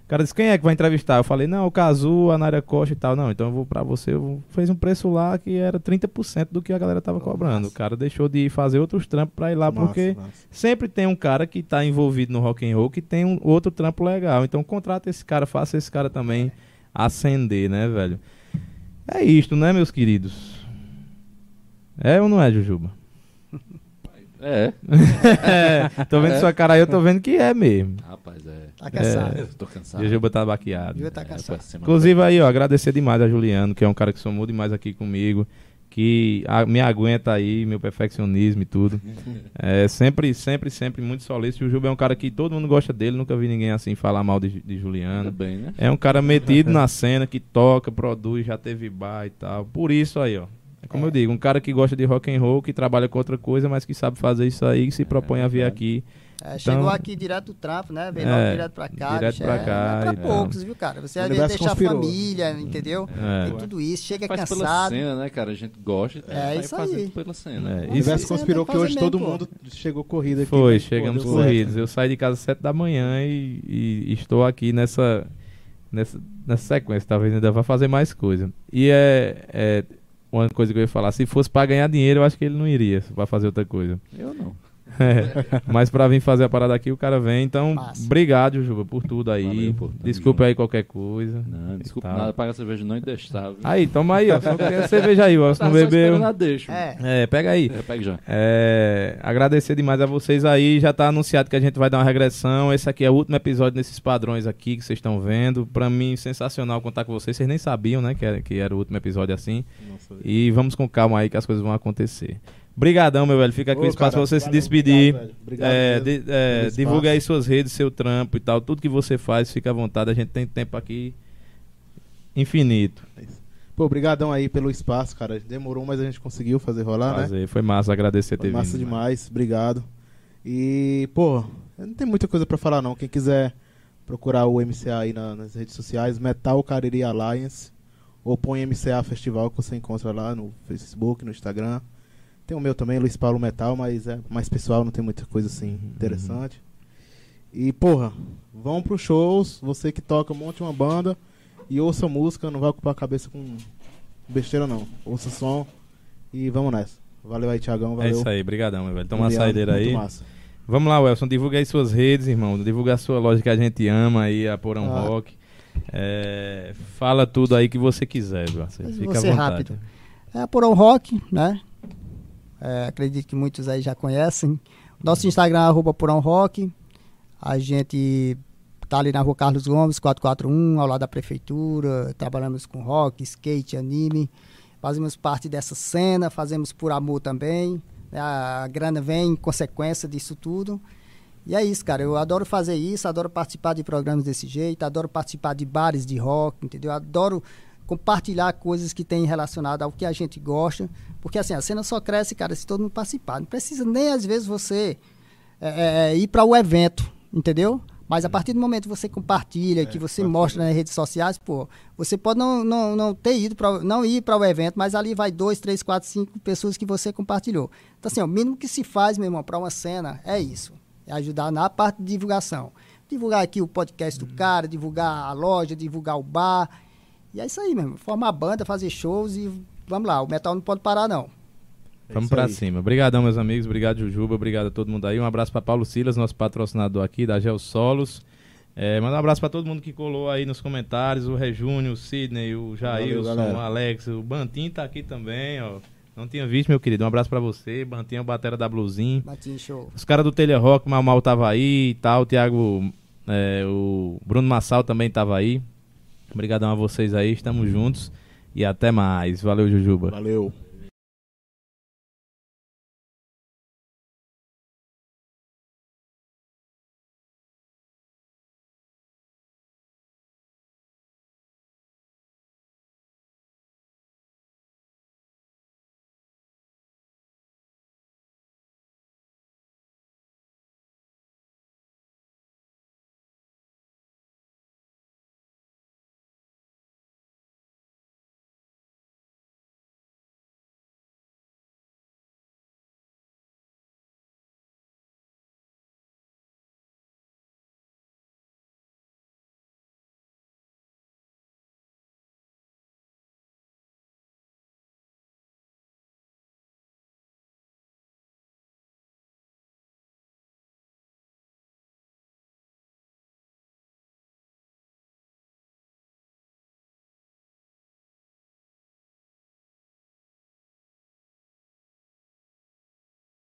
O cara disse, quem é que vai entrevistar? Eu falei, não, o Cazu, a Nária Costa e tal. Não, então eu vou pra você. Eu fez um preço lá que era 30% do que a galera tava cobrando. O cara deixou de fazer outros trampos pra ir lá, porque sempre tem um cara que tá envolvido no rock and roll que tem um outro trampo legal. Então contrata esse cara, faça esse cara também acender, né, velho? É isto, né, meus queridos? É ou não é, Jujuba? É. É, tô vendo É. sua cara aí, eu tô vendo que é mesmo. Rapaz, é. Tá cansado. Eu tô cansado. Jujuba tá baqueado. Devia tá É, cansado. cima. Inclusive aí, ó, agradecer demais a Juliano, que é um cara que somou demais aqui comigo, que a- me aguenta aí, meu perfeccionismo e tudo. É sempre, sempre, sempre muito solícito. O Juba é um cara que todo mundo gosta dele, nunca vi ninguém assim falar mal de, de Juliano. bem, né? É um cara metido na cena, que toca, produz, já teve bar e tal. Por isso aí, ó. É como eu digo, um cara que gosta de rock and roll, que trabalha com outra coisa, mas que sabe fazer isso aí, que se propõe a vir aqui. É, chegou Então- aqui direto do trampo, né? Veio É, logo direto pra cá. direto bicho, pra é, cá é pra poucos, viu, cara? Você às vezes universo deixa a conspirou. família, entendeu? É. Tem tudo isso, chega Faz pela cansado. cena, né, cara? A gente gosta. É vai isso aí. pela cena. É, O isso- universo conspirou é que hoje todo mundo chegou corrida aqui. Foi, pô, chegamos corridos. Eu saí de casa às 7 da manhã e, e estou aqui nessa, nessa, nessa sequência. Talvez ainda vá fazer mais coisa. E é, é uma coisa que eu ia falar: se fosse para ganhar dinheiro, eu acho que ele não iria para fazer outra coisa. Eu não. É, Mas para vir fazer a parada aqui, o cara vem. Então, Massa. obrigado, Juba, por tudo aí. Valeu, pô, Desculpa junto. aí qualquer coisa. Não, desculpa tal. nada, pagar cerveja não indestável. Aí, toma aí, ó. Só quer cerveja aí, ó. Se não Tava só bebeu. a. É. É, pega aí. É, pega já. É, agradecer demais a vocês aí. Já tá anunciado que a gente vai dar uma regressão. Esse aqui é o último episódio nesses padrões aqui que vocês estão vendo. Pra mim, sensacional contar com vocês. Vocês nem sabiam, né, que era, que era o último episódio assim. Nossa, E vamos com calma aí que as coisas vão acontecer. Brigadão, meu velho. Fica aqui o espaço pra você se despedir. obrigado, velho. Obrigado É, de- é, divulga aí suas redes, seu trampo e tal. Tudo que você faz, fica à vontade. A gente tem tempo aqui infinito. Pô, obrigadão aí pelo espaço, cara. Demorou, mas a gente conseguiu fazer rolar, né? Fazer. Foi massa agradecer ter Foi massa vindo. demais, obrigado. E, pô, não tem muita coisa pra falar não. Quem quiser procurar o MCA aí na- nas redes sociais, Metal Cariri Alliance, ou põe MCA Festival que você encontra lá no Facebook, no Instagram. Tem o meu também, Luiz Paulo Metal, mas é mais pessoal, não tem muita coisa assim Uhum. interessante. E, porra, vão pros shows, você que toca, monte uma banda e ouça música, não vai ocupar a cabeça com besteira não. Ouça som e vamos nessa. Valeu aí, Thiagão, É valeu. isso aí, brigadão, meu velho. Toma uma saideira aí. massa. Vamos lá, Welson, divulga aí suas redes, irmão. Divulga a sua loja que a gente ama aí, a Porão Ah. Rock. É, fala tudo aí que você quiser, viu? Você fica à vontade. rápido. É a Porão Rock, né? É, acredito que muitos aí já conhecem. Nosso Instagram é arroba Rock. A gente tá ali na rua Carlos Gomes, 441, ao lado da prefeitura. Trabalhamos com rock, skate, anime. fazemos parte dessa cena, fazemos por amor também. A grana vem em consequência disso tudo. E é isso, cara. Eu adoro fazer isso, adoro participar de programas desse jeito, adoro participar de bares de rock, entendeu? Adoro compartilhar coisas que tem relacionado ao que a gente gosta. Porque assim, a cena só cresce, cara, se todo mundo participar. Não precisa nem, às vezes, você é, é, ir para o evento, entendeu? Mas a partir do momento que você compartilha, que você mostra nas redes sociais, pô, você pode não, não, não ter ido para não ir para o evento, mas ali vai dois, três, quatro, cinco pessoas que você compartilhou. Então assim, o mínimo que se faz, meu irmão, para uma cena é isso, é ajudar na parte de divulgação, divulgar aqui o podcast do cara, divulgar a loja, divulgar o bar, e é isso aí mesmo, formar banda, fazer shows e vamos lá, o metal não pode parar não. É Vamos aí. cima. Obrigadão, meus amigos. Obrigado, Jujuba. Obrigado a todo mundo aí. Um abraço pra Paulo Silas, nosso patrocinador aqui da Gel Solos. É, manda um abraço pra todo mundo que colou aí nos comentários. O Rejúnio, o Sidney, o Jailson, o Alex, o Bantim tá aqui também, ó. Não tinha visto, meu querido. Um abraço pra você. Bantim é o batera da Bluesim. Batinho show. Os caras do Telha Rock, o Mal Mal tava aí e tal. O Thiago, é, o Bruno Massal também tava aí. Obrigadão a vocês aí. Estamos juntos. E até mais. Valeu, Jujuba. Valeu.